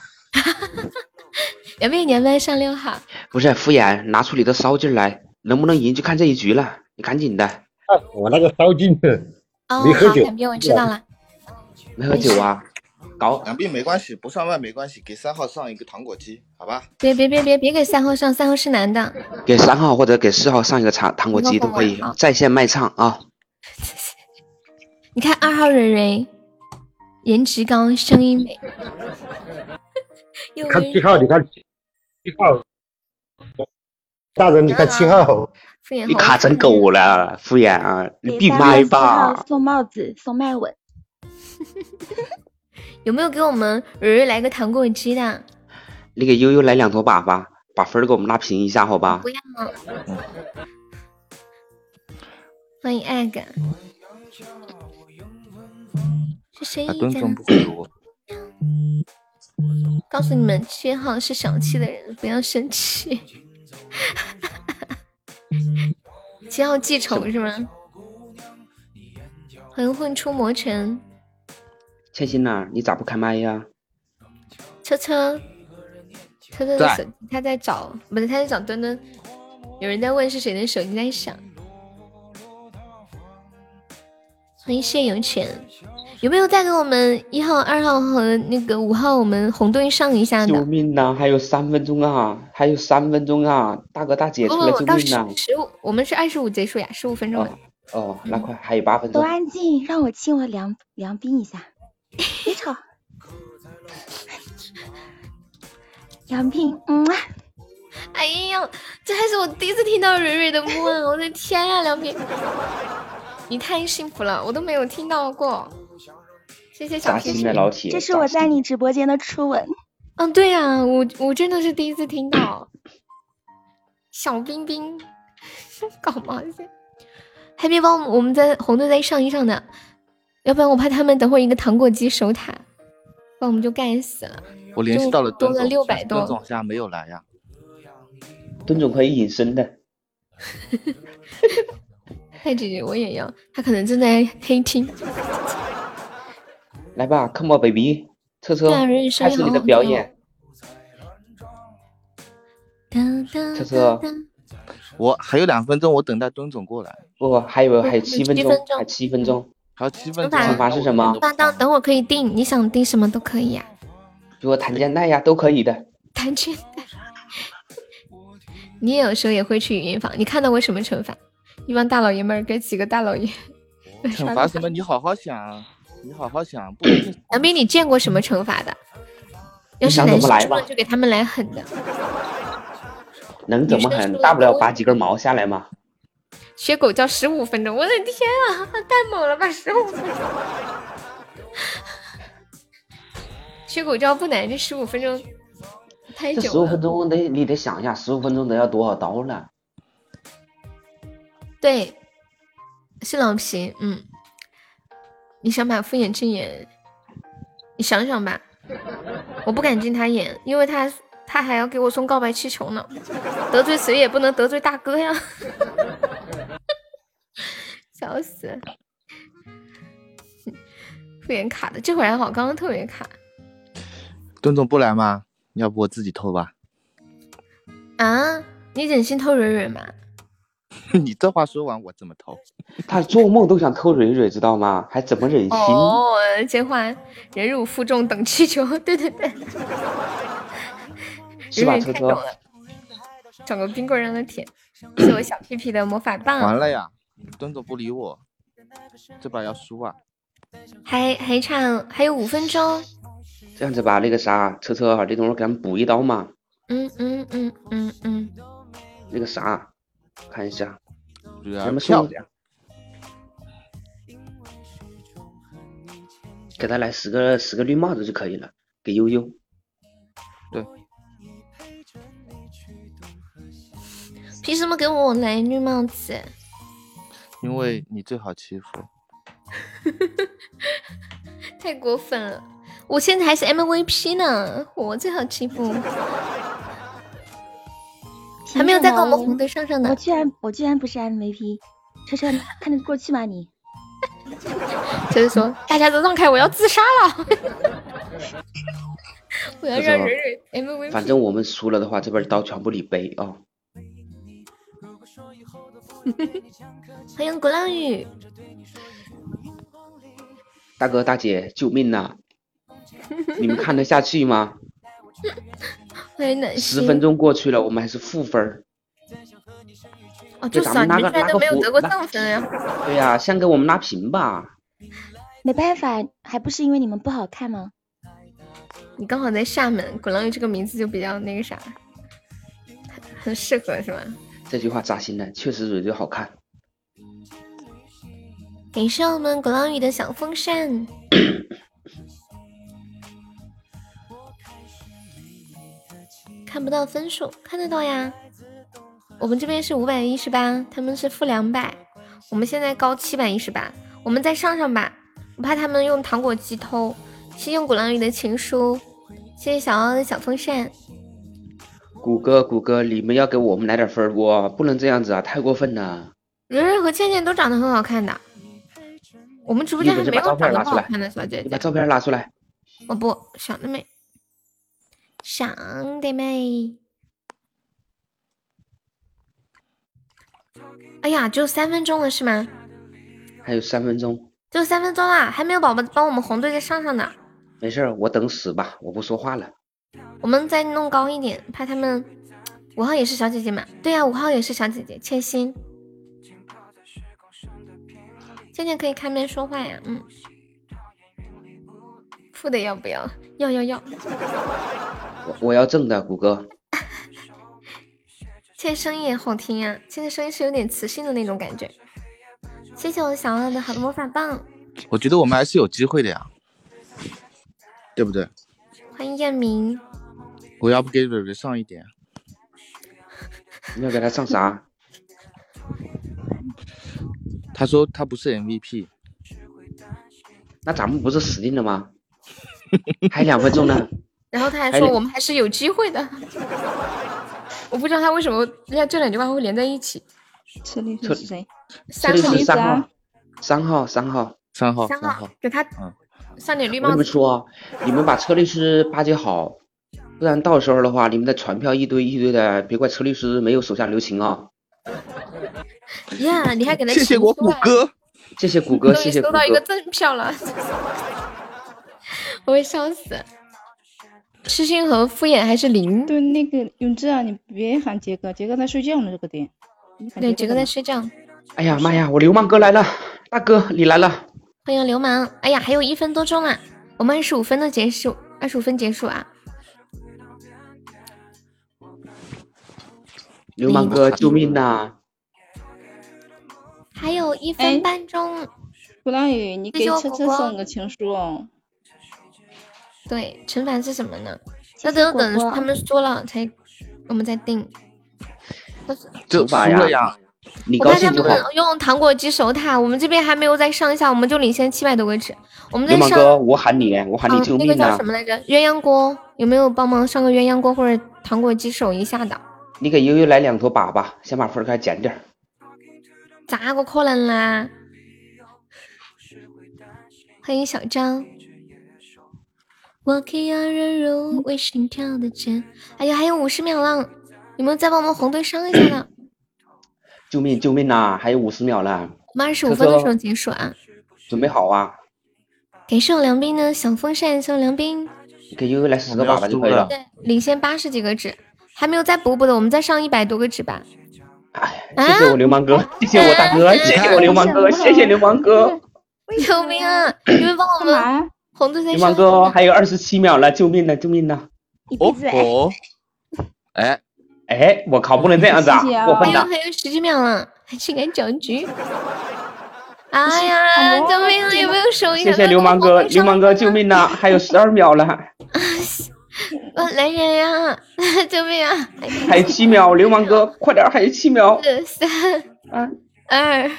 Speaker 1: 梁斌，你要不要上六号？
Speaker 5: 不是敷衍，拿出你的骚劲来，能不能赢就看这一局了。你赶紧的。
Speaker 3: 我那个骚劲，
Speaker 1: 哦，
Speaker 3: 没喝酒
Speaker 1: 两边，我知道了。
Speaker 5: 没喝酒啊？搞
Speaker 2: 两币没关系，不上麦没关系，给三号上一个糖果机，好吧？
Speaker 1: 别别别别别给三号上，三号是男的。
Speaker 5: 给三号或者给四号上一个糖糖果机都可以，在线卖唱啊。
Speaker 1: 你看二号蕊蕊，颜值高，声音美。又
Speaker 3: 看七号，你看七号，大人你看七号，
Speaker 5: 你卡成狗了，敷衍啊！你闭麦吧。
Speaker 4: 送帽子，送麦吻。
Speaker 1: 有没有给我们蕊蕊来个糖果机的？
Speaker 5: 你给悠悠来两坨粑粑，把分儿给我们拉平一下，好吧
Speaker 1: 不？要。欢迎 egg。是谁
Speaker 2: 啊，
Speaker 1: 家？
Speaker 2: 蹲总不。
Speaker 1: 告诉你们，七号是小气的人，不要生气。七号记仇是吗？欢迎混出魔城，
Speaker 5: 千心呐，你咋不开麦呀？
Speaker 1: 车车，车车的手机他在找，不是他在找墩墩。有人在问是谁的手机在响。欢迎谢有钱，有没有再给我们一号、二号和那个五号我们红队上一下
Speaker 5: 救？命呐！还有三分钟啊，还有三分钟啊！大哥大姐出来救命呐！
Speaker 1: 十五，我们是二十五结束呀，十五分钟了。
Speaker 5: 哦，那快还有八分
Speaker 4: 都
Speaker 5: 钟。
Speaker 4: 安静，让我亲我梁梁斌一下，别吵。梁斌，嗯啊，
Speaker 1: 哎呀，这还是我第一次听到蕊蕊的木啊！我的天呀，梁斌，你太幸福了，我都没有听到过。谢谢小
Speaker 5: 扎心的老铁，
Speaker 4: 这是我在你直播间的初吻。
Speaker 1: 嗯，对呀、我我真的是第一次听到。小冰冰，搞毛线？还别帮我们在红队再上一上呢，要不然我怕他们等会儿一个糖果机守塔，那我们就干死了。
Speaker 2: 我联系到了
Speaker 1: 多了
Speaker 2: 蹲总，
Speaker 1: 六百多
Speaker 2: 蹲总现在没有来呀。
Speaker 5: 蹲总可以隐身的。
Speaker 1: 太姐姐我也要，他可能正在黑听。
Speaker 5: 来吧，Come on baby，车车开始你的表演。
Speaker 1: 车
Speaker 5: 车车，
Speaker 2: 我还有两分钟，我等待蹲总过来。
Speaker 5: 不，还有还有七分钟
Speaker 1: 七分，钟
Speaker 5: 还七分钟。
Speaker 2: 还有七分
Speaker 1: 钟
Speaker 5: 惩罚是什么？
Speaker 1: 等我可以定，你想定什么都可以呀、
Speaker 5: 比如弹肩带呀，都可以的。
Speaker 1: 弹肩带。你也有时候也会去语音房，你看到我什么惩罚？一帮大老爷们儿跟几个大老爷。
Speaker 2: 惩罚什么？你好好想，你好好想。
Speaker 1: 杨斌，你见过什么惩罚的？要是
Speaker 5: 想
Speaker 1: 男
Speaker 5: 怎么来吧
Speaker 1: 生输了就给他们来狠的。
Speaker 5: 能怎么狠？大不了拔几根毛下来嘛。
Speaker 1: 学狗叫十五分钟，我的天啊，太猛了吧！十五分钟，学狗叫不难，这十五分钟太
Speaker 5: 这十
Speaker 1: 久了。
Speaker 5: 五分钟得你得想一下，十五分钟得要多少刀了？
Speaker 1: 对，是老皮，嗯，你想把敷衍之演，你想想吧，我不敢进他演，因为他他还要给我送告白气球呢，得罪谁也不能得罪大哥呀，笑死了，敷衍卡的，这会儿还好，刚刚特别卡
Speaker 2: 墩总不来吗？要不我自己偷吧？
Speaker 1: 啊！你忍心偷蕊蕊吗？
Speaker 2: 你这话说完，我怎么偷？
Speaker 5: 他做梦都想偷蕊蕊，知道吗？还怎么忍心？
Speaker 1: 哦，这话忍辱负重等气球，对对对。
Speaker 5: 是吧，车车
Speaker 1: 太懂？了，找个冰棍让他舔，是我小屁屁的魔法棒。
Speaker 2: 完了呀，蹲总不理我，这把要输啊！
Speaker 1: 还还差还有五分钟。
Speaker 5: 这样子吧，那个啥，车车哈，你等会儿给他们补一刀嘛。
Speaker 1: 嗯嗯嗯嗯嗯，
Speaker 5: 那个啥，看一下，
Speaker 2: 女儿
Speaker 5: 咱们送
Speaker 2: 漂亮，
Speaker 5: 给他来十个十个绿帽子就可以了，给悠悠。
Speaker 1: 对凭什么给我来绿帽子？
Speaker 2: 因为你最好欺负。
Speaker 1: 太过分了！我现在还是 MVP 呢，我最好欺负。还没有在跟我们红队上上呢
Speaker 4: 我。居然我居然不是 MVP，车车看得过去吗你？
Speaker 1: 车车说大家都让开，我要自杀了。我要让蕊蕊 MVP。
Speaker 5: 反正我们输了的话，这边刀全部你背啊。
Speaker 1: 欢迎鼓浪屿。
Speaker 5: 大哥大姐，救命呐！你们看得下去吗？十分钟过去了，我们还是负分。
Speaker 1: 哦，就是啊，你们居然都没有得过正分呀？
Speaker 5: 对呀，先给我们拉平吧。
Speaker 4: 没办法，还不是因为你们不好看吗？
Speaker 1: 你刚好在厦门，鼓浪屿这个名字就比较那个啥，很适合是吧？
Speaker 5: 这句话扎心了，确实蕊蕊好看。
Speaker 1: 感谢我们鼓浪屿的小风扇。看不到分数，看得到呀。我们这边是五百一十八，他们是负两百，我们现在高七百一十八，我们再上上吧，我怕他们用糖果机偷。谢谢鼓浪屿的情书，谢谢小奥的小风扇。
Speaker 5: 谷歌，谷歌，你们要给我们来点分不？不能这样子啊，太过分了。
Speaker 1: 蕊蕊和倩倩都长得很好看的，我们直播间还没有长得不好看的小姐姐。
Speaker 5: 你把照片拿出来。
Speaker 1: 我不想得美，想的美。哎呀，就三分钟了是吗？
Speaker 5: 还有三分钟。
Speaker 1: 就三分钟啦，还没有宝宝帮我们红队再上上呢。
Speaker 5: 没事儿，我等死吧，我不说话了。
Speaker 1: 我们再弄高一点，怕他们五号也是小姐姐嘛？对呀，五号也是小姐姐，千心。倩倩可以开麦说话呀，嗯。负的要不要？要要要。
Speaker 5: 我我要正的，谷歌。
Speaker 1: 现在声音也好听呀，现在声音是有点磁性的那种感觉。谢谢我小二的好的魔法棒。
Speaker 2: 我觉得我们还是有机会的呀，对不对？
Speaker 1: 欢迎艳明。
Speaker 2: 我要不给蕊蕊上一点？
Speaker 5: 你要给他上啥？
Speaker 2: 他说他不是 MVP。
Speaker 5: 那咱们不是死定了吗？还两分钟呢。
Speaker 1: 然后他还说我们还是有机会的。我不知道他为什么这这两句话会连在一起。
Speaker 4: 车力是谁？
Speaker 1: 三号，
Speaker 5: 三号，三号，三号，
Speaker 2: 三号，
Speaker 1: 三号，给他上点绿帽
Speaker 5: 子。我跟你们说，你们把车律师巴结好，不然到时候的话，你们的传票一堆一堆的，别怪车律师没有手下留情啊。
Speaker 1: 呀，你还给他
Speaker 2: 谢谢我谷歌，
Speaker 5: 谢谢谷歌，谢谢
Speaker 1: 收到一个赠票了，我会笑死。痴心和敷衍还是零？
Speaker 6: 对，那个永志啊，你别喊杰哥，杰哥在睡觉呢，这个点。
Speaker 1: 对，杰哥在睡觉。
Speaker 5: 哎呀妈呀，我流氓哥来了，大哥你来了。
Speaker 1: 欢迎流氓。哎呀，还有一分多钟啊，我们二十五分的结束，二十五分结束啊。
Speaker 5: 流氓哥，救命呐！
Speaker 1: 还有一分半钟。
Speaker 6: 鼓浪屿，你给车车送个情书哦。
Speaker 1: 对，惩罚是什么呢？那都要等他们说了才，我们再定。
Speaker 2: 惩罚呀！
Speaker 1: 我怕他们用糖果机守塔，我们这边还没有再上一下，我们就领先七百多个值。我们在上。
Speaker 5: 哥，我喊你，我喊你救命
Speaker 1: 那个叫什么来着？鸳鸯锅有没有帮忙上个鸳鸯锅或者糖果机守一下的？
Speaker 5: 你给悠悠来两坨粑粑，先把分开减点。
Speaker 1: 咋个可能啦？欢迎小张。我可以让人入为心跳的节。哎呀，还有五十秒了，有没有再帮我们红队上一下的？
Speaker 5: 救命救命呐！还有五十秒了。
Speaker 1: 我们二十五分的时候结束啊。
Speaker 5: 准备好啊！
Speaker 1: 感谢我梁斌的小风扇，谢我梁斌。
Speaker 5: 给悠悠来十个粑粑就可以了。
Speaker 1: 对，领先八十几个纸，还没有再补补的，我们再上一百多个纸吧。
Speaker 5: 哎，谢谢我流氓哥，谢谢我大哥，谢谢我流氓哥，谢谢流氓哥。
Speaker 1: 救命啊！你们帮我们。红队在
Speaker 5: 流氓哥还有二十七秒了，救命呐，救命呐！
Speaker 2: 哦哦，哎
Speaker 5: 哎，我靠，不能这样子啊！过分的。
Speaker 1: 还有十几秒了，还去赶搅局。哎呀，救命啊！有没有手？
Speaker 5: 谢谢流氓哥，流氓哥救命呐！还有十二秒了。
Speaker 1: 我来人呀！救命啊！
Speaker 5: 还有七秒，流氓哥快点，还有七秒。
Speaker 1: 三、二、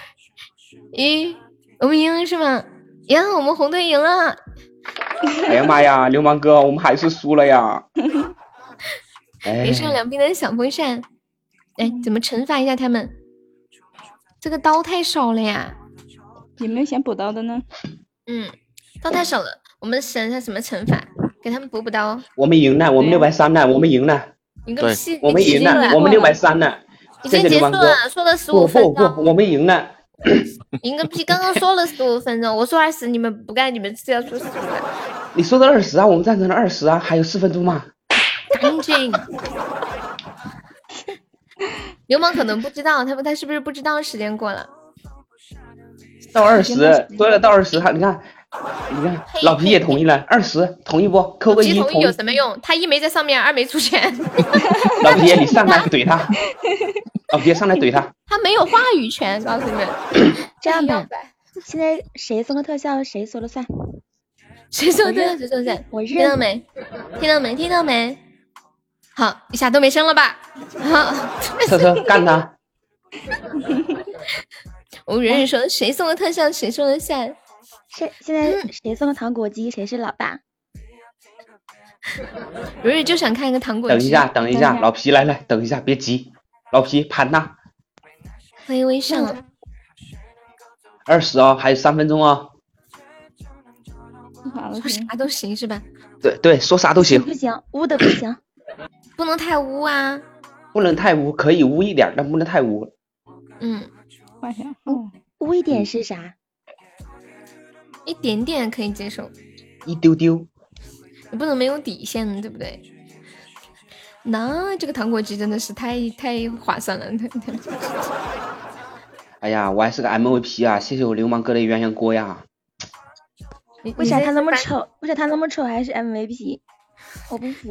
Speaker 1: 一，我们赢了是吗？呀，我们红队赢了！
Speaker 5: 哎呀妈呀，流氓哥，我们还是输了呀！
Speaker 1: 没事，两边的小风扇，哎，怎么惩罚一下他们？这个刀太少了呀。
Speaker 6: 有没有想补刀的呢？
Speaker 1: 嗯，刀太少了，我们想一下什么惩罚，给他们补补刀。
Speaker 5: 我们赢了，我们六百三了，我们赢了。
Speaker 1: 赢个屁！
Speaker 5: 我们赢了，我们六百三了。
Speaker 1: 已经结束了，说了十五分钟。
Speaker 5: 不不不，我们赢了。
Speaker 1: 赢个屁！刚刚说了十五分钟，我说二十，你们不干，你们是要说十五
Speaker 5: 你说的二十啊，我们赞成了二十啊，还有四分钟嘛。
Speaker 1: 赶紧。流氓可能不知道，他们他是不是不知道时间过了？
Speaker 5: 到二十，对了，到二十，你看，你看，老皮也同意了，二十，同意不？扣个一。
Speaker 1: 同意有什么用？他一没在上面，二没出钱。
Speaker 5: 老皮，你上来怼他。老皮上来怼他。
Speaker 1: 他没有话语权，告诉你们。
Speaker 4: 这样吧，现在谁送个特效，谁说了算。
Speaker 1: 谁说的？谁说的？
Speaker 4: 我
Speaker 1: 听到没？听到没？听到没？好，一下都没声了吧？好，
Speaker 5: 车车干他。
Speaker 1: 我们圆圆说：“谁送的特效，谁说了算。”
Speaker 4: 现现在谁送的糖果机，谁是老大？
Speaker 1: 不是就想看一个糖果
Speaker 5: 机。等一下，等一下，老皮来来，等一下，别急，老皮盘呐。
Speaker 1: 欢迎微笑。
Speaker 5: 二十哦，还有三分钟哦。
Speaker 1: 说啥都行是吧？
Speaker 5: 对对，说啥都行。
Speaker 4: 不行，污的不行，
Speaker 1: 不能太污啊。
Speaker 5: 不能太污，可以污一点，但不能太污。
Speaker 1: 嗯。
Speaker 4: 污污一点是啥？
Speaker 1: 一点点可以接受，
Speaker 5: 一丢丢，
Speaker 1: 你不能没有底线，对不对？那这个糖果机真的是太太划算了。
Speaker 5: 哎呀，我还是个 MVP 啊！谢谢我流氓哥的鸳鸯锅呀。
Speaker 4: 为啥他那么丑？为啥他那么丑还是 MVP？我不服。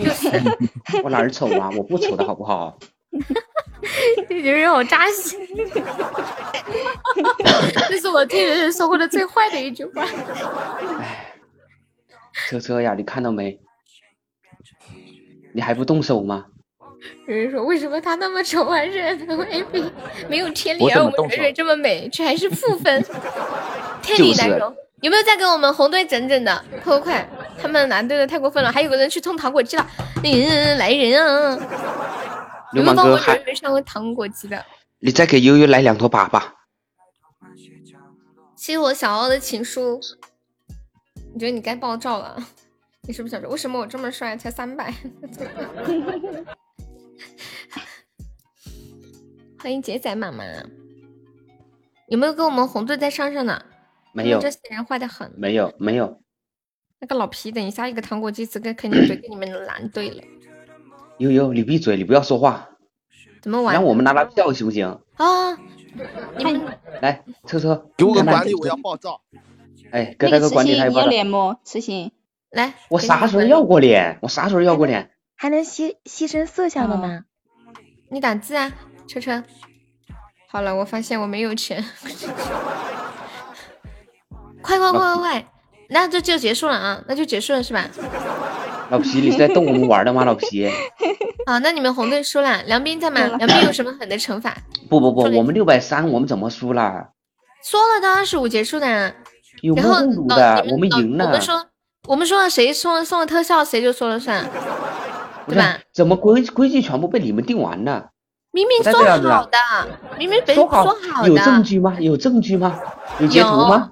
Speaker 5: 我哪儿丑啊？我不丑的好不好？
Speaker 1: 有人好扎心，这是我听人人说过的最坏的一句话。
Speaker 5: 车车呀，你看到没？你还不动手吗？
Speaker 1: 有人说为什么他那么丑还是 MVP？没有天理，而我们蕊蕊这么美却还是负分，天理难容。有没有再给我们红队整整的？快快快！他们蓝队的太过分了，还有个人去冲糖果机了。嗯，来人啊！
Speaker 5: 流氓哥还
Speaker 1: 上过糖果机的，
Speaker 5: 你再给悠悠来两坨粑粑。
Speaker 1: 谢谢我小奥的情书，你觉得你该爆照了？你是不是想说为什么我这么帅才三百？欢迎杰仔妈妈，有没有跟我们红队在上上呢？
Speaker 5: 没有，
Speaker 1: 这些人坏的很。
Speaker 5: 没有，没有。
Speaker 1: 那个老皮，等一下一个糖果机，这个肯定怼给你们蓝队了。
Speaker 5: 悠悠，你闭嘴，你不要说话。
Speaker 1: 怎么玩？
Speaker 5: 让我们拿到票行不行？
Speaker 1: 啊！你们
Speaker 5: 来，车车，
Speaker 2: 给我个管理，我要爆照。
Speaker 5: 哎，给他个管理，他
Speaker 6: 要脸吗？痴心，
Speaker 1: 来，
Speaker 5: 我啥时候要过脸？我啥时候要过脸？
Speaker 4: 还能牺牺牲色相的吗？
Speaker 1: 你打字啊，车车。好了，我发现我没有钱。快快快快快！那这就结束了啊，那就结束了是吧？
Speaker 5: 老皮，你是在逗我们玩的吗？老皮，
Speaker 1: 好，那你们红队输了，梁斌在吗？梁斌有什么狠的惩罚？
Speaker 5: 不不不，我们六百三，我们怎么输了？
Speaker 1: 说了到二十五结束的，
Speaker 5: 有目共睹的，我们赢了。
Speaker 1: 我们说，我们说了谁送了送了特效，谁就说了算，对吧？
Speaker 5: 怎么规规矩全部被你们定完了？
Speaker 1: 明明说好的，明明说好的，
Speaker 5: 有证据吗？有证据吗？有截图吗？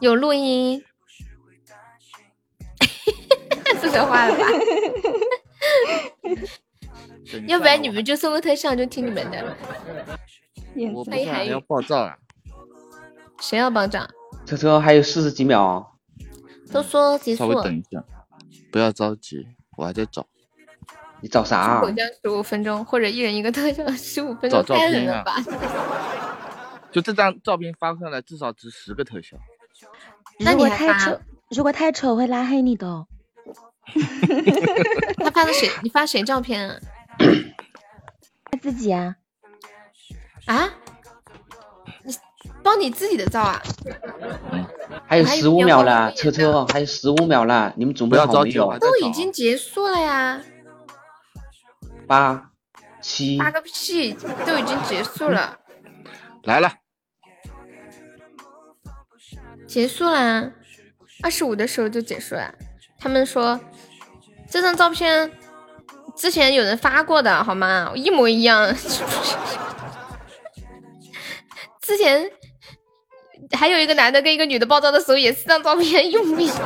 Speaker 1: 有录音。不说话了吧？要不然你们就送个特效，就听你们的。
Speaker 2: 我不要爆炸了。
Speaker 1: 谁要爆炸？
Speaker 5: 车车还有四十几秒。
Speaker 1: 都说结束。
Speaker 2: 稍微等一下，不要着急，我还在找。
Speaker 5: 你找啥？
Speaker 1: 口交十五分钟，或者一人一个特效十五分
Speaker 2: 钟。找照片
Speaker 1: 啊！
Speaker 2: 就这张照片发上来，至少值十个特效。
Speaker 1: 那
Speaker 4: 你太丑，如果太丑会拉黑你的。
Speaker 1: 他发的谁？你发谁照片啊？
Speaker 4: 他自己啊？
Speaker 1: 啊？你帮你自己的照啊？
Speaker 5: 还有十五秒了，车车还有十五秒了，你们准备好没有？
Speaker 1: 都已经结束了呀。
Speaker 5: 八七
Speaker 1: 八个屁，都已经结束了。
Speaker 2: 来了，
Speaker 1: 结束了，二十五的时候就结束了。他们说。这张照片之前有人发过的，好吗？一模一样。之前还有一个男的跟一个女的爆照的时候，也是张照片用不行。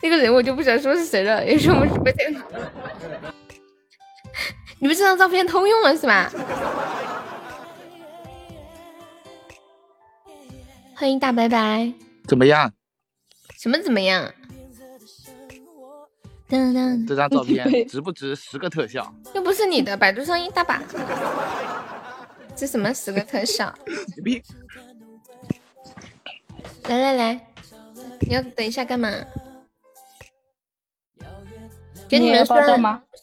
Speaker 1: 那个人我就不想说是谁了，也是我们直播间的。你们这张照片通用了是吧？欢迎大白白。
Speaker 2: 怎么样？
Speaker 1: 什么怎么样？噔噔，
Speaker 2: 这张照片值不值十个特效？
Speaker 1: 又不是你的，百度上一大把。这什么十个特效？来来来，你要等一下干嘛？给你们算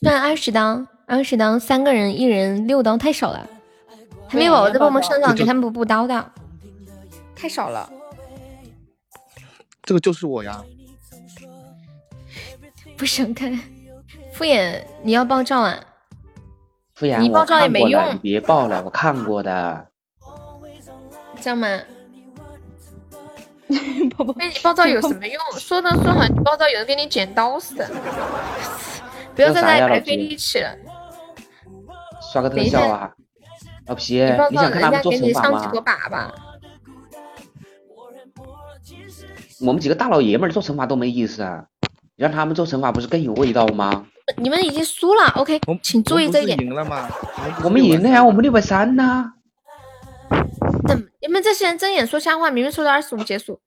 Speaker 1: 算二十刀，二十刀，三个人一人六刀，太少了。还没宝宝在帮我们上上，给他们补补刀的，太少了。
Speaker 2: 这个就是我呀。
Speaker 1: 不想看，敷衍，你要爆照啊？
Speaker 5: 敷衍，
Speaker 1: 你爆照也没用，
Speaker 5: 别爆了，我看过的。
Speaker 1: 这样吗？被你爆照有什么用？说的说好，你爆照有人给你剪刀似的。不要在那白费力气了。
Speaker 5: 刷个特效啊，老皮，你想看他们做惩罚吗？我们几个大老爷们做惩罚都没意思啊。让他们做惩罚不是更有味道吗？
Speaker 1: 你们已经输了，OK，请注意这一点。
Speaker 2: 赢了吗？
Speaker 5: 我们赢了呀，我们六百三呢。
Speaker 1: 怎？你们这些人睁眼说瞎话，明明说到二十五结束，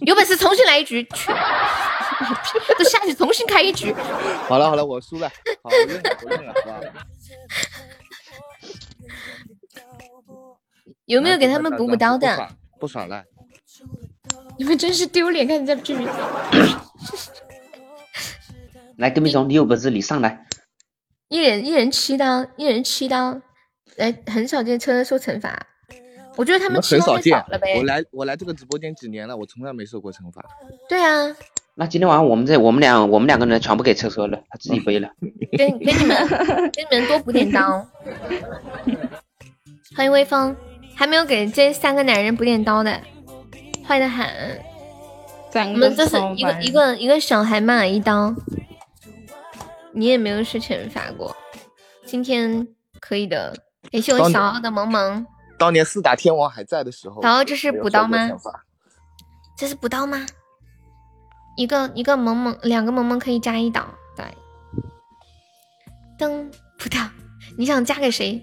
Speaker 1: 有本事重新来一局，去，都下去重新开一局。
Speaker 2: 好了好了，我输了，好，我认了，我认了，好吧。
Speaker 1: 有没有给他们补补刀的？
Speaker 2: 不耍赖。
Speaker 1: 你们真是丢脸，看你在这里。
Speaker 5: 来，跟明总，你有本事你上来，
Speaker 1: 一人一人七刀，一人七刀，来，很少见车车受惩罚，我觉得他们
Speaker 2: 很少见了呗。我来我来这个直播间几年了，我从来没受过惩罚。
Speaker 1: 对啊，
Speaker 5: 那今天晚上我们这我们俩我们两个人全部给车车了，他自己背了。
Speaker 1: 给给你们给你们多补点刀。欢迎微风，还没有给这三个男人补点刀的，坏的很。我们这是一个一个一个小海马一刀。你也没有受惩罚过，今天可以的。感谢我小奥的萌萌。
Speaker 2: 当年四大天王还在的时候。
Speaker 1: 然后这是补刀吗？这是补刀吗？一个一个萌萌，两个萌萌可以加一刀。对。噔，补刀，你想嫁给谁？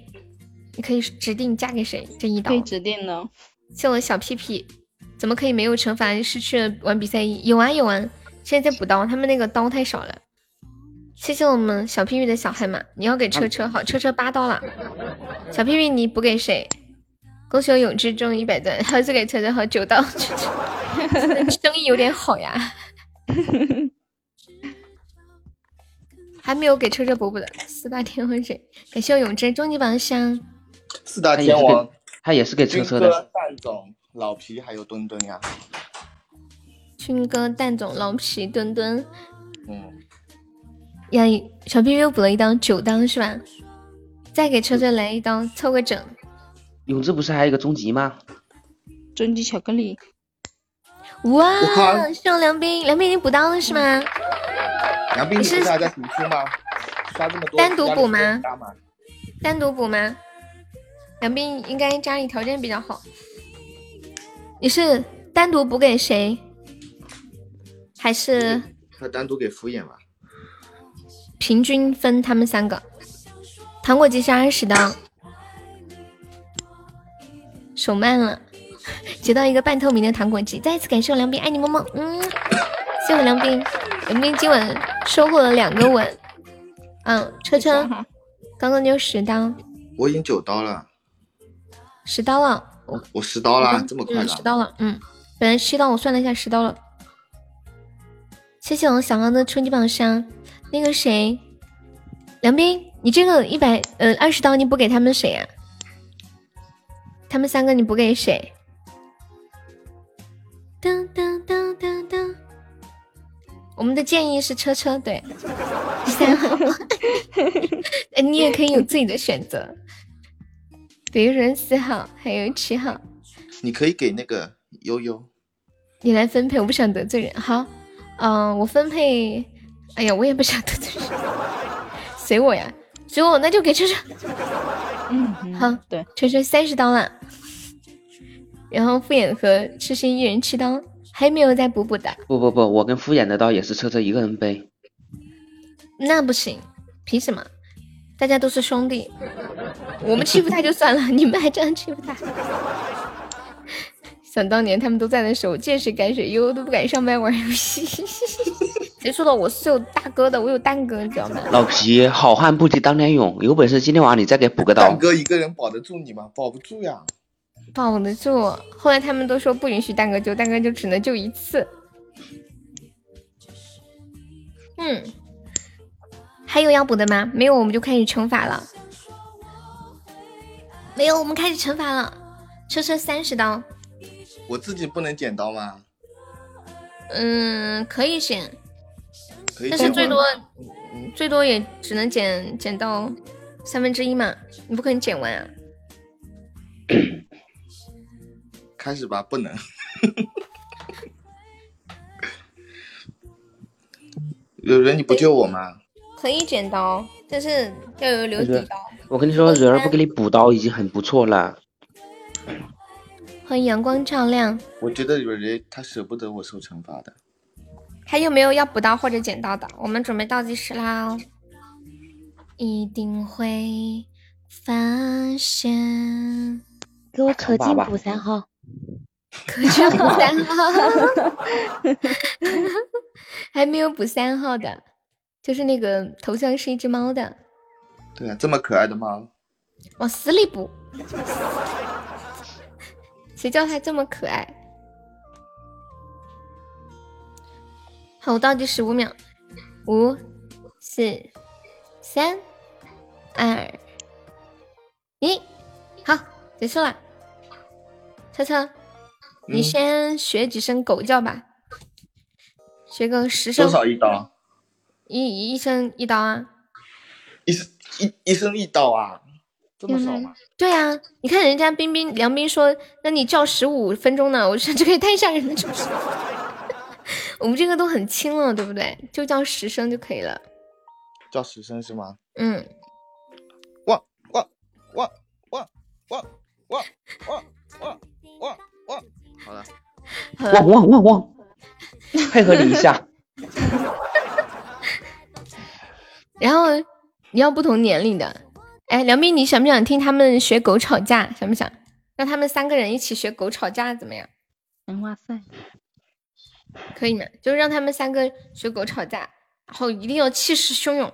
Speaker 1: 你可以指定嫁给谁这一刀。
Speaker 6: 可以指定的。
Speaker 1: 谢我小屁屁，怎么可以没有惩罚？失去了玩比赛？有啊有啊，现在在补刀，他们那个刀太少了。谢谢我们小屁屁的小海马，你要给车车好，车车八刀了。小屁屁你补给谁？恭喜我永志中一百钻，还是给车车好九刀。生意有点好呀。还没有给车车补补的四大天王谁？感谢我永志终极宝箱。
Speaker 2: 四大天王，
Speaker 5: 他也是给车车的。
Speaker 2: 蛋总、老皮还有墩墩呀。
Speaker 1: 军哥、蛋总、老皮、墩墩。
Speaker 2: 嗯。
Speaker 1: 呀，小屁屁又补了一刀，九刀是吧？再给车车来一刀，凑个整。
Speaker 5: 永志不是还有一个终极吗？
Speaker 6: 终极巧克力。
Speaker 1: 哇！谢我梁斌，梁斌已经补刀了是吗？
Speaker 2: 梁斌，你是还在读书吗？刷这么多，
Speaker 1: 单独补吗？单独补吗？梁斌应该家里条件比较好。你是单独补给谁？还是？
Speaker 2: 他单独给敷衍吧。
Speaker 1: 平均分他们三个，糖果机是二十刀，手慢了，接到一个半透明的糖果机，再一次感谢我梁斌，爱你么么，嗯，谢谢梁斌，梁斌今晚收获了两个吻，嗯，车车刚刚你有十刀，
Speaker 2: 我已经九刀了，
Speaker 1: 十刀了，
Speaker 2: 我我十刀了，这么快
Speaker 1: 十刀了，嗯，本来七刀，我算了一下十刀了，谢谢我小王的初级宝箱。那个谁，梁斌，你这个一百呃二十刀你补给他们谁呀？他们三个你补给谁？噔噔噔噔噔，我们的建议是车车对，三号，哎 你也可以有自己的选择，比如说四号还有七号，
Speaker 2: 你可以给那个悠悠，
Speaker 1: 你来分配，我不想得罪人，好，嗯，我分配。哎呀，我也不想得罪谁，随我呀，随我那就给车车。
Speaker 6: 嗯，
Speaker 1: 好，
Speaker 6: 对，
Speaker 1: 车车三十刀了，然后敷衍和痴心一人七刀，还没有再补补的，
Speaker 5: 不不不，我跟敷衍的刀也是车车一个人背。
Speaker 1: 那不行，凭什么？大家都是兄弟，我们欺负他就算了，你们还这样欺负他。想当年他们都在的时候，见谁赶谁，悠悠都不敢上麦玩游戏。谁说的？我是有大哥的，我有蛋哥，你知道吗？
Speaker 5: 老皮，好汉不提当年勇，有本事今天晚上你再给补个刀
Speaker 2: 蛋。哥一个人保得住你吗？保不住呀。
Speaker 1: 保得住。后来他们都说不允许蛋哥救，蛋哥就只能救一次。嗯，还有要补的吗？没有，我们就开始惩罚了。没有，我们开始惩罚了。车车三十刀，
Speaker 2: 我自己不能剪刀吗？
Speaker 1: 嗯，可以选，
Speaker 2: 可以
Speaker 1: 但是最多最多也只能减减到三分之一嘛，你不可能减完啊。
Speaker 2: 开始吧，不能。有人你不救我吗？
Speaker 1: 可以剪刀，但是要有留底刀。
Speaker 5: 我跟你说，蕊儿不给你补刀已经很不错了。
Speaker 1: 欢迎阳光照亮，
Speaker 2: 我觉得蕊蕊她舍不得我受惩罚的。
Speaker 1: 还有没有要补刀或者剪刀的？我们准备倒计时啦哦！一定会发现，
Speaker 4: 给我氪金
Speaker 5: 爸爸
Speaker 4: 补三号。
Speaker 1: 可劲补三号，还没有补三号的，就是那个头像是一只猫的，
Speaker 2: 对啊，这么可爱的猫，
Speaker 1: 往死里补。谁叫它这么可爱？好，我倒计时五秒，五、四、三、二、一，好，结束了。车车，你
Speaker 2: 嗯
Speaker 1: 先学几声狗叫吧，学个十声。
Speaker 2: 多少一刀？
Speaker 1: 一一声一刀啊？
Speaker 2: 一生一一声一刀啊？这么少吗？
Speaker 1: 对啊，你看人家冰冰梁冰说那你叫十五分钟呢，我说这个也太吓人了，是不是？我们这个都很轻了，对不对？就叫十声就可以了。
Speaker 2: 叫十声是吗？
Speaker 1: 嗯，
Speaker 2: 汪汪汪汪汪汪汪汪汪汪！好了，
Speaker 1: 好了
Speaker 5: 汪，汪汪汪！配合你一下。
Speaker 1: 然后你要不同年龄的，哎，梁斌，你想不想听他们学狗吵架？想不想？让他们三个人一起学狗吵架怎么样？
Speaker 6: 嗯，哇塞，
Speaker 1: 可以吗？就是让他们三个学狗吵架，然后一定要气势汹涌，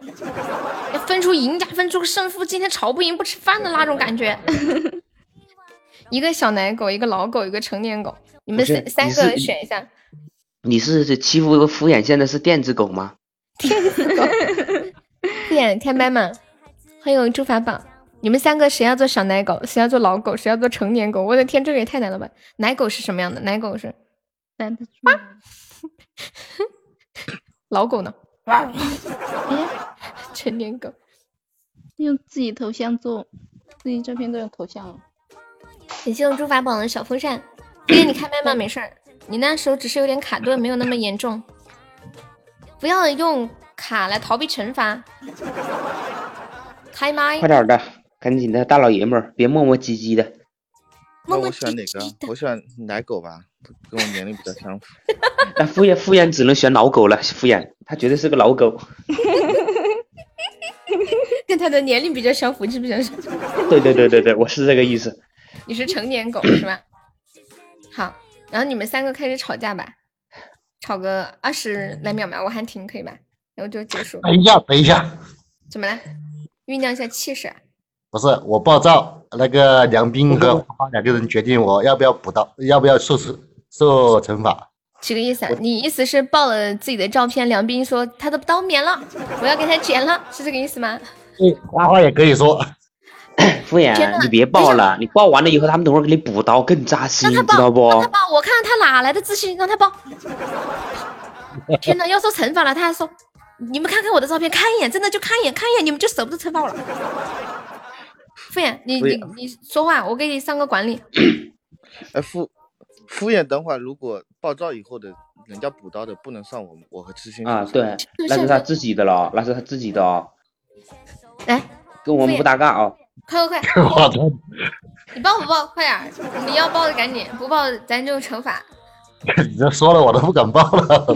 Speaker 1: 要分出赢家，分出个胜负。今天吵不赢不吃饭的那种感觉。一个小奶狗，一个老狗，一个成年狗，你们三三个选一下。
Speaker 5: 你是欺负敷衍现在是电子狗吗？
Speaker 1: 敷衍开麦嘛，欢迎朱法宝。你们三个谁要做小奶狗，谁要做老狗，谁要做成年狗？我的天，这个也太难了吧！奶狗是什么样的？奶狗是
Speaker 6: 站得住。
Speaker 1: 老狗呢？
Speaker 6: 哎，
Speaker 1: 成年狗。
Speaker 6: 用自己头像做，自己照片都有头像了。
Speaker 1: 感谢我朱法宝的小风扇。敷衍你开麦吗？没事儿，你那时候只是有点卡顿，没有那么严重。不要用卡来逃避惩罚。开麦
Speaker 5: 快。点的，赶紧的，大老爷们儿，别磨磨唧唧的。
Speaker 2: 那我选哪个？我选奶狗吧，跟我年龄比较相符。
Speaker 5: 那敷衍敷衍只能选老狗了，敷衍他绝对是个老狗。
Speaker 1: 跟他的年龄比较相符，是不是？
Speaker 5: 对对对对对，我是这个意思。
Speaker 1: 你是成年狗是吧？好，然后你们三个开始吵架吧，吵个二十来秒吧，我喊停可以吧？然后就结束。
Speaker 3: 等一下，等一下，
Speaker 1: 怎么了？酝酿一下气势啊。
Speaker 3: 不是我暴照，那个梁斌和花花两个人决定我要不要补刀，要不要受受受惩罚。
Speaker 1: 几个意思啊？你意思是报了自己的照片，梁斌说他的刀免了，我要给他剪了，是这个意思吗？
Speaker 3: 对，花花也可以说，
Speaker 5: 敷衍，你别报了，你报完了以后，他们等会儿给你补刀更扎心，
Speaker 1: 让他爆，
Speaker 5: 知道不？
Speaker 1: 让他报，我看他哪来的自信，让他报。天呐，要受惩罚了，他还说，你们看看我的照片，看一眼，真的就看一眼，看一眼，你们就舍不得惩罚我了。敷衍，你你你说话，我给你上个管理。
Speaker 2: 哎，敷敷衍，等会儿如果爆照以后的人家补刀的不能算我们我和痴心
Speaker 5: 啊，对，那是他自己的了，那是他自己的哦，
Speaker 1: 来，
Speaker 5: 跟我们不搭嘎啊。
Speaker 1: 快快快！
Speaker 3: 我操！
Speaker 1: 你报不报？快点儿！你要报的赶紧，不报咱就惩罚。
Speaker 3: 你这说了我都不敢报了。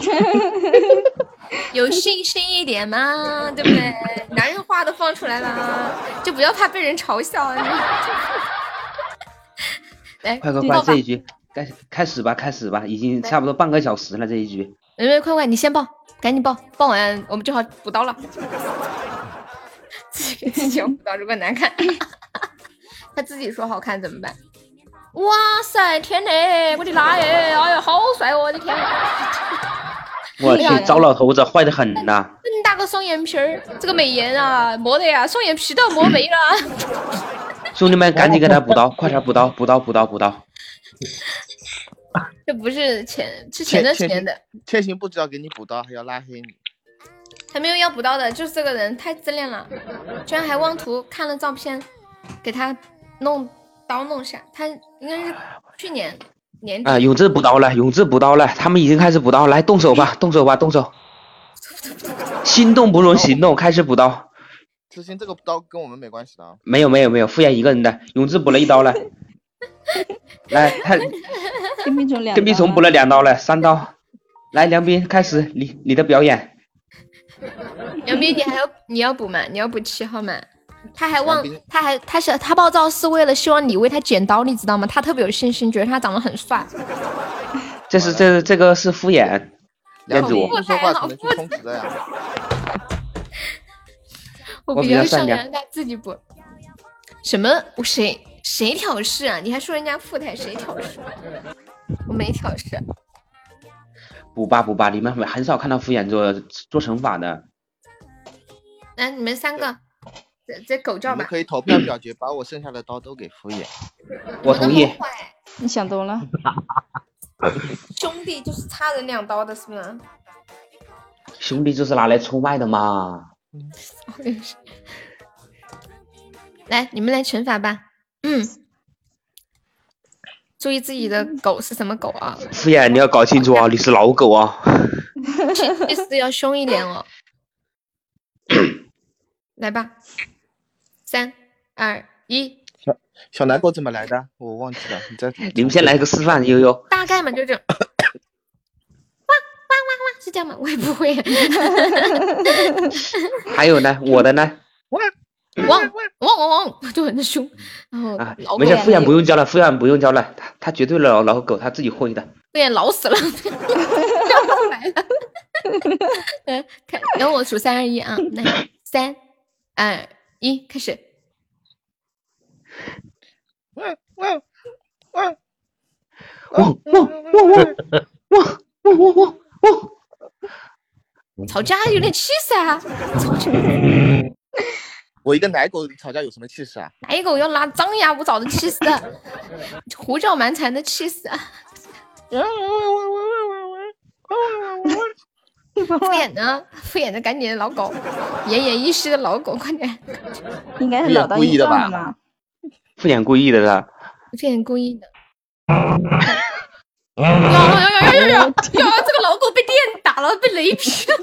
Speaker 1: 有信心一点嘛，对不对？男人话都放出来了，就不要怕被人嘲笑。来，
Speaker 5: 快快快，这一局开开始吧，开始吧，已经差不多半个小时了。这一局，
Speaker 1: 妹妹快快，你先报，赶紧报，报完我们就好补刀了。自己给自己补刀，如果难看，他自己说好看怎么办？哇塞，天嘞，我的妈耶！哎呀，好帅哦，我的天！
Speaker 5: 我去，糟老头子坏的很呐！
Speaker 1: 这么大个双眼皮儿，这个美颜啊，磨的呀，双眼皮都要磨没了。
Speaker 5: 兄弟们，赶紧给他补刀，快点补刀，补刀，补刀，补刀！
Speaker 1: 这不是前是前段时间的。
Speaker 2: 千行不知道给你补刀，还要拉黑你。
Speaker 1: 还没有要补刀的，就是这个人太自恋了，居然还妄图看了照片给他弄刀弄下。他应该是去年。
Speaker 5: 啊！永志补刀了，永志补刀了，他们已经开始补刀，来动手吧，动手吧，动手！心动不如行动，开始补刀。
Speaker 2: 之前这个刀跟我们没关系的啊。
Speaker 5: 没有没有没有，敷衍一个人的，永志补了一刀了。来，他
Speaker 4: 跟屁虫两，
Speaker 5: 跟屁虫补了两刀了，三刀。来，梁斌开始你你的表演。
Speaker 1: 梁斌，你还要你要补吗？你要补七号吗？他还忘，他还他是他暴躁是为了希望你为他剪刀，你知道吗？他特别有信心，觉得他长得很帅。
Speaker 5: 这是这这个是敷衍，
Speaker 2: 梁主不说话才能去充值的呀。
Speaker 1: 我比较善良，他自己补。什么？我谁谁挑事啊？你还说人家富态，谁挑事？我没挑事。
Speaker 5: 补吧补吧，你们很少看到敷衍做做惩罚的。
Speaker 1: 来，你们三个。这这狗叫吧！
Speaker 2: 可以投票表决，把我剩下的刀都给敷衍。
Speaker 5: 我同意。
Speaker 4: 你想多了。
Speaker 1: 兄弟就是差人两刀的，是不是？
Speaker 5: 兄弟就是拿来出卖的嘛。
Speaker 1: 来，你们来惩罚吧。嗯。注意自己的狗是什么狗啊？
Speaker 5: 敷衍，你要搞清楚啊，你是老狗啊。
Speaker 1: 意思要凶一点哦。来吧。三二一，
Speaker 2: 小小奶狗怎么来的？我忘记了，你再
Speaker 5: 你们先来个示范，悠悠。
Speaker 1: 大概嘛，就这。哇哇哇哇，是这样吗？我也不会。
Speaker 5: 还有呢，我的呢？
Speaker 1: 汪汪汪汪汪，就很凶。然后啊，
Speaker 5: 没事，敷衍不用教了，敷衍不用教了，他他绝对老老狗，他自己会的。
Speaker 1: 敷衍老死了，叫不来了。嗯，看，等我数三二一啊，来，三二。一开始，
Speaker 2: 汪汪汪
Speaker 5: 汪汪汪汪汪汪汪汪！
Speaker 1: 吵架有点气势啊！
Speaker 2: 我一个奶狗吵架有什么气势啊？
Speaker 1: 奶狗要拿张牙舞爪的气势，胡搅蛮缠的气势啊！敷衍呢，敷衍的，赶紧老狗，奄奄一息的老狗，快点！
Speaker 4: 应该是老到一半吧？
Speaker 5: 敷衍故意的是？
Speaker 1: 敷衍故意的。呀呀呀呀呀呀！呀，这个老狗被电打了，被雷劈了。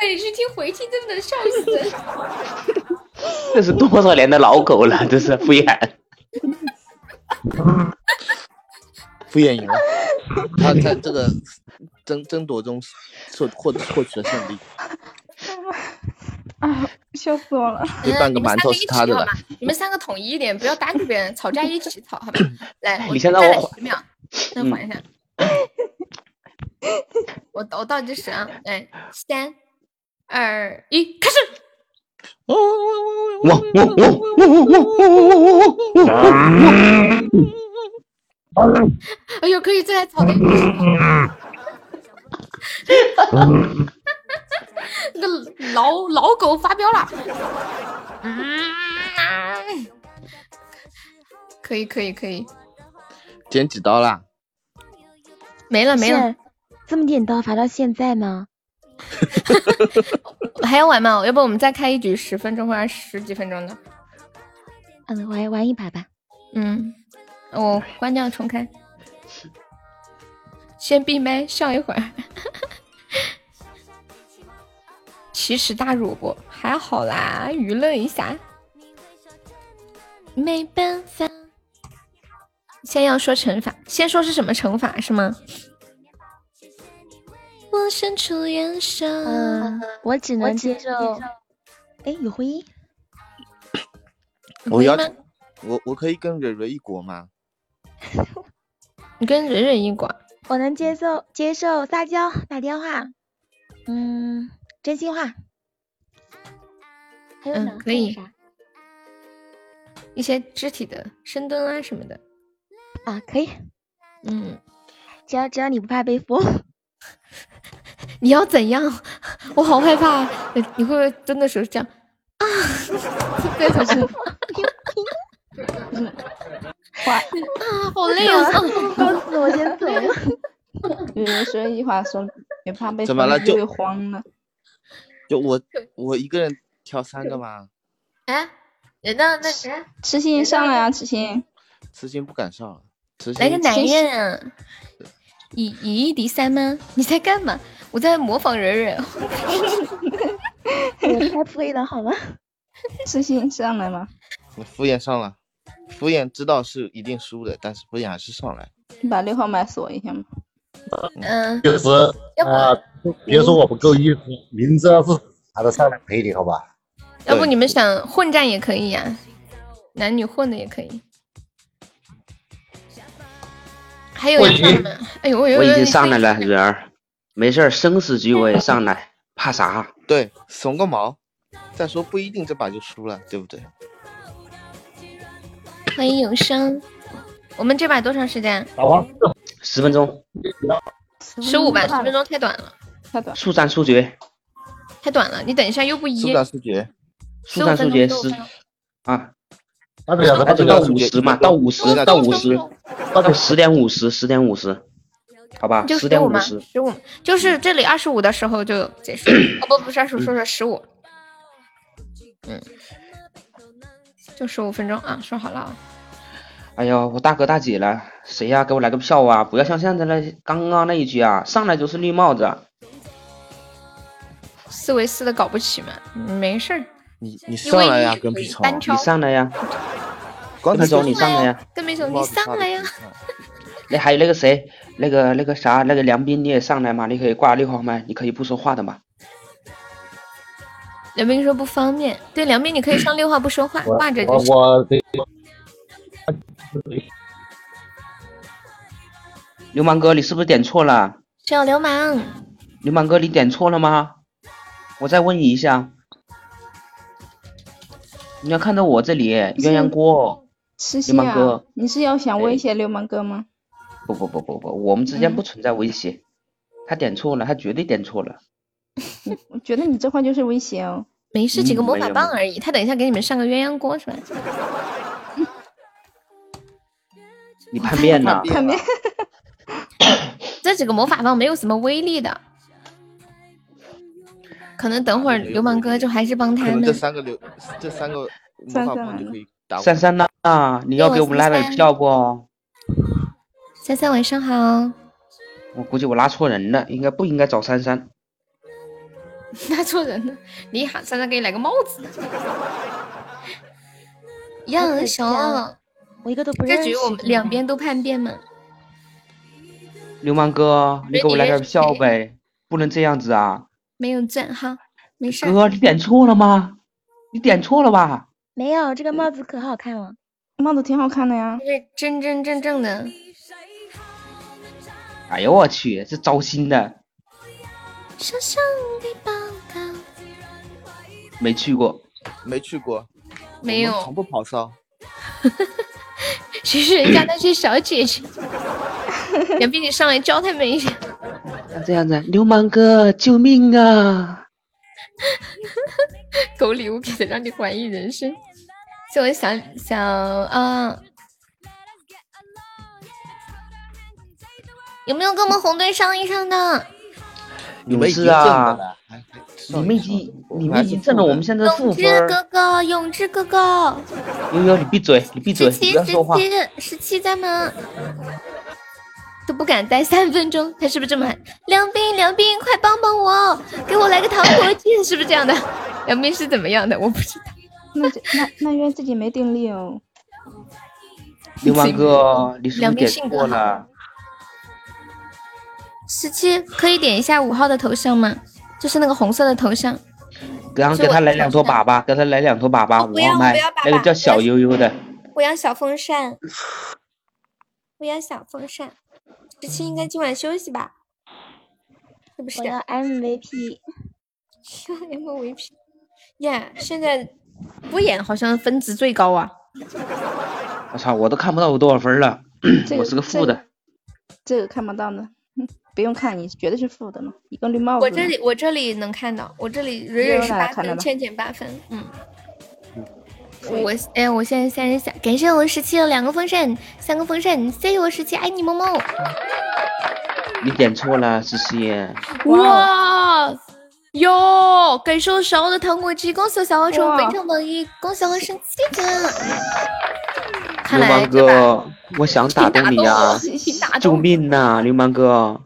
Speaker 1: 被去听回听，真的笑死。
Speaker 5: 这是多少年的老狗了？这是敷衍。
Speaker 2: 敷衍赢了，他在这个争争夺中获获获取了胜利。
Speaker 4: 啊，笑死我了！
Speaker 2: 这半个馒头是他的了。
Speaker 1: 你们三个统一一点，不要搭着别人吵架，一起吵，好吧？来，
Speaker 5: 你先让我
Speaker 1: 十秒，再缓一下。我我倒计时啊，来，三二一，开始。
Speaker 5: 我我我我我我我我我我
Speaker 1: 我我哎呦，可以再来草莓！那个老老狗发飙了！可以可以可以，
Speaker 2: 捡几刀啦？
Speaker 1: 没了没了，
Speaker 4: 这么点刀发到现在吗？
Speaker 1: 还要玩吗？要不我们再开一局十分钟或者十几分钟的？
Speaker 4: 嗯，玩玩一把吧。
Speaker 1: 嗯，我关掉重开。先闭麦笑一会儿。奇耻大辱不？还好啦，娱乐一下。没办法，先要说惩罚，先说是什么惩罚是吗？我伸出援手。
Speaker 4: 嗯，我只能接受。哎，有回音。
Speaker 2: 我要我我可以跟蕊蕊一国吗？
Speaker 1: 你跟蕊蕊一国。
Speaker 4: 我能接受接受撒娇打电话。嗯，真心话。还有
Speaker 1: 嗯，可以。一些肢体的深蹲啊什么的。
Speaker 4: 啊，可以。
Speaker 1: 嗯，
Speaker 4: 只要只要你不怕被封。
Speaker 1: 你要怎样？我好害怕。你会不会蹲的时候这样啊？对，可是。
Speaker 6: 话
Speaker 1: 啊，好累啊！
Speaker 4: 告诉我先走了。
Speaker 6: 有人说一句话说，也怕被
Speaker 2: 怎么了？就
Speaker 6: 慌了。
Speaker 2: 就我我一个人挑三个吗？
Speaker 1: 哎，人呢？那谁？
Speaker 6: 痴心上来啊！痴心，
Speaker 2: 痴心不敢上。
Speaker 1: 来个男人啊！以以一敌三吗？你在干嘛？我在模仿蕊蕊。
Speaker 4: 我太敷衍了，好吗？
Speaker 6: 痴心上来吗？
Speaker 2: 我敷衍上了，敷衍知道是一定输的，但是敷衍还是上来。
Speaker 6: 你把六号麦锁一下嘛。
Speaker 1: 嗯。
Speaker 3: 就是啊，别说我不够意思，明知道是他的上来陪你，好吧？
Speaker 1: 要不你们想混战也可以呀，男女混的也可以。还有一个，哎呦，我
Speaker 5: 已经上来了，蕊儿，没事儿，生死局我也上来，怕啥？
Speaker 2: 对，怂个毛！再说不一定这把就输了，对不对？
Speaker 1: 欢迎永生，我们这把多长时间？
Speaker 5: 十分钟。
Speaker 1: 十五吧，十分钟太短了。
Speaker 6: 太短。
Speaker 5: 速战速决。
Speaker 1: 太短了，你等一下又不一。
Speaker 2: 速战速决。
Speaker 5: 速战速决十啊。
Speaker 3: 那就
Speaker 5: 那就到五十嘛，到五十，到五十，到十点五十，十点五十，好吧，十点五十，
Speaker 1: 十五，就是这里二十五的时候就结束。哦不，不是二十五，说说十五。嗯，就十五分钟啊，说好了啊。
Speaker 5: 哎呦，我大哥大姐了，谁呀？给我来个票啊！不要像现在那刚刚那一局啊，上来就是绿帽子。
Speaker 1: 四维四的搞不起嘛，没事儿。
Speaker 2: 你你上来呀，跟屁虫！
Speaker 5: 你上来呀，
Speaker 2: 跟
Speaker 5: 屁虫你上来呀，
Speaker 1: 跟屁虫你上来呀。
Speaker 5: 那还有那个谁，那个那个啥，那个梁斌你也上来嘛？你可以挂六号麦，你可以不说话的嘛。
Speaker 1: 梁斌说不方便，对，梁斌你可以上六号不说话，挂着就
Speaker 3: 行。我
Speaker 5: 流氓哥，你是不是点错了？
Speaker 1: 小流氓，
Speaker 5: 流氓哥，你点错了吗？我再问你一下。你要看到我这里鸳鸯锅，流氓哥，
Speaker 6: 你是要想威胁流氓哥吗？
Speaker 5: 不不不不不，我们之间不存在威胁。他点错了，他绝对点错了。
Speaker 6: 我觉得你这话就是威胁哦。
Speaker 1: 没事，几个魔法棒而已。他等一下给你们上个鸳鸯锅是吧？
Speaker 5: 你叛变呢？
Speaker 6: 叛变。
Speaker 1: 这几个魔法棒没有什么威力的。可能等会儿流氓哥就还是帮他们。
Speaker 2: 这三个流，这三个魔法棒就可以打。
Speaker 5: 珊珊呐，你要给我们拉点票不？
Speaker 1: 三三晚上好。
Speaker 5: 我估计我拉错人了，应该不应该找三三？
Speaker 1: 拉错人了，你喊三三给你来个帽子。呀，小二，
Speaker 4: 我一个都不认识。
Speaker 1: 这局我们两边都叛变嘛。
Speaker 5: 流氓哥，你给我来点票呗，不能这样子啊！
Speaker 1: 没有钻哈，没事。
Speaker 5: 哥，你点错了吗？你点错了吧？
Speaker 4: 没有，这个帽子可好看了，
Speaker 6: 帽子挺好看的呀。
Speaker 1: 是真真正正的。
Speaker 5: 哎呦我去，这糟心的。没去过，
Speaker 2: 没去过，
Speaker 1: 没有，
Speaker 2: 从不跑骚。
Speaker 1: 其实人家那些小姐姐，杨斌，你上来教他们一下。
Speaker 5: 那这样子，流氓哥，救命啊！
Speaker 1: 狗礼物给的，让你怀疑人生。就我想想啊，有没有跟我们红队上一上的？
Speaker 5: 勇士啊！你们已经，你们已经挣了我们现在负分。
Speaker 1: 勇志哥哥，勇志哥哥。
Speaker 5: 悠悠，你闭嘴，你闭嘴，不要说话。
Speaker 1: 十七，十七在吗？都不敢待三分钟，他是不是这么喊？梁斌，梁斌，快帮帮我，给我来个糖果机，是不是这样的？梁斌是怎么样的？我不知道。
Speaker 4: 那那那因为自己没定力哦。
Speaker 5: 六万个，你是不
Speaker 1: 两
Speaker 5: 是点
Speaker 1: 边性格好
Speaker 5: 错了？
Speaker 1: 十七可以点一下五号的头像吗？就是那个红色的头像。
Speaker 5: 然后给他来两坨粑粑，给他来两坨粑粑，五号麦那个叫小悠悠的。
Speaker 1: 我要小风扇，我要小风扇。十七应该今晚休息吧？是不是
Speaker 4: 我要 MVP。
Speaker 1: MVP 呀现在不演好像分值最高啊。
Speaker 5: 我操，我都看不到我多少分了，
Speaker 4: 这
Speaker 5: 我是个负的。
Speaker 4: 这个看不到呢，不用看，你绝对是负的嘛，一个绿帽子。
Speaker 1: 我这里我这里能看到，我这里蕊蕊是八分，倩倩八分，嗯。我哎，我现在三十三，感谢我十七的两个风扇，三个风扇，谢谢我十七，爱你么么。
Speaker 5: 你点错了，十七。
Speaker 1: 哇哟！感谢我十号的糖果机，恭喜我小花成为
Speaker 4: 哇
Speaker 1: 本场榜一，恭喜我十七哥。看
Speaker 5: 流氓
Speaker 1: 来
Speaker 5: 哥，我想打动你呀、
Speaker 1: 请打动
Speaker 5: 救命呐、流氓哥！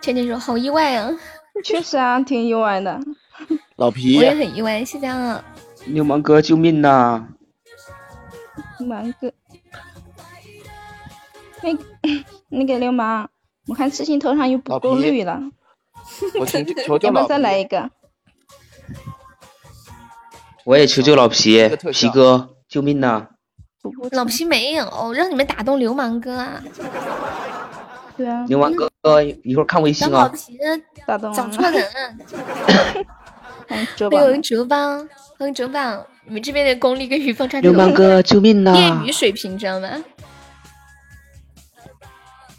Speaker 1: 倩倩说好意外啊，
Speaker 4: 确实啊，挺意外的。
Speaker 1: 我
Speaker 2: 老皮。
Speaker 1: 我也很意外，谢谢啊。
Speaker 5: 流氓哥，救命呐、
Speaker 4: 蛮哥，那个那个流氓，我看痴心头上又不够绿了，
Speaker 2: 我 求求求
Speaker 4: 要不要再，来一个？
Speaker 5: 我也求救老皮。皮哥，救命呐、
Speaker 1: 老皮没有让你们打动流氓哥啊，
Speaker 4: 对啊，
Speaker 5: 流氓哥，一会儿看微信啊。
Speaker 1: 让老皮
Speaker 4: 打动
Speaker 1: 找错人了。欢
Speaker 4: 吧。
Speaker 1: 迎哲邦，欢迎哲邦，你们这边的功力跟于峰差
Speaker 5: 流氓哥，救命呐、
Speaker 1: 业余水平，知道吗？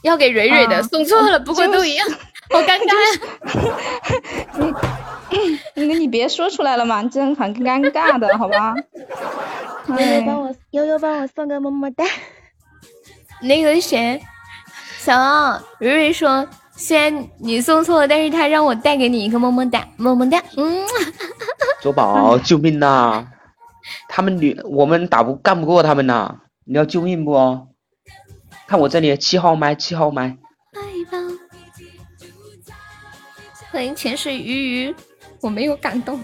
Speaker 1: 要给蕊蕊的、
Speaker 4: 啊
Speaker 1: 送错了，不过都一样，好尴 尬。
Speaker 4: 那个你别说出来了嘛，这样很尴尬的，好吧？悠悠帮，
Speaker 7: 我悠悠帮我送个么么哒。
Speaker 1: 那个谁，小奥，蕊蕊说，虽然你送错了，但是他让我带给你一个么么哒，么么哒。嗯，
Speaker 5: 卓宝，救命呐、他们女，我们打不干不过他们呐、你要救命不？看我这里七号麦，七号麦，
Speaker 1: 欢迎潜水鱼鱼，我没有感动。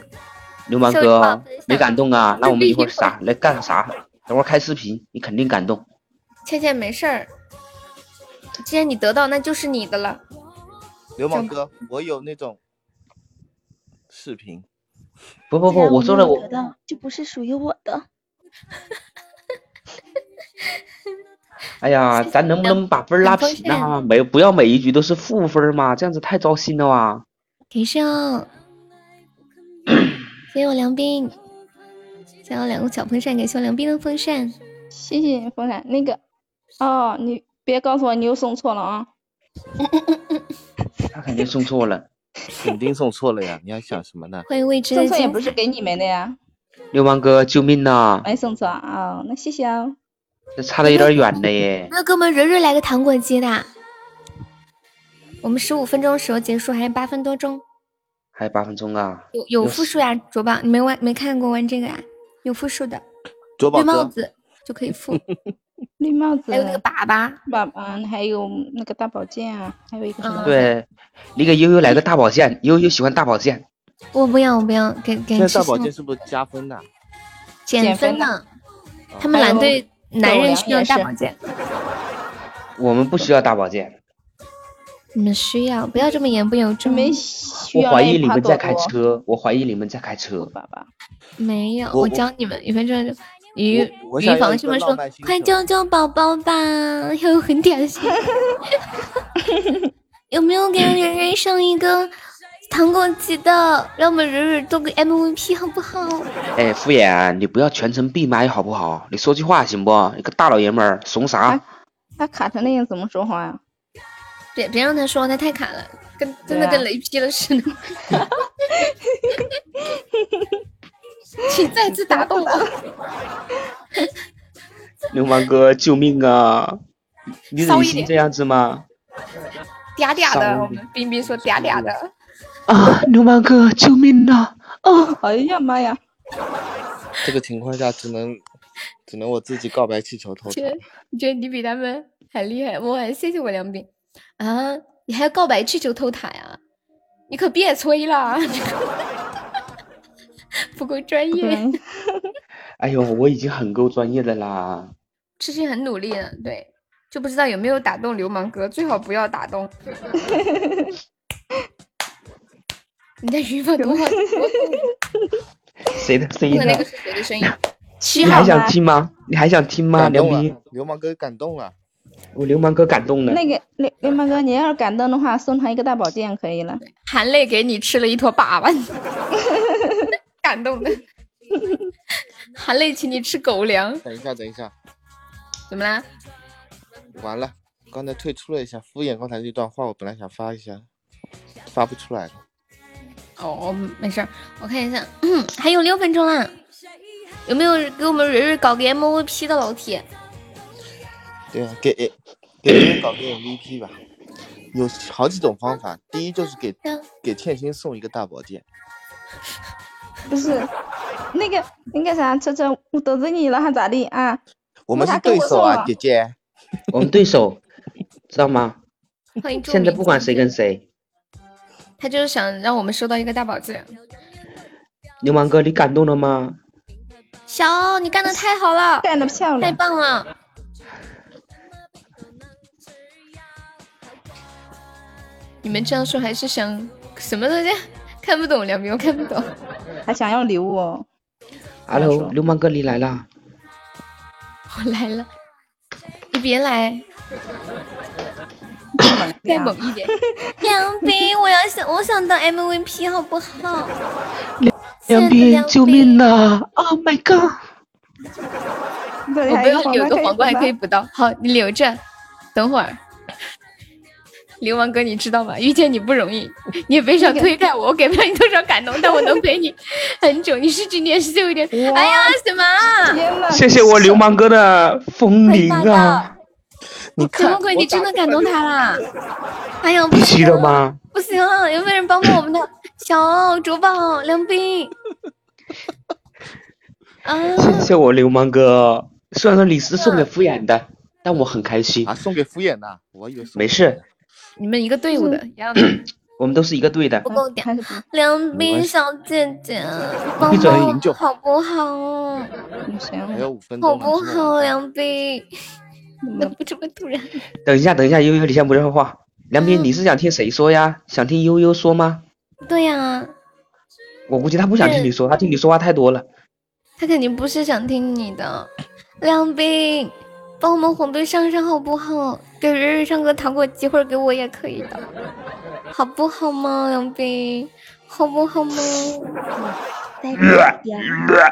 Speaker 5: 流氓哥没感动啊？那我们一会儿
Speaker 1: 一会儿
Speaker 5: 啥来干啥？等会儿开视频，你肯定感动。
Speaker 1: 倩倩没事儿，既然你得到，那就是你的了。
Speaker 2: 流氓哥，我有那种视频，
Speaker 5: 不不不，我说了我
Speaker 7: 得到就不是属于我的。
Speaker 5: 哎呀，咱能不能把分拉平啊？没不要每一局都是负分嘛，这样子太糟心了哇！
Speaker 1: 给上，谢谢我梁斌，再要两个小风扇，感谢我梁斌的风扇。
Speaker 4: 谢谢风扇。那个，哦，你别告诉我你又送错了啊！
Speaker 5: 他肯定送错了。
Speaker 2: 肯定送错了呀！你还想什么呢？
Speaker 1: 欢迎未知的
Speaker 4: 送错也不是给你们的呀，
Speaker 5: 流氓哥，救命呐！
Speaker 4: 没送错啊、哦，那谢谢哦。
Speaker 5: 这差的有点远了耶。
Speaker 1: 那给我们蕊蕊来个糖果机的。我们十五分钟时候结束，还有八分多钟？
Speaker 5: 还有八分钟啊！
Speaker 1: 有有
Speaker 5: 有
Speaker 1: 复数呀，卓宝，你没玩没看过玩这个呀？有复数的，
Speaker 2: 卓宝，
Speaker 1: 绿帽子就可以复，
Speaker 4: 绿帽子，
Speaker 1: 还有那个粑粑。
Speaker 4: 粑粑，还有那个大宝剑啊，还有一个什么？
Speaker 5: 对，你给悠悠来个大宝剑，悠悠喜欢大宝剑。
Speaker 1: 我不要，我不要，给给
Speaker 2: 现在大宝剑是不是加分的？
Speaker 1: 减
Speaker 4: 减分的。
Speaker 1: 他们蓝队男人需要大宝剑，
Speaker 5: 我们不需要大宝剑，
Speaker 1: 你们需要，不要这么言不由衷。
Speaker 4: 没需
Speaker 5: 我怀疑你们在开车，我怀疑你们在开车。
Speaker 4: 爸爸，
Speaker 1: 没有，
Speaker 2: 我
Speaker 1: 我教你们，一分钟。于
Speaker 2: 我我
Speaker 1: 于
Speaker 2: 想要一个
Speaker 1: 房是不是说快
Speaker 2: 球
Speaker 1: 救救宝宝吧？又很点心。有没有给蕊蕊上一个糖果级的？让我们蕊蕊做个 MVP 好不好？
Speaker 5: 哎，敷衍，你不要全程闭麦好不好？你说句话行不？你个大老爷们儿，怂啥
Speaker 4: 啊？他卡成那样怎么说话呀？
Speaker 1: 别别让他说，他太卡了，跟真的跟雷劈了似的。请再次打动我。
Speaker 5: 流氓哥，救命啊！你忍心这样子吗？
Speaker 1: 嗲嗲的，我们冰冰说嗲嗲的。
Speaker 5: 啊，流氓哥，救命啊！啊，
Speaker 4: 哎呀妈呀！
Speaker 2: 这个情况下只能只能我自己告白气球偷塔。
Speaker 1: 觉得你觉得你比他们还厉害？我还谢谢我梁斌啊！你还要告白气球偷塔呀？你可别吹了，不够专业。
Speaker 5: 哎呦，我已经很够专业的啦。
Speaker 1: 痴心很努力了，对，就不知道有没有打动流氓哥，最好不要打动。你的语法多好，
Speaker 5: 谁的声音啊
Speaker 1: 那个？是谁的声音？七
Speaker 5: 你还想？听吗？你还想听吗？
Speaker 2: 感动
Speaker 5: 梁斌
Speaker 2: 了，，流氓哥感动了。
Speaker 5: 我流氓哥感动了。
Speaker 4: 那个流流氓哥，你要是感动的话，送他一个大宝剑可以了。
Speaker 1: 含泪给你吃了一坨粑粑，感动的。含泪请你吃狗粮，
Speaker 2: 等一下，等一下，
Speaker 1: 怎么啦？
Speaker 2: 完了，刚才退出了一下，敷衍刚才那段话，我本来想发一下，发不出来了。
Speaker 1: 哦，没事儿，我看一下，嗯，还有六分钟啦，有没有给我们蕊蕊搞个 MVP 的老铁？
Speaker 2: 对啊，给给搞个 MVP 吧，有好几种方法。第一就是给给倩欣送一个大宝剑，
Speaker 4: 不是，那个那个啥，车车，我得罪你了还咋地啊？
Speaker 2: 我们是对手啊，姐姐。
Speaker 5: 我们对手，知道吗？
Speaker 1: 欢迎
Speaker 5: 现在不管谁跟谁，
Speaker 1: 他就是想让我们收到一个大宝剑。
Speaker 5: 流氓哥，你感动了吗？
Speaker 1: 小，你干的太好了，
Speaker 4: 干的漂亮太！
Speaker 1: 棒了！你们这样说还是想什么东西？看不懂，两边我看不懂。
Speaker 4: 还想要礼物哦
Speaker 5: ？Hello，流氓哥，你来啦！
Speaker 1: 我来了，你别来，再猛一点。梁斌，我要想，我想当 MVP 好不好？
Speaker 5: 梁斌，救命呐！Oh my god！
Speaker 1: 我
Speaker 4: 还有
Speaker 1: 没有有个皇
Speaker 4: 皇
Speaker 1: 冠还可以
Speaker 4: 补。
Speaker 1: 刀，好，你留着，等会儿。流氓哥，你知道吗？遇见你不容易，你也别想推开我，我给不了你多少感动，但我能陪你很久。你是今年是有点，哎呀，什么啊？
Speaker 5: 谢谢我流氓哥的风铃啊！
Speaker 2: 你
Speaker 1: 什么鬼？你真的感动他啦？哎呀，不行
Speaker 5: 了吗？
Speaker 1: 不行，有没有人帮帮我们的小主宝梁斌？啊，
Speaker 5: 谢谢我流氓哥。虽然说你是送给敷衍的，但我很开心
Speaker 2: 啊，。送给敷衍的，我以为
Speaker 5: 没事，
Speaker 1: 你们一个队伍的，一样的，
Speaker 5: 我们都是一个队的
Speaker 1: 不。够点。
Speaker 4: 还是不
Speaker 1: 梁斌小姐姐，帮帮我
Speaker 2: 营救
Speaker 1: 好不好？
Speaker 4: 不行
Speaker 2: 还有五分
Speaker 1: 好不好，梁斌？怎么这么突然？
Speaker 5: 等一下，等一下，悠悠，你先不说话。梁斌，你是想听谁说呀？想听悠悠说吗？
Speaker 1: 对呀、
Speaker 5: 我估计他不想听你说，他听你说话太多了。
Speaker 1: 他肯定不是想听你的。梁斌，帮我们红队上上好不好？给瑞瑞上个糖果机会儿给我也可以的，好不好嘛，杨斌，好不好吗？
Speaker 7: 再嗲一点，
Speaker 1: 瑞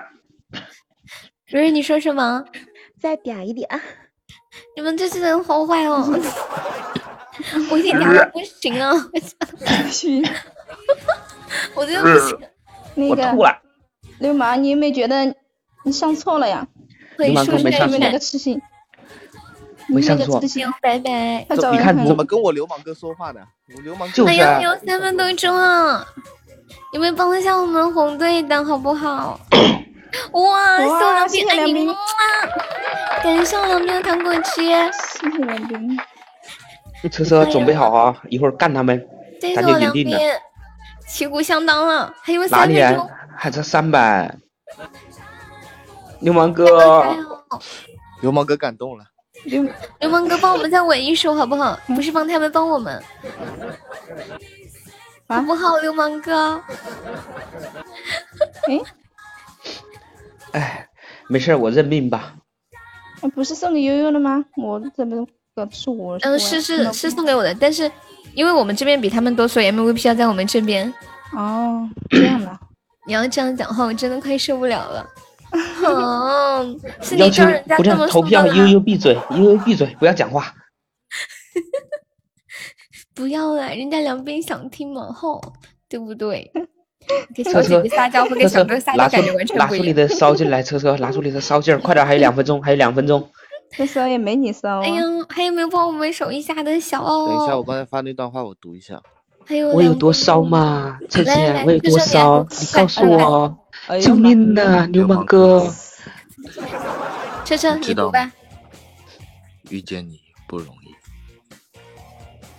Speaker 1: 瑞，你说什么？
Speaker 7: 再嗲一点。
Speaker 1: 你们这些人好坏哦！我已经哑的不行了，
Speaker 4: 去
Speaker 1: 我真的 不行。
Speaker 4: 那个
Speaker 5: 我吐了。
Speaker 4: 流氓，你有没有觉得你上错了呀？
Speaker 1: 可以
Speaker 5: 流氓
Speaker 1: 说一下
Speaker 4: 你那个
Speaker 1: 你们
Speaker 4: 痴心，
Speaker 5: 没上错
Speaker 4: 你那个痴心，
Speaker 1: 拜拜。
Speaker 4: 他
Speaker 5: 你看
Speaker 4: 你
Speaker 2: 怎么跟我流氓哥说话呢？我流氓哥
Speaker 1: 哎
Speaker 5: 就是啊
Speaker 1: 呀，有三分多钟啊，你们帮一下我们红队的好不好？哇，谢我两
Speaker 4: 谢
Speaker 1: 边爱你
Speaker 4: 谢梁斌
Speaker 1: 哇！感谢我两边的糖果机，
Speaker 4: 谢谢梁斌。
Speaker 5: 车车准备好啊，一会儿干他们。咱
Speaker 1: 谢谢我两
Speaker 5: 就赢定了
Speaker 1: 边，旗鼓相当了，还有三分钟。？
Speaker 5: 还差三百。流氓
Speaker 1: 哎
Speaker 5: 哥，
Speaker 2: 流氓哥感动了。
Speaker 4: 流
Speaker 1: 流氓哥帮我们再稳一手好不好？不是帮他们，帮我们，好不好？流氓哥，
Speaker 4: 哎，
Speaker 5: 哎，没事儿，我认命吧。
Speaker 4: 那不是送给悠悠的吗？我怎么个是我？
Speaker 1: 嗯，是是是送给我的，但是因为我们这边比他们多，所以 MVP 要在我们这边。
Speaker 4: 哦，这样的。
Speaker 1: 你要这样讲话，我真的快受不了了。哦，是
Speaker 5: 要求
Speaker 1: 你叫人家
Speaker 5: 不
Speaker 1: 这么
Speaker 5: 是投票，悠悠闭嘴，悠悠闭嘴，不要讲话。
Speaker 1: 不要了，人家梁斌想听往后，对不对？给
Speaker 5: 车
Speaker 1: 小姐
Speaker 5: 车
Speaker 1: 姐撒娇和给
Speaker 5: 车车
Speaker 1: 小哥撒娇
Speaker 5: 拿出
Speaker 1: 感觉完全
Speaker 5: 拿出你
Speaker 1: 不一样。
Speaker 5: 的骚劲来，车车拿出你的骚劲儿，快点，还有两分钟，还有两分钟。
Speaker 4: 车车也没你骚啊。
Speaker 1: 哎呀，还有没有帮我们守一下的小哦？
Speaker 2: 等一下，我刚才发那段话我读一下。
Speaker 1: 还有
Speaker 5: 我有多骚嘛？车
Speaker 1: 来来
Speaker 5: 姐，我有多
Speaker 1: 车车
Speaker 5: 烧？
Speaker 1: 你
Speaker 5: 告诉
Speaker 1: 快
Speaker 5: 我，救命呐，流氓哥！
Speaker 1: 车车，
Speaker 2: 知道
Speaker 1: 你读吧。
Speaker 2: 遇见你不容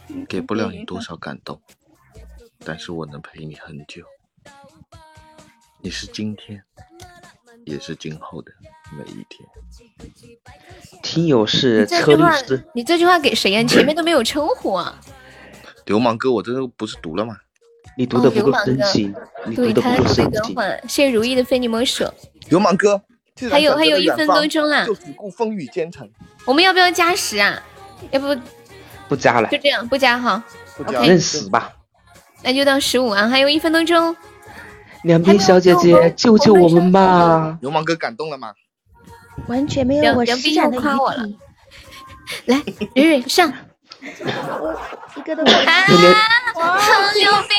Speaker 2: 易，给不了你多少感动，但是我能陪你很久。你是今天，也是今后的每一天。
Speaker 5: 听友是车律师，，
Speaker 1: 你这句话给谁呀？你前面都没有称呼啊。
Speaker 2: 流氓哥，我这个不是读了吗？
Speaker 5: 你读的不够
Speaker 1: 哦流氓哥
Speaker 5: 深情，你读的不够深情。
Speaker 1: 谢谢如意的非你莫属。
Speaker 2: 流氓哥，
Speaker 1: 还有还有一分多钟啦
Speaker 2: 就只顾风雨兼程。
Speaker 1: 我们要不要加时啊？要不
Speaker 5: 不加了
Speaker 1: 就，这样不加哈？
Speaker 2: 不加
Speaker 5: 认死吧！
Speaker 1: 那就到十五啊，还有一分多钟。
Speaker 5: 两边小姐姐，救救我们吧！
Speaker 2: 流氓哥感动了吗？
Speaker 7: 完全没有我施展的
Speaker 1: 又夸我了
Speaker 7: 余地，
Speaker 1: 来，蕊蕊上。
Speaker 7: 一个都没有。
Speaker 1: 啊，
Speaker 5: 流
Speaker 1: 好牛逼！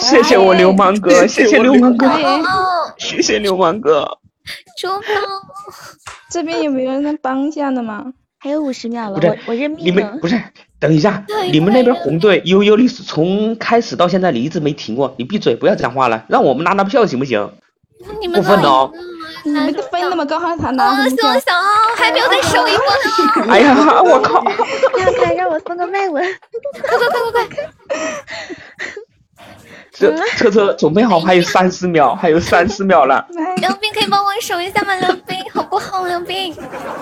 Speaker 5: 谢谢我流氓哥，谢谢流氓哥，
Speaker 1: 哦，
Speaker 5: 谢谢流氓哥。
Speaker 6: 这边有没有人能帮一下的吗？
Speaker 7: 还有五十秒了，我我认
Speaker 5: 你
Speaker 7: 命了你
Speaker 5: 们。不是，等一下，你们那边红队悠悠，历史从开始到现在你一直没停过，你闭嘴，不要讲话了，让我们拿拿票行不行？
Speaker 1: 你们
Speaker 5: 不分哦
Speaker 6: 你们的分那么高，还他拿
Speaker 1: 哦，
Speaker 6: 什么票？
Speaker 1: 小小还没有再 收一波呢，
Speaker 5: 哎呀，我靠！
Speaker 7: 让开，让我送个麦文。
Speaker 1: 快快快快快！
Speaker 5: 这车车准备好，还有三十秒，还有三十秒了。
Speaker 1: 梁斌可以帮我守一下吗？梁斌好不好？梁斌，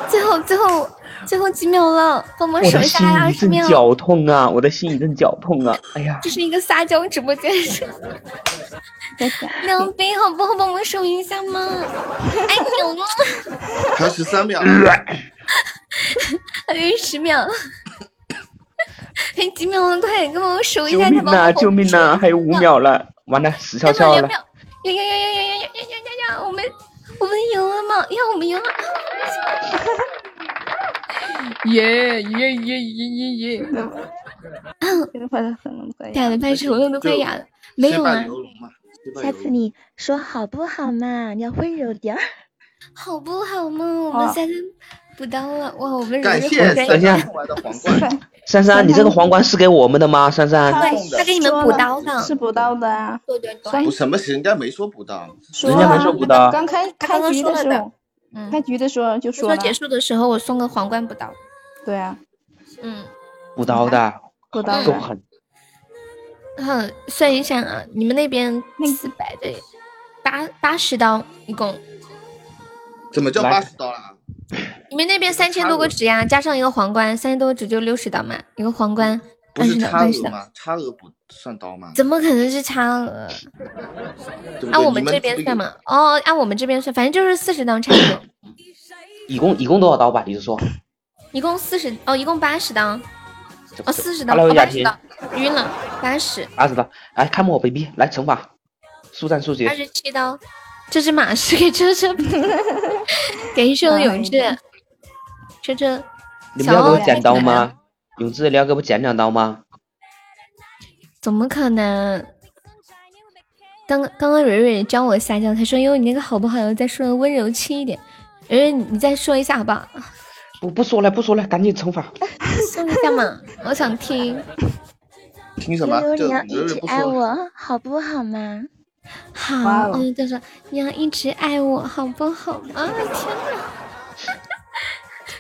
Speaker 1: 最后最后最后几秒了，帮我
Speaker 5: 我的
Speaker 1: 守一下，二十秒。
Speaker 5: 阵绞痛啊！我的心一阵绞痛啊！哎呀，
Speaker 1: 这是一个撒娇直播间，
Speaker 6: 在讲
Speaker 1: 梁斌好不好？帮我守一下吗？哎呦，
Speaker 2: 还有十三秒。
Speaker 1: 还有十秒，还 有几秒了，快点给我数一下，再
Speaker 5: 救命呐！
Speaker 1: 帮我
Speaker 5: 救命呐！还有五秒了，完了，死翘翘了。
Speaker 1: 两秒，呀呀呀呀呀呀呀呀呀呀！我们我们赢了吗？呀，我们赢了！耶耶耶耶耶耶！
Speaker 6: 这个快很能快
Speaker 1: 哑了，都快哑了，没有啊？
Speaker 7: 下次你说好不好嘛？你要温柔点儿。
Speaker 1: 好不好嘛？我们
Speaker 6: 好
Speaker 1: 三个补刀了，哇！我们
Speaker 2: 感
Speaker 1: 人
Speaker 2: 谢三
Speaker 1: 人人
Speaker 5: 等一下
Speaker 2: 三送来的皇冠，
Speaker 5: 珊珊，你这个皇冠是给我们的吗？珊珊，
Speaker 6: 他
Speaker 1: 对，他给你们补刀的，
Speaker 6: 是补刀的啊。
Speaker 1: 对对对，
Speaker 2: 我什么人家没说补
Speaker 6: 刀，
Speaker 5: 人家没说补刀
Speaker 6: 刚开开局
Speaker 1: 的
Speaker 6: 的时候，
Speaker 1: 嗯，
Speaker 6: 开局的时候就说了，
Speaker 1: 结束的时候我送个皇冠补刀，
Speaker 6: 对啊，
Speaker 1: 嗯，
Speaker 5: 补刀的，
Speaker 6: 补刀的。
Speaker 5: 够狠。
Speaker 1: 哼，算一下啊，你们那边四百对，八八十刀一共，
Speaker 2: 怎么叫八十刀了？
Speaker 1: 你们那边三千多个值呀，加上一个皇冠，三千多个值就六十刀嘛，一个皇冠
Speaker 2: 不是
Speaker 1: 二十刀，二十刀，
Speaker 2: 差额吗？差额不算刀吗？
Speaker 1: 怎么可能是差额？按我们这边算嘛？哦，按我们这边算，反正就是四十刀差不多，
Speaker 5: 一共一共多少刀吧？你是说。
Speaker 1: 一共四十哦，一共八十刀，哦四十刀八十刀，晕了，八十，
Speaker 5: 八十刀，来看我 baby，来惩罚，速战速决
Speaker 1: 二。十七刀，这只马是给车车，给兄永志，车车，
Speaker 5: 你们要给我剪刀吗？永志，你要给我剪两刀吗？
Speaker 1: 怎么可能？刚刚刚蕊蕊教我撒娇，她说：“因为，你那个好不好？要再说的温柔轻一点。”蕊蕊，你再说一下好不好？
Speaker 5: 不不说了，不说了，赶紧惩罚。
Speaker 1: 送一下嘛，我想听。
Speaker 2: 听什么？
Speaker 7: 你要一直爱。我，好不好嘛？
Speaker 1: 好，嗯，就说你要一直爱我，好不好？啊，天哪，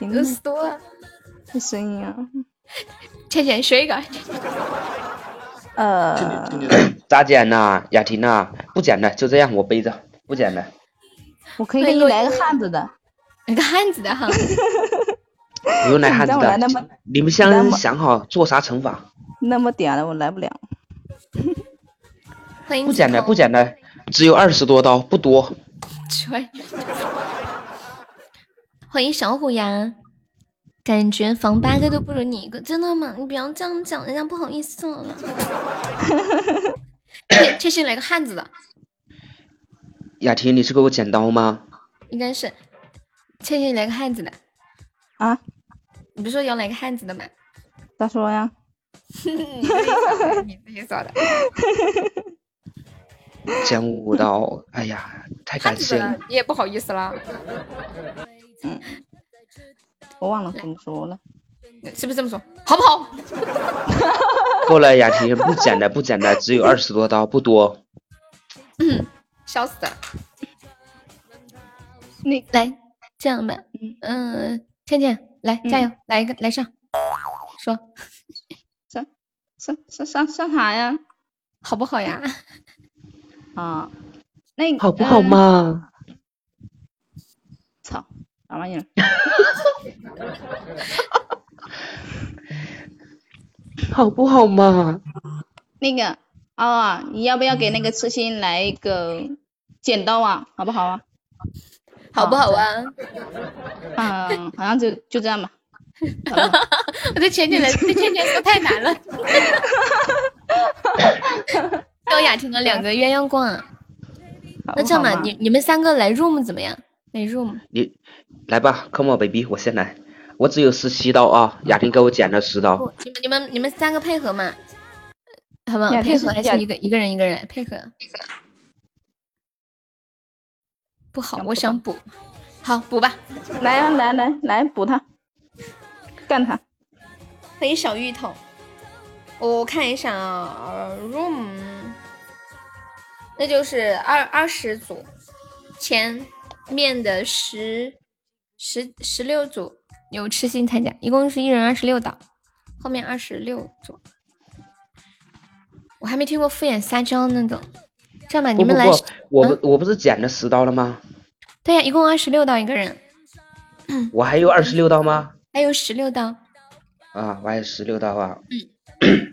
Speaker 6: 天呐
Speaker 1: 饿死我了！
Speaker 6: 这声音啊，
Speaker 1: 倩倩说一个，
Speaker 6: 呃，
Speaker 5: 咋剪呐？雅婷呐，不剪了，就这样，我背着，不剪了。
Speaker 6: 我可以给你来个汉子的，
Speaker 1: 来个汉子的哈，
Speaker 5: 不用来汉子的，你们先想好做啥惩罚。
Speaker 6: 那么点了我来不了。
Speaker 5: 不剪了，不剪了，只有二十多刀，不多。
Speaker 1: 吹欢迎小虎牙，感觉防八个都不如你一个，真的吗？你不要这样讲，人家不好意思了。这这是来个汉子的，
Speaker 5: 雅婷，你是给我剪刀吗？
Speaker 1: 应该是倩倩来个汉子的
Speaker 6: 啊？
Speaker 1: 你不是说要来个汉子的吗？
Speaker 6: 咋说呀？
Speaker 1: 你自己说的。
Speaker 5: 剪五刀，哎呀，太感谢了。
Speaker 1: 你也不好意思了，
Speaker 6: 我忘了怎么说了。
Speaker 1: 是不是这么说？好不好？
Speaker 5: 够了，雅婷，不简单，不简单，只有二十多刀，不多。
Speaker 1: 嗯，笑死了。
Speaker 6: 你
Speaker 1: 来，这样吧，嗯，倩倩来加油，来一个来上，说
Speaker 6: 上上上上上啥呀？
Speaker 1: 好不好呀？
Speaker 6: 啊，那
Speaker 5: 好不好嘛？
Speaker 6: 操，啥玩意儿？
Speaker 5: 好不好嘛？
Speaker 6: 那个啊，你要不要给那个痴心来一个剪刀啊？好不好啊？
Speaker 1: 好不好啊？
Speaker 6: 嗯，好像就就这样吧。
Speaker 1: 我对浅浅的这浅浅说太难了。高雅婷的两个鸳鸯锅啊。那这样吧，你你们三个来 room 怎么样？来 room。
Speaker 5: 你来吧，Come on baby，我先来。我只有十七刀啊，雅婷给我减了十刀。
Speaker 1: 你们你们你们三个配合嘛？好不好？配合还是一个一个人一个人配合？不好，我想补。好，补吧。
Speaker 6: 来啊，来来来，补他，干他。
Speaker 1: 欢迎小芋头。我看一下啊，room，那就是二二十组，前面的十十十六组有痴心参加，一共是一人二十六道，后面二十六组。我还没听过敷衍撒娇那种，这样吧，你们来，
Speaker 5: 我不我不是捡了十刀了吗？
Speaker 1: 对呀，一共二十六刀一个人。
Speaker 5: 我还有二十六刀吗？
Speaker 1: 还有十六刀。
Speaker 5: 啊，我还有十六刀啊。
Speaker 1: 嗯。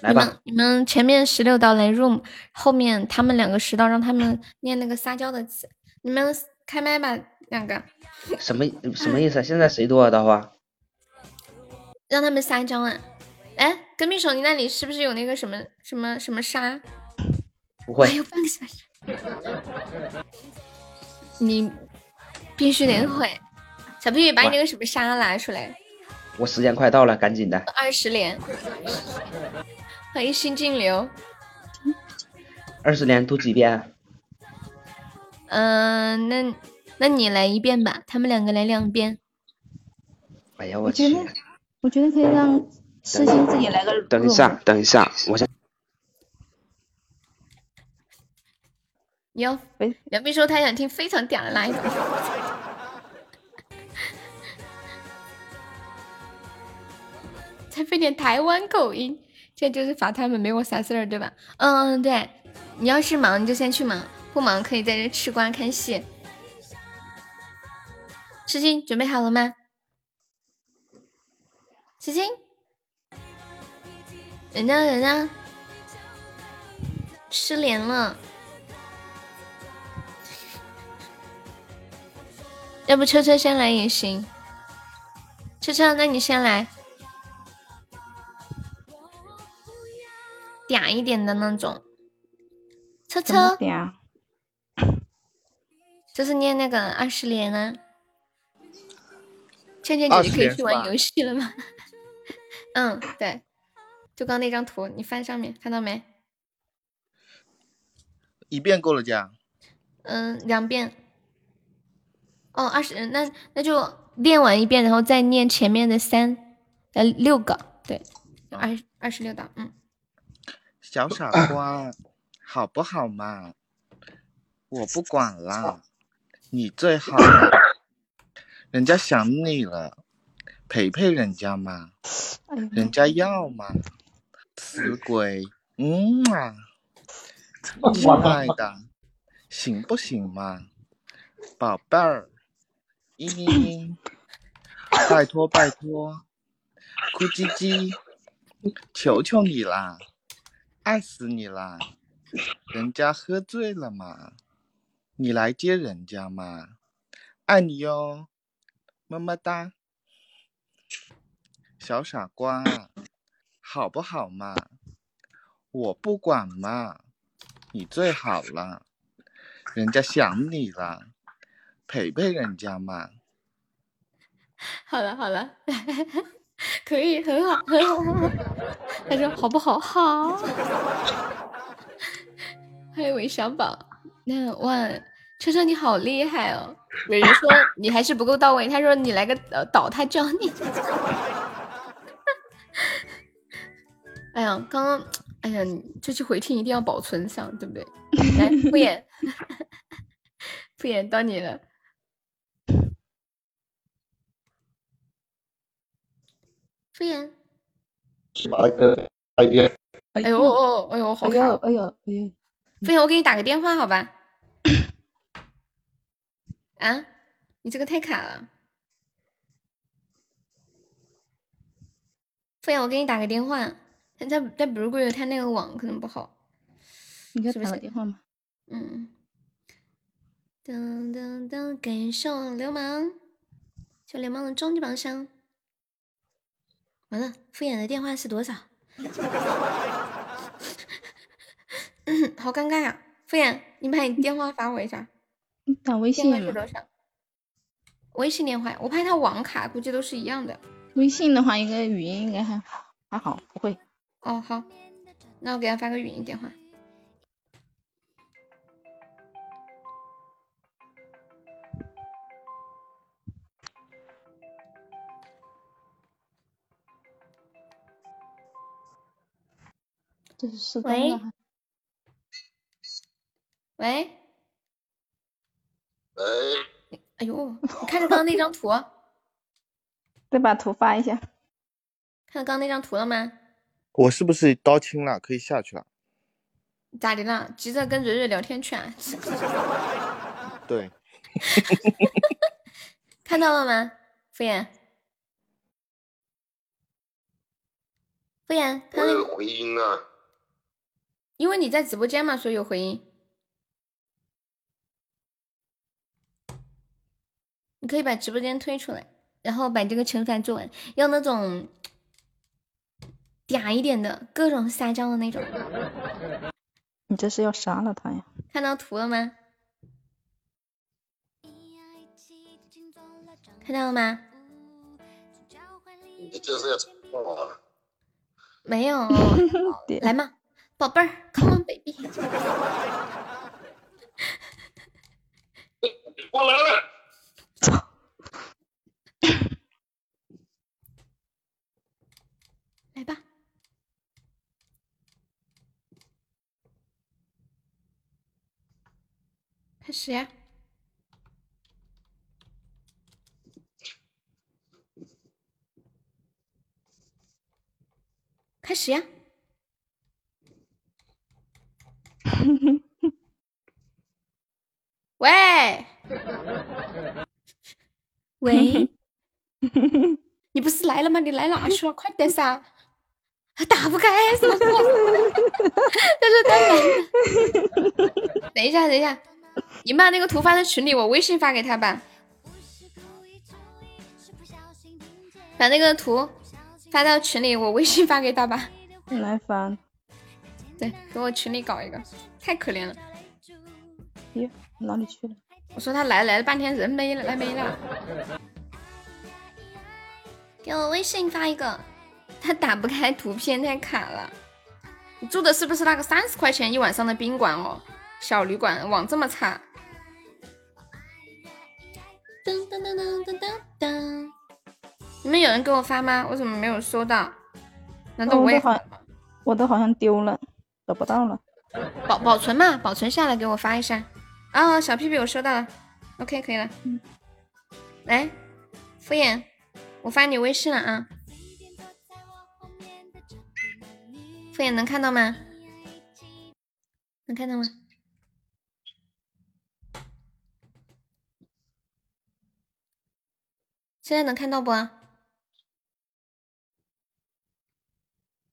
Speaker 5: 来吧，
Speaker 1: 你们前面十六刀来 room，后面他们两个十刀，让他们念那个撒娇的词。你们开麦吧，两个。
Speaker 5: 什么 什么意思？现在谁多啊？大花？
Speaker 1: 让他们撒娇啊！哎，隔壁手，你那里是不是有那个什么什么什么沙？
Speaker 5: 不会。
Speaker 1: 还有半个小时。你必须得会。小屁屁，把你那个什么沙拿出来。
Speaker 5: 我时间快到了，赶紧的。
Speaker 1: 二十连。欢迎新进流。
Speaker 5: 二十连读几遍？
Speaker 1: 嗯，那那你来一遍吧，他们两个来两遍。
Speaker 5: 哎呀，我去！
Speaker 6: 我觉得可以让诗心自己来个。
Speaker 5: 等一下，等一下，我先。
Speaker 1: 哟，杨斌说他想听非常嗲的那一种。再费点台湾口音，这就是罚他们没我啥事儿，对吧？嗯，对。你要是忙，你就先去忙；不忙，可以在这吃瓜看戏。痴心，准备好了吗？痴心，人呢？人呢？失联了。要不车车先来也行。车车，那你先来。嗲一点的那种，车车，这是念那个二十连啊。倩倩姐姐可以去玩游戏了吗？嗯，对，就刚那张图，你翻上面看到没？
Speaker 2: 一遍够了加？
Speaker 1: 嗯，两遍。哦，二十，那那就练完一遍，然后再念前面的三，呃，六个，对，二二十六道，嗯。
Speaker 2: 小傻 瓜，好不好嘛？我不管了，你最好。人家想你了，陪陪人家嘛。人家要嘛。死鬼，嗯啊，亲爱的，行不行嘛？宝贝儿，嘤，拜托拜托，哭唧唧，求求你啦！爱死你啦！人家喝醉了嘛，你来接人家嘛，爱你哟，么么哒，小傻瓜，好不好嘛？我不管嘛，你最好了，人家想你了，陪陪人家嘛。
Speaker 1: 好了好了。可以，很好，很好，他说好不好？好。欢迎韦小宝。那万，车车你好厉害哦！美人说 你还是不够到位，他说你来个呃倒，他教你。哎呀，刚刚，哎呀，这句回听一定要保存上，对不对？来，敷衍，敷衍到你了，敷衍。哎呦，哎呦，
Speaker 4: 哎呦，
Speaker 1: 好呀，
Speaker 4: 哎呦，哎呦，
Speaker 1: 敷衍，我给你打个电话，好吧？啊，你这个太卡了。敷衍，我给你打个电话，他在在 blue 柜，他那个网可能不好。
Speaker 4: 你给他打个电话吗？
Speaker 1: 嗯。噔噔噔，感受流氓，就流氓的终极榜上。完了，敷衍的电话是多少？嗯，好尴尬呀、敷衍，你把你电话发我一下，
Speaker 4: 你打微
Speaker 1: 电话
Speaker 4: 信？
Speaker 1: 是多少？微信电话，我怕他网卡，估计都是一样的。
Speaker 6: 微信的话，应该语音应该还还好，不会。
Speaker 1: 哦，好，那我给他发个语音电话。
Speaker 6: 这是失
Speaker 1: 喂。喂，
Speaker 3: 哎，
Speaker 1: 哎呦，你看着刚刚那张图，
Speaker 6: 再把图发一下。
Speaker 1: 看到刚刚那张图了吗？
Speaker 2: 我是不是刀清了？可以下去了？
Speaker 1: 咋的了？急着跟蕊蕊聊天去啊？
Speaker 2: 对，
Speaker 1: 看到了吗？敷衍，敷衍，他那个，
Speaker 3: 回音啊，
Speaker 1: 因为你在直播间嘛，所以有回音。你可以把直播间推出来，然后把这个惩罚做完，要那种嗲一点的，各种撒娇的那种。
Speaker 6: 你这是要杀了他呀？
Speaker 1: 看到图了吗？看到了吗？
Speaker 3: 你这是要惩罚我？
Speaker 1: 没有，来嘛，宝贝儿，come on baby，
Speaker 3: 我来了。
Speaker 1: 来吧。开始呀！开始呀！喂，喂，你不是来了吗？你来哪去了？快点噻！还打不开，什么。等一下，等一下，你把那个图发在群里，我微信发给他吧。把那个图发到群里，我微信发给他吧。
Speaker 6: 来发。
Speaker 1: 对，给我群里搞一个，太可怜了。
Speaker 6: 咦，哪里去了？
Speaker 1: 我说他来来了半天，人没了，来没了。给我微信发一个，他打不开图片，太卡了。你住的是不是那个三十块钱一晚上的宾馆哦？小旅馆，网这么差。噔噔噔噔噔噔噔，你们有人给我发吗？我怎么没有收到？难道我也
Speaker 6: 哦我都好，我都好像丢了，找不到了。
Speaker 1: 保保存嘛？保存下来给我发一下。啊、小屁屁我收到了，OK 可以了。
Speaker 6: 嗯，
Speaker 1: 来，敷衍，我发你微信了啊。敷衍能看到吗？能看到吗？现在能看到不？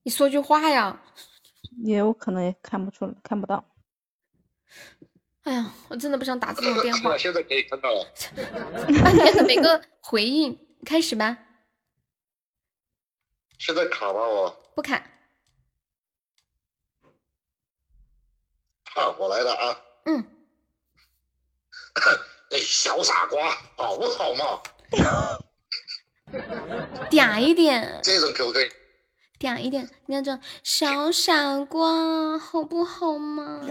Speaker 1: 你说句话呀！
Speaker 6: 也有可能也看不出，看不到。
Speaker 1: 哎呀，我真的不想打这种电话。
Speaker 3: 现在可以看到了。
Speaker 1: 半天的没个回应，开始吧，
Speaker 3: 现在卡吗我，
Speaker 1: 不卡。
Speaker 3: 啊，我来了啊！
Speaker 1: 嗯，
Speaker 3: 哎，小傻瓜，好不好嘛？
Speaker 1: 嗲一点，
Speaker 3: 这种可不可以？
Speaker 1: 嗲一点，那种小傻瓜，好不好嘛？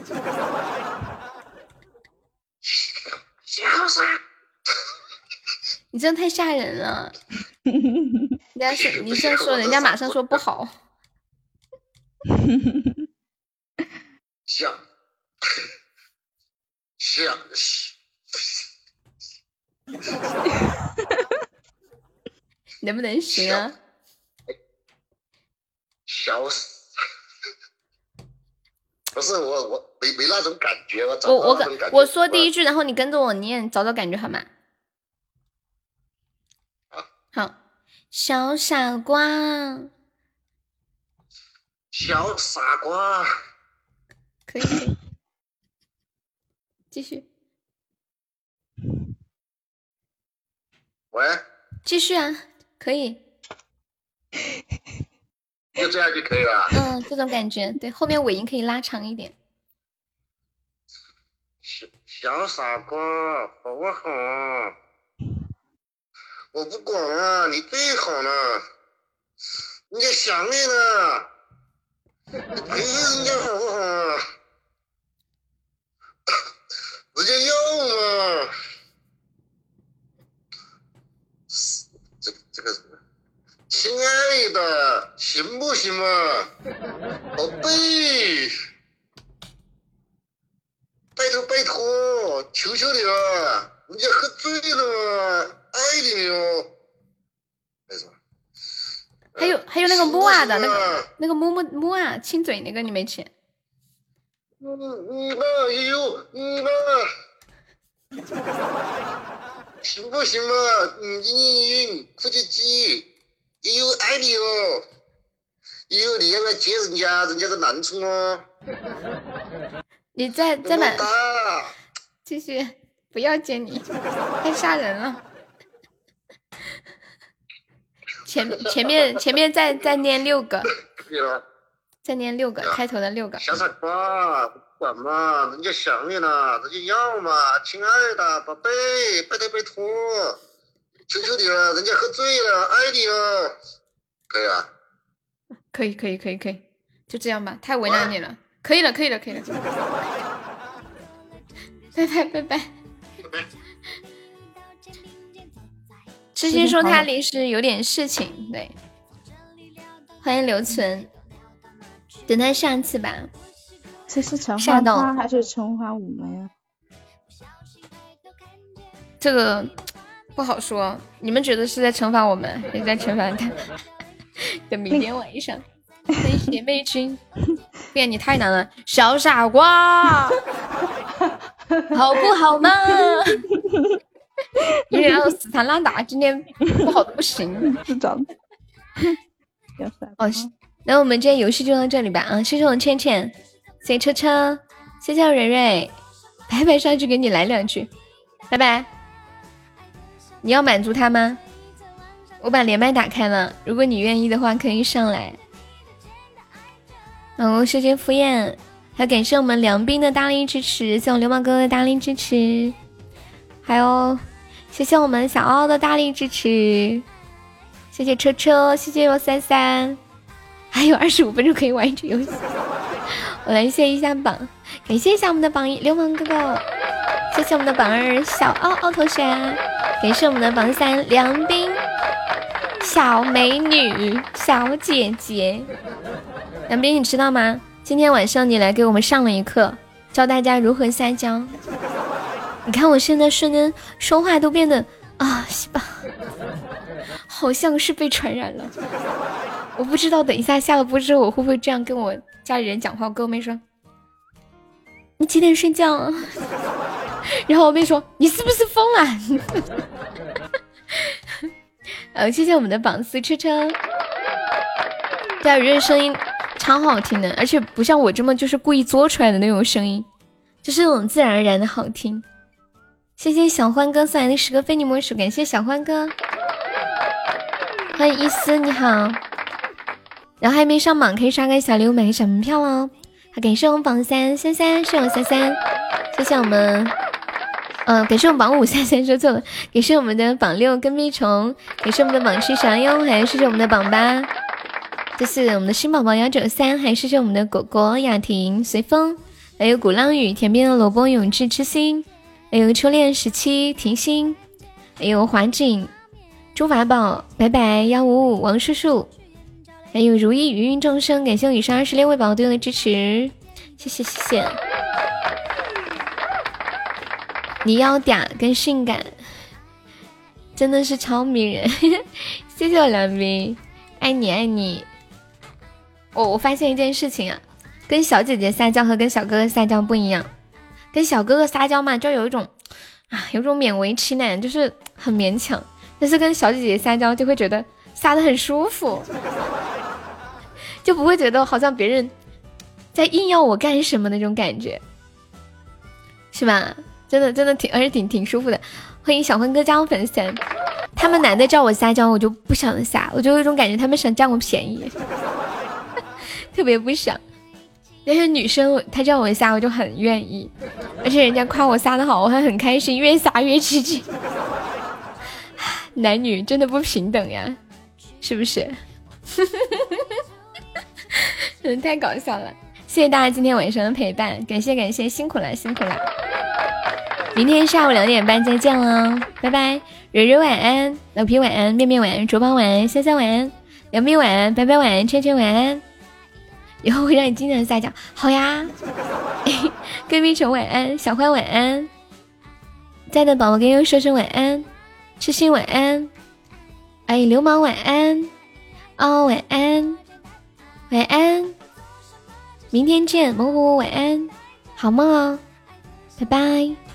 Speaker 3: 小傻，
Speaker 1: 你真的太吓人了。人家是你这样说，人家马上说不好。
Speaker 3: 像像
Speaker 1: 能不能行啊？
Speaker 8: 小傻，不是我我没没那种感觉，我找
Speaker 1: 我我跟
Speaker 8: 不到那种感觉。
Speaker 1: 我说第一句，然后你跟着我念，找找感觉好吗？好，小傻瓜，
Speaker 8: 小傻瓜，
Speaker 1: 可以可以，继续
Speaker 8: 喂，
Speaker 1: 继续啊，可以，
Speaker 8: 就这样就可以了。
Speaker 1: 嗯，这种感觉，对，后面尾音可以拉长一点。
Speaker 8: 小小傻瓜，好不好？我不管啊，你最好了，人家想你呢，你陪人家好不好？人家要嘛，这这个，亲爱的，行不行嘛？宝贝。拜托拜托，求求你了，人家喝醉了嘛，爱你哟。
Speaker 1: 还有还有那个木啊的那个那个木木木啊亲嘴那个你没亲？
Speaker 8: 嗯嗯那也有嗯那，行不行嘛？嗯嗯嗯，快点接，也有爱你哦。也有你要来接人家，人家在南充哦。
Speaker 1: 你再再把
Speaker 8: 么大
Speaker 1: 继续，不要接你，太吓人了。前前面前面再再念六个。再念六个开头的六个。
Speaker 8: 小傻瓜，不管嘛，人家想你了，人家要嘛，亲爱的宝贝，拜托拜托，求求你了，人家喝醉了，爱你哦，可以啊。
Speaker 1: 可以可以可以可以，就这样吧，太为难你了。可以了可以了可以了，拜拜拜拜。痴心说他临时有点事情，对。欢迎留存，等他上次吧。
Speaker 6: 这是惩罚他还是惩罚我们呀？
Speaker 1: 这个不好说，你们觉得是在惩罚我们，还是在惩罚他？等明天晚上，谢谢妹君，变你太难了，小傻瓜，好不好嘛？因为要死缠烂打，今天不好的不行。
Speaker 6: 是长的。
Speaker 1: 哦，那我们今天游戏就到这里吧啊！谢谢我倩倩，谢谢车车，谢谢我蕊蕊，拜拜上去给你来两句，拜拜。你要满足他吗？我把连麦打开了，如果你愿意的话，可以上来。哦，谢谢敷衍，还感谢我们梁斌的大力支持，谢谢我流氓哥哥的大力支持，还有谢谢我们小奥的大力支持，谢谢车车，谢谢我三三，还有二十五分钟可以玩一局游戏。我来谢一下榜，感谢一下我们的榜一流氓哥哥，谢谢我们的榜二小奥奥同学，感谢我们的榜三梁斌。小美女，小姐姐，梁斌，你知道吗？今天晚上你来给我们上了一课，教大家如何撒娇。你看我现在瞬间说话都变得啊，西吧，好像是被传染了。我不知道等一下下了播之后我会不会这样跟我家里人讲话。我跟我妹说：“你几点睡觉啊？” 然后我妹说：“你是不是疯了？” 呃，谢谢我们的榜四车车，对啊，人声音超好听的，而且不像我这么就是故意作出来的那种声音，就是那种自然而然的好听。谢谢小欢哥送来的十个非你莫属，感谢小欢哥，欢迎一思，你好。然后还没上榜，可以刷个小礼物，买个小门票哦。感谢我们榜三三三，是我三三，谢谢我们。嗯，感谢我们榜五三三说错了，感谢我们的榜六跟屁虫，感谢我们的榜七傻优，还有谢谢我们的榜八，这是我们的新宝宝幺九三，还谢谢我们的果果雅婷随风，还有鼓浪屿田边的萝卜永志之心，还有初恋十七婷心，还有华锦朱法宝白白幺五五王叔叔，还有如意芸芸众生，感谢我以上二十六位宝宝对我的支持，谢谢谢谢。你要嗲跟性感，真的是超迷人。谢谢我梁斌，爱你爱你。我我发现一件事情啊，跟小姐姐撒娇和跟小哥哥撒娇不一样。跟小哥哥撒娇嘛，就有一种啊，有种勉为其难，就是很勉强；但是跟小姐姐撒娇，就会觉得撒的很舒服，就不会觉得好像别人在硬要我干什么那种感觉，是吧？真的真的挺，而且挺挺舒服的。欢迎小坤哥加我粉丝团。他们男的叫我撒娇，我就不想撒，我就有一种感觉，他们想占我便宜，特别不想。但是女生她叫我撒，我就很愿意，而且人家夸我撒的好，我还很开心，越撒越起劲。男女真的不平等呀，是不是？嗯，太搞笑了！谢谢大家今天晚上的陪伴，感谢感谢，辛苦了辛苦了。明天下午两点半再见了，拜拜。蕊蕊晚安，老皮晚安，面面晚安，卓宝晚安，香香晚安，杨幂晚安，白白晚安，圈圈晚安。以后会让你经常撒娇，好呀。闺蜜虫晚安，小花晚安，在的宝宝给我说声晚安，痴心晚安，哎，流氓晚安，哦晚安，晚安，明天见，猛虎晚安，好梦哦，拜拜。